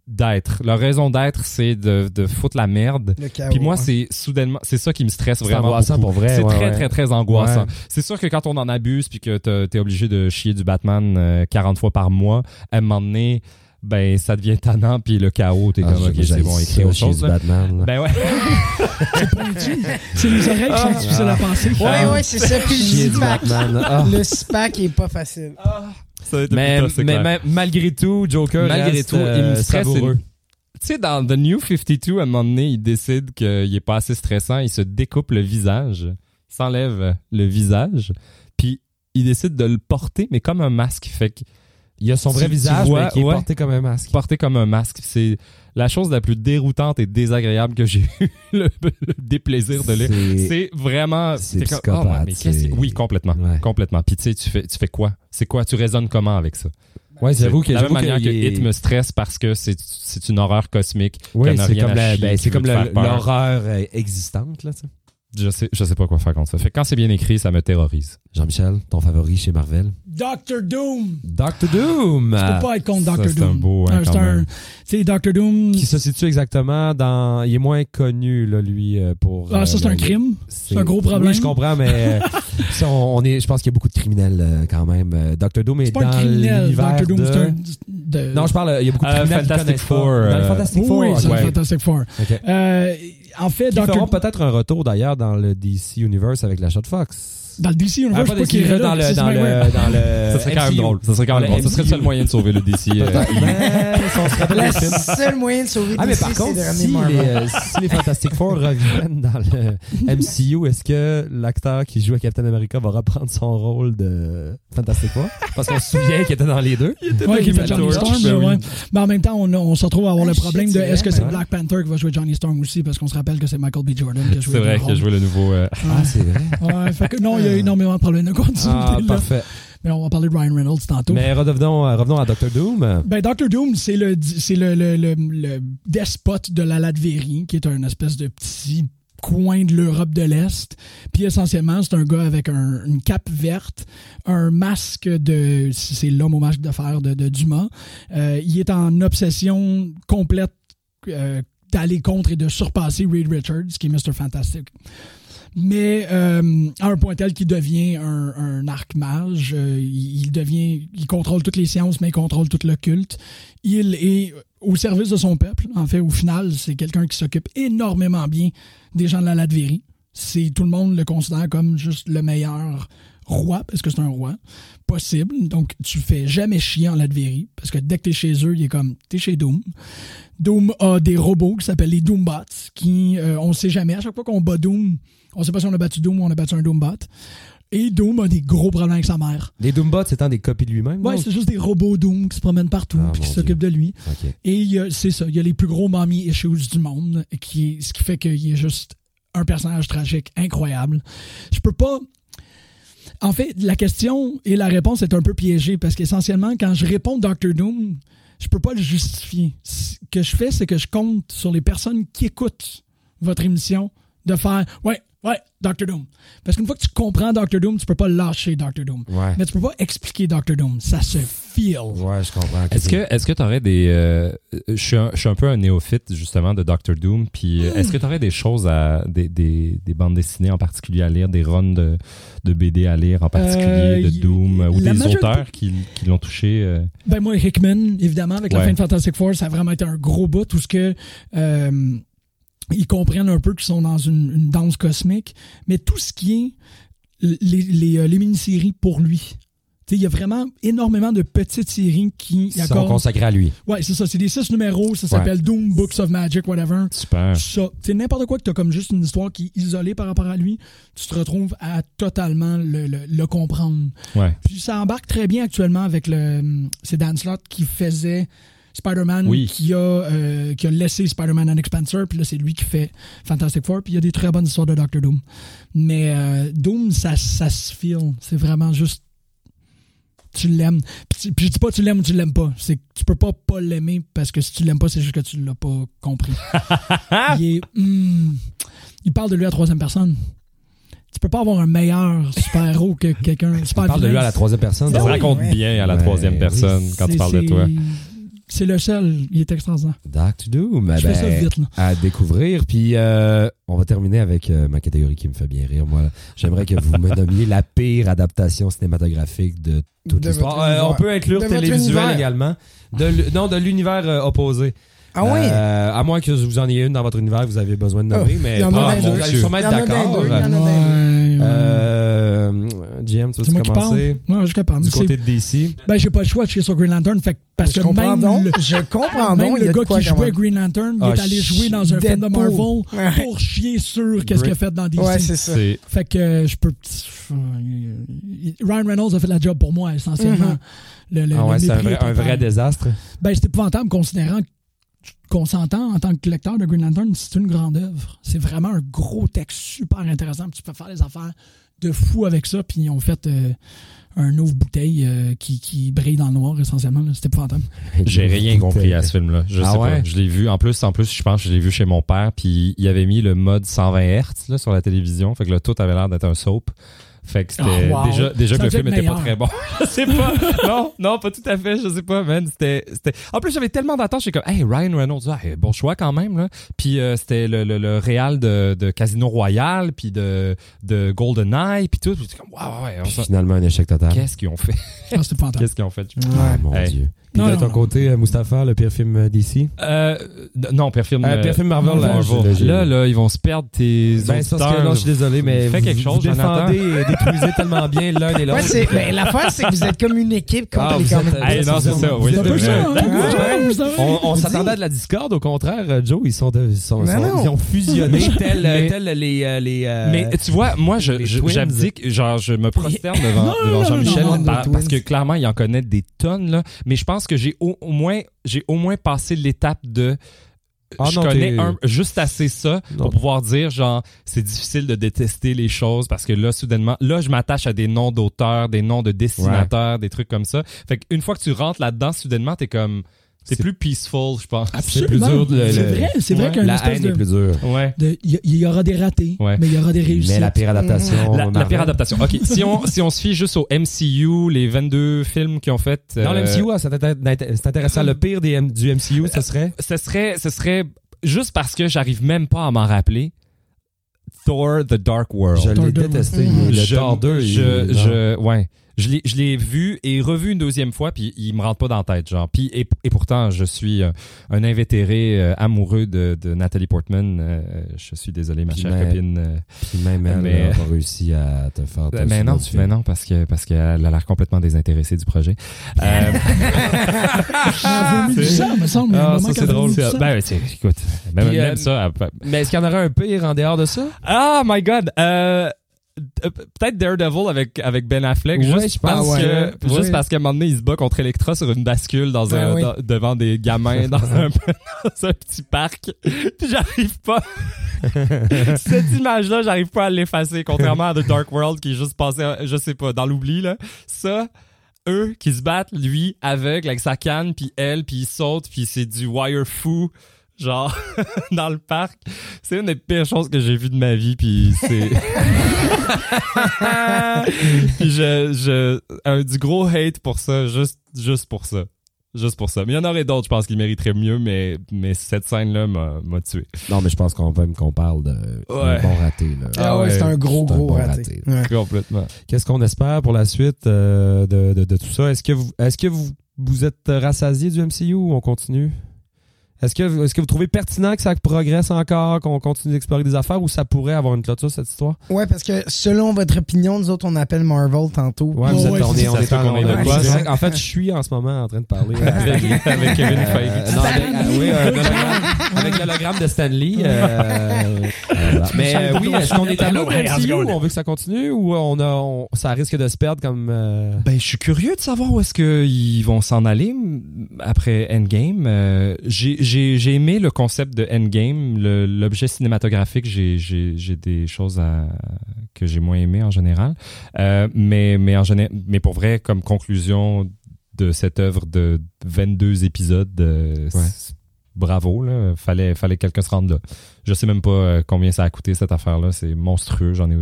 d'être. Leur raison d'être, c'est de, de foutre la merde. Le chaos. Puis moi, hein. c'est soudainement, c'est ça qui me stresse C'est vraiment angoissant beaucoup. pour vrai. C'est ouais, très, ouais. très, très angoissant. Ouais. C'est sûr que quand on en abuse puis que t'as- t'es obligé de chier du Batman euh, 40 fois par mois, à un moment donné, ben, ça devient tannant puis le chaos, t'es Ah, comme, ok, j'ai- c'est bon, ça, écris autre chose. là. Batman. là. Ben ouais. C'est les oreilles qui sont difficiles à passer. Ouais, ouais, c'est ça. Puis le SPAC. Ah. Le SPAC est pas facile. Ça va être Mais, mais, mais malgré tout, Joker Malgré reste, tout, il me euh, stresse. Tu sais, dans The New 52, à un moment donné, il décide qu'il est pas assez stressant, il se découpe le visage, s'enlève le visage, puis il décide de le porter, mais comme un masque. Fait que Il a son vrai Tu- tu visage, vois, mais qui est ouais. porté comme un masque. porter comme un masque, c'est la chose la plus déroutante et désagréable que j'ai eu le, le déplaisir de lire. C'est- vraiment. c'est oh, mais que- Oui, complètement. Ouais. Complètement. Puis tu sais, tu fais, tu fais quoi? C'est quoi? Tu raisonnes comment avec ça? Ouais, j'avoue que la même manière que est- Hit me stresse parce que c'est c'est une horreur cosmique. N'a c'est comme la- ben, c'est comme l'horreur euh, existante là. Je sais, je sais pas quoi faire contre ça. Fait que quand c'est bien écrit, ça me terrorise. Jean-Michel, ton favori chez Marvel? Doctor Doom. Doctor Doom. Tu peux pas être contre Doctor c'est un Doom. beau, hein, c'est quand un. même. Tu sais, Doctor Doom. Qui se situe exactement dans. Il est moins connu là, lui euh, pour. Ah, ça, euh, c'est un crime. C'est un gros problème. Oui, je comprends, mais euh, ça, on on est. Je pense qu'il y a beaucoup de criminels quand même. Doctor Doom est, C'est pas dans un criminel. l'univers Doctor Doom, de- c'est un. de- Non, je parle. Il y a beaucoup de criminels Fantastic. Four, Dans le Fantastic Oui, Four. oui, c'est le Fantastic Four. Ok. Euh, en fait, Qui Doctor peut-être un retour d'ailleurs dans le DC Universe avec la Shot Fox. Dans le DC Universe, Ah, je pas sais pas DC qui est Universe, là. dans le, dans ouais, le, ouais. dans le. Ça serait quand même drôle. Ça serait quand même Le drôle. Ça serait le seul moyen de sauver le DC. euh, Ben, le seule moyen de sauver Ah, mais DC, par contre, si les, euh, si les Fantastic Four reviennent dans le MCU, est-ce que l'acteur qui joue à Captain America va reprendre son rôle de Fantastic Four? Parce qu'on se souvient qu'il était dans les deux. Ouais, qui fait Johnny Torch, Storm, ben oui. ouais. Mais en même temps, on, se retrouve à avoir Ah, le problème de est-ce que c'est ouais. Black Panther qui va jouer Johnny Storm aussi, parce qu'on se rappelle que c'est Michael B. Jordan qui a joué C'est vrai le qu'il a joué le nouveau. euh, Ah, c'est vrai. Ouais, fait que non, il y a énormément de problèmes de continuité. Ah, là. parfait. Mais on va parler de Ryan Reynolds tantôt. Mais revenons, euh, revenons à Doctor Doom. Ben, Doctor Doom, c'est le, c'est le, le, le, le despote de la Latvérie, qui est un espèce de petit coin de l'Europe de l'Est. Puis essentiellement, c'est un gars avec un- une cape verte, un masque de... C'est l'homme au masque de fer de, de Dumas. Euh, il est en obsession complète euh, d'aller contre et de surpasser Reed Richards, qui est Mr. Fantastic. Mais euh, à un point tel qu'il devient un, un arc-mage, euh, il, il devient, il contrôle toutes les sciences, mais il contrôle tout le culte. Il est au service de son peuple. En fait, au final, c'est quelqu'un qui s'occupe énormément bien des gens de la Latvérie. C'est tout le monde le considère comme juste le meilleur roi, parce que c'est un roi possible. Donc, tu fais jamais chier en Latvérie, parce que dès que t'es chez eux, il est comme t'es chez Doom. Doom a des robots qui s'appellent les Doombots, qui euh, on sait jamais. À chaque fois qu'on bat Doom, on sait pas si on a battu Doom ou on a battu un Doombot. Et Doom a des gros problèmes avec sa mère. Les Doombots étant des copies de lui-même. Ouais, c'est juste des robots Doom qui se promènent partout Ah, puis qui s'occupent de lui. Ok. Et c'est ça, il y a les plus gros mommy issues du monde, qui ce qui fait qu'il est juste un personnage tragique incroyable. Je peux pas. En fait, la question et la réponse est un peu piégée parce qu'essentiellement, quand je réponds Doctor Doom, je peux pas le justifier. Ce que je fais, c'est que je compte sur les personnes qui écoutent votre émission de faire Ouais, ouais, Doctor Doom. Parce qu'une fois que tu comprends Doctor Doom, tu peux pas lâcher Doctor Doom. Ouais. Mais tu peux pas expliquer Doctor Doom. Ça se feel. Ouais, je comprends. Est-ce que est-ce que tu aurais des euh, je suis un, je suis un peu un néophyte justement de Doctor Doom puis euh, est-ce que tu aurais des choses à des, des, des bandes dessinées en particulier à lire, des runs de, de BD à lire en particulier Euh, de Doom ou des majorité- auteurs qui, qui l'ont touché euh, Ben moi, Hickman, évidemment, avec la fin de Fantastic Four, ça a vraiment été un gros bout, tout ce que euh, ils comprennent un peu qu'ils sont dans une, une danse cosmique, mais tout ce qui est les, les, euh, les mini-séries pour lui. Il y a vraiment énormément de petites séries qui sont accordent- consacrés à lui. Ouais, c'est ça. C'est des six numéros. Ça s'appelle Doom, Books of Magic, whatever. super. Ça, c'est n'importe quoi que tu as comme juste une histoire qui est isolée par rapport à lui, tu te retrouves à totalement le, le- le comprendre. Ouais. Puis ça embarque très bien actuellement avec le. C'est Dan Slott qui faisait Spider-Man, Oui. qui, a, euh, qui a laissé Spider-Man and Expanser, puis là c'est lui qui fait Fantastic Four, puis il y a des très bonnes histoires de Doctor Doom. Mais euh, Doom, ça, ça se feel. C'est vraiment juste. Tu l'aimes. Puis, tu- puis je dis pas tu l'aimes ou tu l'aimes pas. C'est que tu peux pas pas l'aimer parce que si tu l'aimes pas, c'est juste que tu l'as pas compris. il est. hmm, il parle de lui à la troisième personne. Tu peux pas avoir un meilleur super-héros que quelqu'un. Super On parle de lui à la troisième personne. Ça se raconte ouais. bien à la Ouais, troisième personne quand tu parles de toi. C'est- le seul. Il est extraordinaire. Doctor Doom. Je ben, fais ça vite, là. à découvrir. Puis euh, on va terminer avec euh, ma catégorie qui me fait bien rire. Moi, j'aimerais que vous me nommiez la pire adaptation cinématographique de toute l'histoire. Euh, on peut inclure De télévisuel également. De non, de l'univers euh, opposé. Ah oui? Euh, à moins que vous en ayez une dans votre univers que vous avez besoin de nommer, Oh, mais il y en a dans bon, deux. vous allez sûrement être d'accord. Euh, GM, tu C'est moi veux qui parle. commencer? Ouais, je suis capable. Du côté de DC. Ben, j'ai pas le choix de chier sur Green Lantern. Fait que- parce je que comprends même donc. le, je comprends même donc. le gars quoi qui jouait. Green Lantern, il Ah, est allé jouer dans un film de. Marvel Ouais. pour chier sur qu'est-ce qu'il a fait dans DC. Ouais, c'est ça. Fait que euh, je peux. Ryan Reynolds a fait la job pour moi, essentiellement. Mhm. Le, le- Ah ouais, c'est un vrai, un désastre. Ben, c'est épouvantable considérant qu'on s'entend en tant que lecteur de Green Lantern, c'est une grande œuvre. C'est vraiment un gros texte super intéressant. Tu peux faire des affaires de fou avec ça. Puis ils ont fait euh, un ouvre bouteille euh, qui, qui brille dans le noir, essentiellement. C'était épouvantable. J'ai rien compris à ce film-là. Je Ah sais ouais? pas. Je l'ai vu. En plus, en plus, je pense que je l'ai vu chez mon père. Puis il avait mis le mode 120 Hz là, sur la télévision. Fait que là, tout avait l'air d'être un soap. Fait que c'était Oh, wow. déjà, que le film être était pas très bon. je sais pas. non, non, pas tout à fait. Je sais pas, man. C'était, c'était. En plus, j'avais tellement d'attentes. J'étais comme, hey, Ryan Reynolds, ah, bon choix quand même, là. Puis euh, c'était le, le, le réal de, de Casino Royale, puis de, de GoldenEye, puis tout. Puis j'étais comme, wow, ouais, on Puis s'en- finalement, un échec total. Qu'est-ce qu'ils ont fait? Ah, C'était. Qu'est-ce qu'ils ont fait? Ah, mon Hey. Dieu. Puis Non, de non, ton non. côté, euh, Mustapha, le pire film euh, DC? Euh, non, pire film. Euh, pire film Marvel, là, Marvel. Là, là, ils vont se perdre tes Ben, parce que là, je suis désolé, mais Fais vous, quelque chose, vous défendez et détruisez tellement bien l'un et l'autre. Ouais, ben, l'affaire, c'est que vous êtes comme une équipe contre Ah, les Hey, non, c'est ça, oui? On, s'attendait à de la discorde, au contraire, Joe, ils sont, de- ils sont, Mais sont- non. ils ont fusionné tel, Mais- tel les, euh, les, euh, Mais tu vois, moi, j'abdique, genre, je me prosterne devant, Non, non, Jean-Michel non, non, parce que clairement, il en connaît des tonnes, là. Mais je pense que j'ai au, au moins, j'ai au moins passé l'étape de. Ah je non, connais un, juste assez ça Non. pour pouvoir dire, genre, c'est difficile de détester les choses parce que là, soudainement, là, je m'attache à des noms d'auteurs, des noms de dessinateurs, des trucs comme ça. Fait qu'une fois que tu rentres là-dedans, soudainement, t'es comme, C'est- plus peaceful, je pense. C'est plus dur de le- C'est vrai, c'est vrai Ouais. une la haine de. est plus dure. Ouais. Il y, aura des ratés, Ouais. mais il y aura des réussites. Mais la pire adaptation. La, pire adaptation. OK, si on, si on se fie juste au MCU, les 22 films qu'ils ont fait... Dans euh, le MCU, ah, c'est inté- c'est intéressant. Le pire des M- du MCU, ce serait? ce serait, ce serait juste parce que j'arrive même pas à m'en rappeler. Thor The Dark World. Je l'ai détesté. Le Je- Thor 2, il- je, je, ouais. Je l'ai, je l'ai vu et revu une deuxième fois, puis il me rentre pas dans la tête, genre. Puis et, et pourtant, je suis euh, un invétéré euh, amoureux de, de Nathalie Portman. Euh, je suis désolé, ma Puis chère mais- copine. euh, Puis même elle Mais- n'a pas réussi à te faire. te mais non, mais non, parce que parce qu'elle a l'air complètement désintéressée du projet. Euh, Ah, du sang, me semble. Ah, ça, c'est a drôle. sang. Ben, écoute, même, Puis, euh, même ça. elle- Mais est-ce qu'il y en aurait un pire en dehors de ça? Ah, my God! Euh, euh, Peut-être Daredevil avec, avec Ben Affleck, Ouais, juste, je parce que- que, ouais. juste parce qu'à un moment donné, il se bat contre Electra sur une bascule dans Ben un, oui. dans- devant des gamins dans un, dans un petit parc. Puis j'arrive pas. Cette image-là, j'arrive pas à l'effacer, contrairement à The Dark World qui est juste passé, je sais pas, dans l'oubli, là. Ça, eux qui se battent, lui, aveugle, avec sa canne, puis elle, puis il saute, puis c'est du wire fou, genre, dans le parc. C'est une des pires choses que j'ai vues de ma vie, puis c'est... puis je... je un, du gros hate pour ça, juste, juste pour ça. Juste pour ça. Mais il y en aurait d'autres, je pense, qui mériteraient mieux, mais, mais cette scène-là m'a m'a tué. Non, mais je pense qu'on même qu'on parle de Ouais. bon raté. Là. Ah, ouais, ouais, c'est un gros, un gros bon raté. raté. Ouais. Complètement. Qu'est-ce qu'on espère pour la suite euh, de, de, de tout ça? Est-ce que vous est-ce que vous, vous êtes rassasié du MCU ou on continue? Est-ce que, est-ce que vous trouvez pertinent que ça progresse encore, qu'on continue d'explorer des affaires ou ça pourrait avoir une clôture, cette histoire? Ouais, parce que selon votre opinion, nous autres, on appelle Marvel tantôt. Ouais, Oh, vous êtes- ouais, on est, on en, on est- quoi. vrai qu'en fait, je suis en ce moment en train de parler. avec, avec Kevin Euh, Feige. non, avec, ah oui, euh, l'hologramme- avec l'hologramme de Stanley. euh, voilà. Mais oui, est-ce qu'on est à ou on veut que ça continue ou on a, on- ça risque de se perdre comme. euh, Ben, je suis curieux de savoir où est-ce qu'ils vont s'en aller après Endgame. Euh, j'ai, j'ai, aimé le concept de Endgame, l'objet cinématographique. J'ai, des choses à, que j'ai moins aimé en général. Euh, mais, mais en général, mais pour vrai, comme conclusion de cette œuvre de 22 épisodes, euh, Ouais. bravo, là. Fallait, fallait que quelqu'un se rende là. Je sais même pas euh, combien ça a coûté cette affaire-là. C'est monstrueux. J'en ai,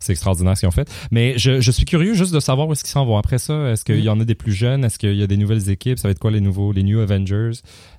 c'est extraordinaire ce qu'ils ont fait. Mais je, je suis curieux juste de savoir où est-ce qu'ils s'en vont après ça. Est-ce qu'il y en a des plus jeunes? Est-ce qu'il y a des nouvelles équipes? Ça va être quoi les nouveaux, les New Avengers?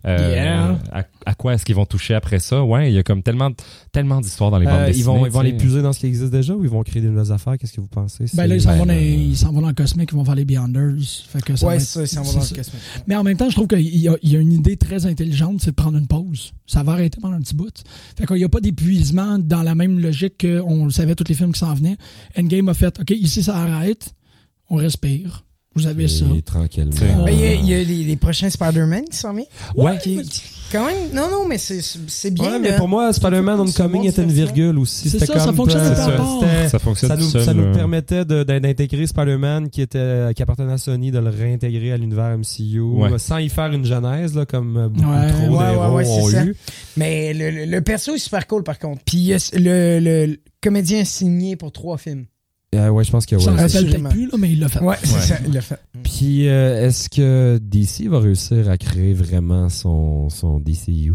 Euh, Yeah. à, à quoi est-ce qu'ils vont toucher après ça? Ouais, il y a comme tellement, tellement d'histoires dans les bandes euh, ils vont, dessinées, ils vont les puiser dans ce qui existe déjà ou ils vont créer des nouvelles affaires? Qu'est-ce que vous pensez? Ben là, ils s'en vont, ben, dans- euh, ils s'en vont dans le cosmique, ils vont faire les Beyonders. Fait que ça Ouais, être- ça, ça va c'est dans le cosmique. Mais en même temps, je trouve qu'il y, y a une idée très intelligente, c'est de prendre une pause. Ça va arrêter pendant un petit bout. Fait qu'il n'y a pas d'épuisement dans la même logique qu'on le savait, tous les films qui s'en venaient. Endgame a fait, OK, ici ça arrête, on respire. Vous avez ça. tranquillement. Ben, Il y a, il y a les, les prochains Spider-Man qui s'en viennent. Ouais. Qui- qui- quand même, non, non, mais c'est c'est bien. Ouais, mais là. pour moi, Spider-Man Homecoming C'est était une bon, virgule aussi. C'est C'était ça, ça comme, fonctionne Ça fonctionne ça nous, seul, ça nous permettait d'intégrer Spider-Man qui était qui appartenait à Sony, de le réintégrer à l'univers MCU Ouais. sans y faire une genèse là, comme euh, beaucoup Ouais. trop Ouais, d'héros ouais, ouais, c'est ont ça. eu. Mais le, le- le perso est super cool par contre. Puis le, le comédien signé pour trois films. Euh, ouais, je pense que Je s'en ouais. rappelle peut-être plus, là, mais il l'a fait. Ouais, c'est ça, il l'a fait. Puis euh, est-ce que DC va réussir à créer vraiment son son DCU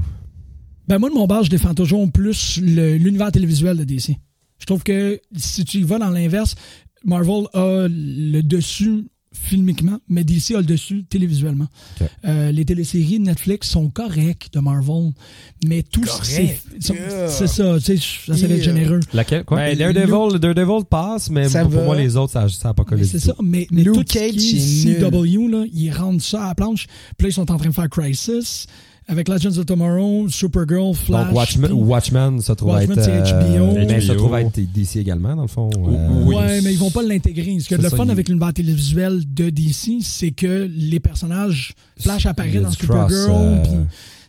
Ben moi, de mon bar, je défends toujours plus le- l'univers télévisuel de DC. Je trouve que si tu y vas dans l'inverse, Marvel a le dessus filmiquement, mais DC a le dessus télévisuellement. Euh, les téléséries de Netflix sont correctes de Marvel, mais tout ce- c'est Yeah. c'est ça, tu sais, j'essaie d'être Yeah. généreux. Laquelle? Quoi? Ben, Daredevil, Daredevil passe, mais Ça pour va. moi les autres ça ça a pas collé C'est tout. ça, mais, mais Luke tout ce Cage, qui est c'est CW, là, ils rendent ça à la planche. Puis là, ils sont en train de faire Crisis avec Legends of Tomorrow, Supergirl, Flash. Donc Watchmen, puis- Watchmen se trouve Watchmen, être c'est euh, HBO. mais ça HBO. trouve être DC également dans le fond. euh, Oui. Ouais, mais ils vont pas l'intégrer. Ce que le ça, fun il- avec l'univers télévisuel de DC, c'est que les personnages Flash apparaît dans Supergirl. cross, euh,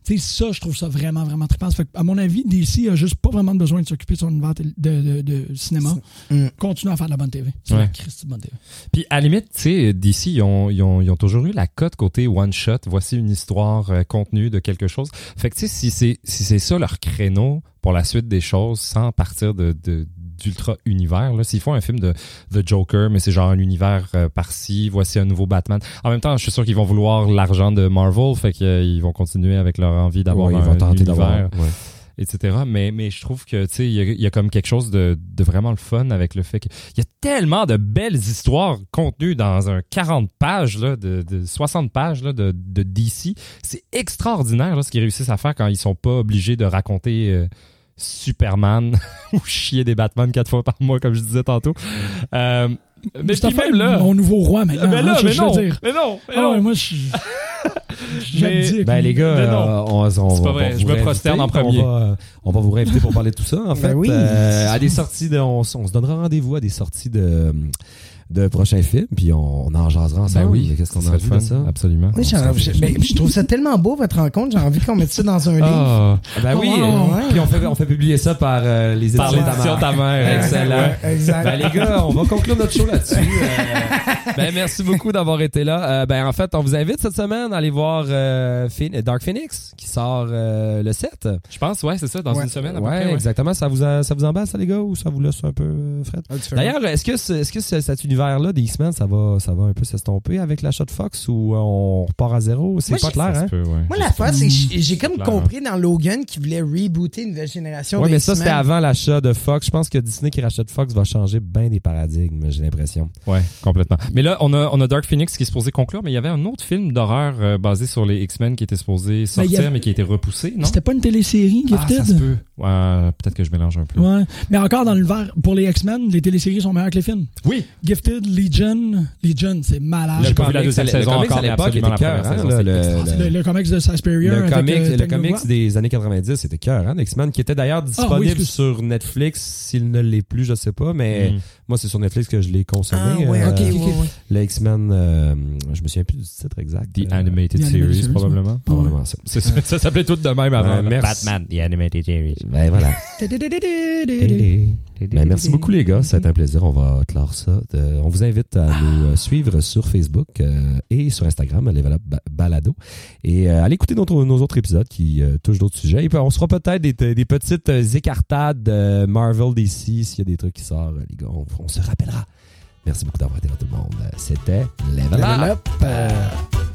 sais, ça, je trouve ça vraiment, vraiment trippant. Fait à mon avis, DC a juste pas vraiment besoin de s'occuper de son univers de, de, de cinéma. Mm. Continue à faire de la bonne TV. C'est Ouais. la bonne TV. Puis à la limite, tu sais, d'ici, ils ont, ils, ont, ils ont toujours eu la cote côté one shot. Voici une histoire euh, contenue de quelque chose. Fait que tu sais, si c'est si c'est ça leur créneau pour la suite des choses, sans partir de, de d'ultra univers s'ils font un film de The Joker mais c'est genre un univers euh, par-ci voici un nouveau Batman en même temps je suis sûr qu'ils vont vouloir l'argent de Marvel fait qu'ils vont continuer avec leur envie d'avoir ouais, un ils vont tenter univers ouais. etc. Mais, mais je trouve que, tu sais, il y a, il y a comme quelque chose de, de vraiment le fun avec le fait qu'il y a tellement de belles histoires contenues dans un 40 pages, là, de, de 60 pages là, de, de DC. C'est extraordinaire là, ce qu'ils réussissent à faire quand ils sont pas obligés de raconter euh, Superman ou chier des Batman quatre fois par mois, comme je disais tantôt. Euh, mais puis même là... mon nouveau roi maintenant. Mais là, hein, je- mais je veux non, dire. mais non, mais Ah ouais, non. moi, je. Mais-. Ben les gars, euh, on, on pas vrai, je vous me prosterne en premier. On va, on va vous réinviter pour parler de tout ça. En Ben fait, oui. Euh, à des sorties, de, on se donnera rendez-vous à des sorties de de prochains films, puis on, on en jasera ensemble. Ben oui, qu'est-ce qu'on a de ça? Absolument. Oui, j'en- je, ben, je trouve ça tellement beau, votre rencontre. J'ai envie qu'on mette ça dans un livre. Ah, Ah, Ben oui, Oh, ouais. puis on fait, on fait publier ça par euh, les par éditions Tamar. ta mère. Excellent. Ouais, exact. Ben les gars, on va conclure notre show là-dessus. Euh, ben merci beaucoup d'avoir été là. Euh, ben en fait, on vous invite cette semaine à aller voir euh, Dark Phoenix qui sort euh, le 7. Je pense, ouais, c'est ça, dans Ouais. une semaine à peu Ouais, près. ouais. exactement. Ça vous a- ça vous emballe ça les gars ou ça vous laisse un peu fret? Différent. D'ailleurs, est-ce que ce- est-ce que ce- cet univers univers-là des X-Men, ça va, ça va un peu s'estomper avec l'achat de Fox ou on repart à zéro? C'est Moi, pas clair, hein? peut, ouais. Moi, la fois, c'est que j'ai comme Clairement. compris dans Logan qu'il voulait rebooter une nouvelle génération de mais ça, c'était avant l'achat de Fox. Je pense que Disney qui rachète Fox va changer bien des paradigmes, j'ai l'impression. Ouais, complètement. Mais là, on a, on a Dark Phoenix qui est supposé conclure, mais il y avait un autre film d'horreur euh, basé sur les X-Men qui était supposé sortir, y avait- mais qui a été repoussé, non? C'était pas une télésérie, Ah, Gifted? ça se peut. Ouais, peut-être que je mélange un peu. Ouais. Mais encore dans l'univers, pour les X-Men, les téléséries sont meilleures que les films. Oui. Gifted, Legion. Legion, c'est malade. J'ai pas vu la comics, deuxième le saison comics, encore, à mais l'époque, absolument était la cœur, première hein, saison, le- le-. Le, le comics de. Le comics, euh, le comics des années 90, c'était cœur, hein, X-Men, qui était d'ailleurs disponible excuse. sur Netflix. S'il ne l'est plus, je sais pas, mais Mm. moi, c'est sur Netflix que je l'ai consommé. Ah, ouais, Euh. Le X-Men, euh, je me souviens plus du titre exact. The Euh, Animated The Animated Series, Series, probablement. probablement ça. Ça, s'appelait tout de même avant. Batman, The Animated Series. Ben voilà. Ben, merci beaucoup les gars, ça a été un plaisir. On va clore ça. Euh, on vous invite à nous euh, suivre sur Facebook euh, et sur Instagram, Level Up Ba- Balado, et euh, allez écouter notre- nos autres épisodes qui euh, touchent d'autres sujets. Et puis, on se fera peut-être des, des petites écartades euh, Marvel DC s'il y a des trucs qui sortent, les gars. On, on se rappellera. Merci beaucoup d'avoir été là tout le monde. C'était Level Up. Level up.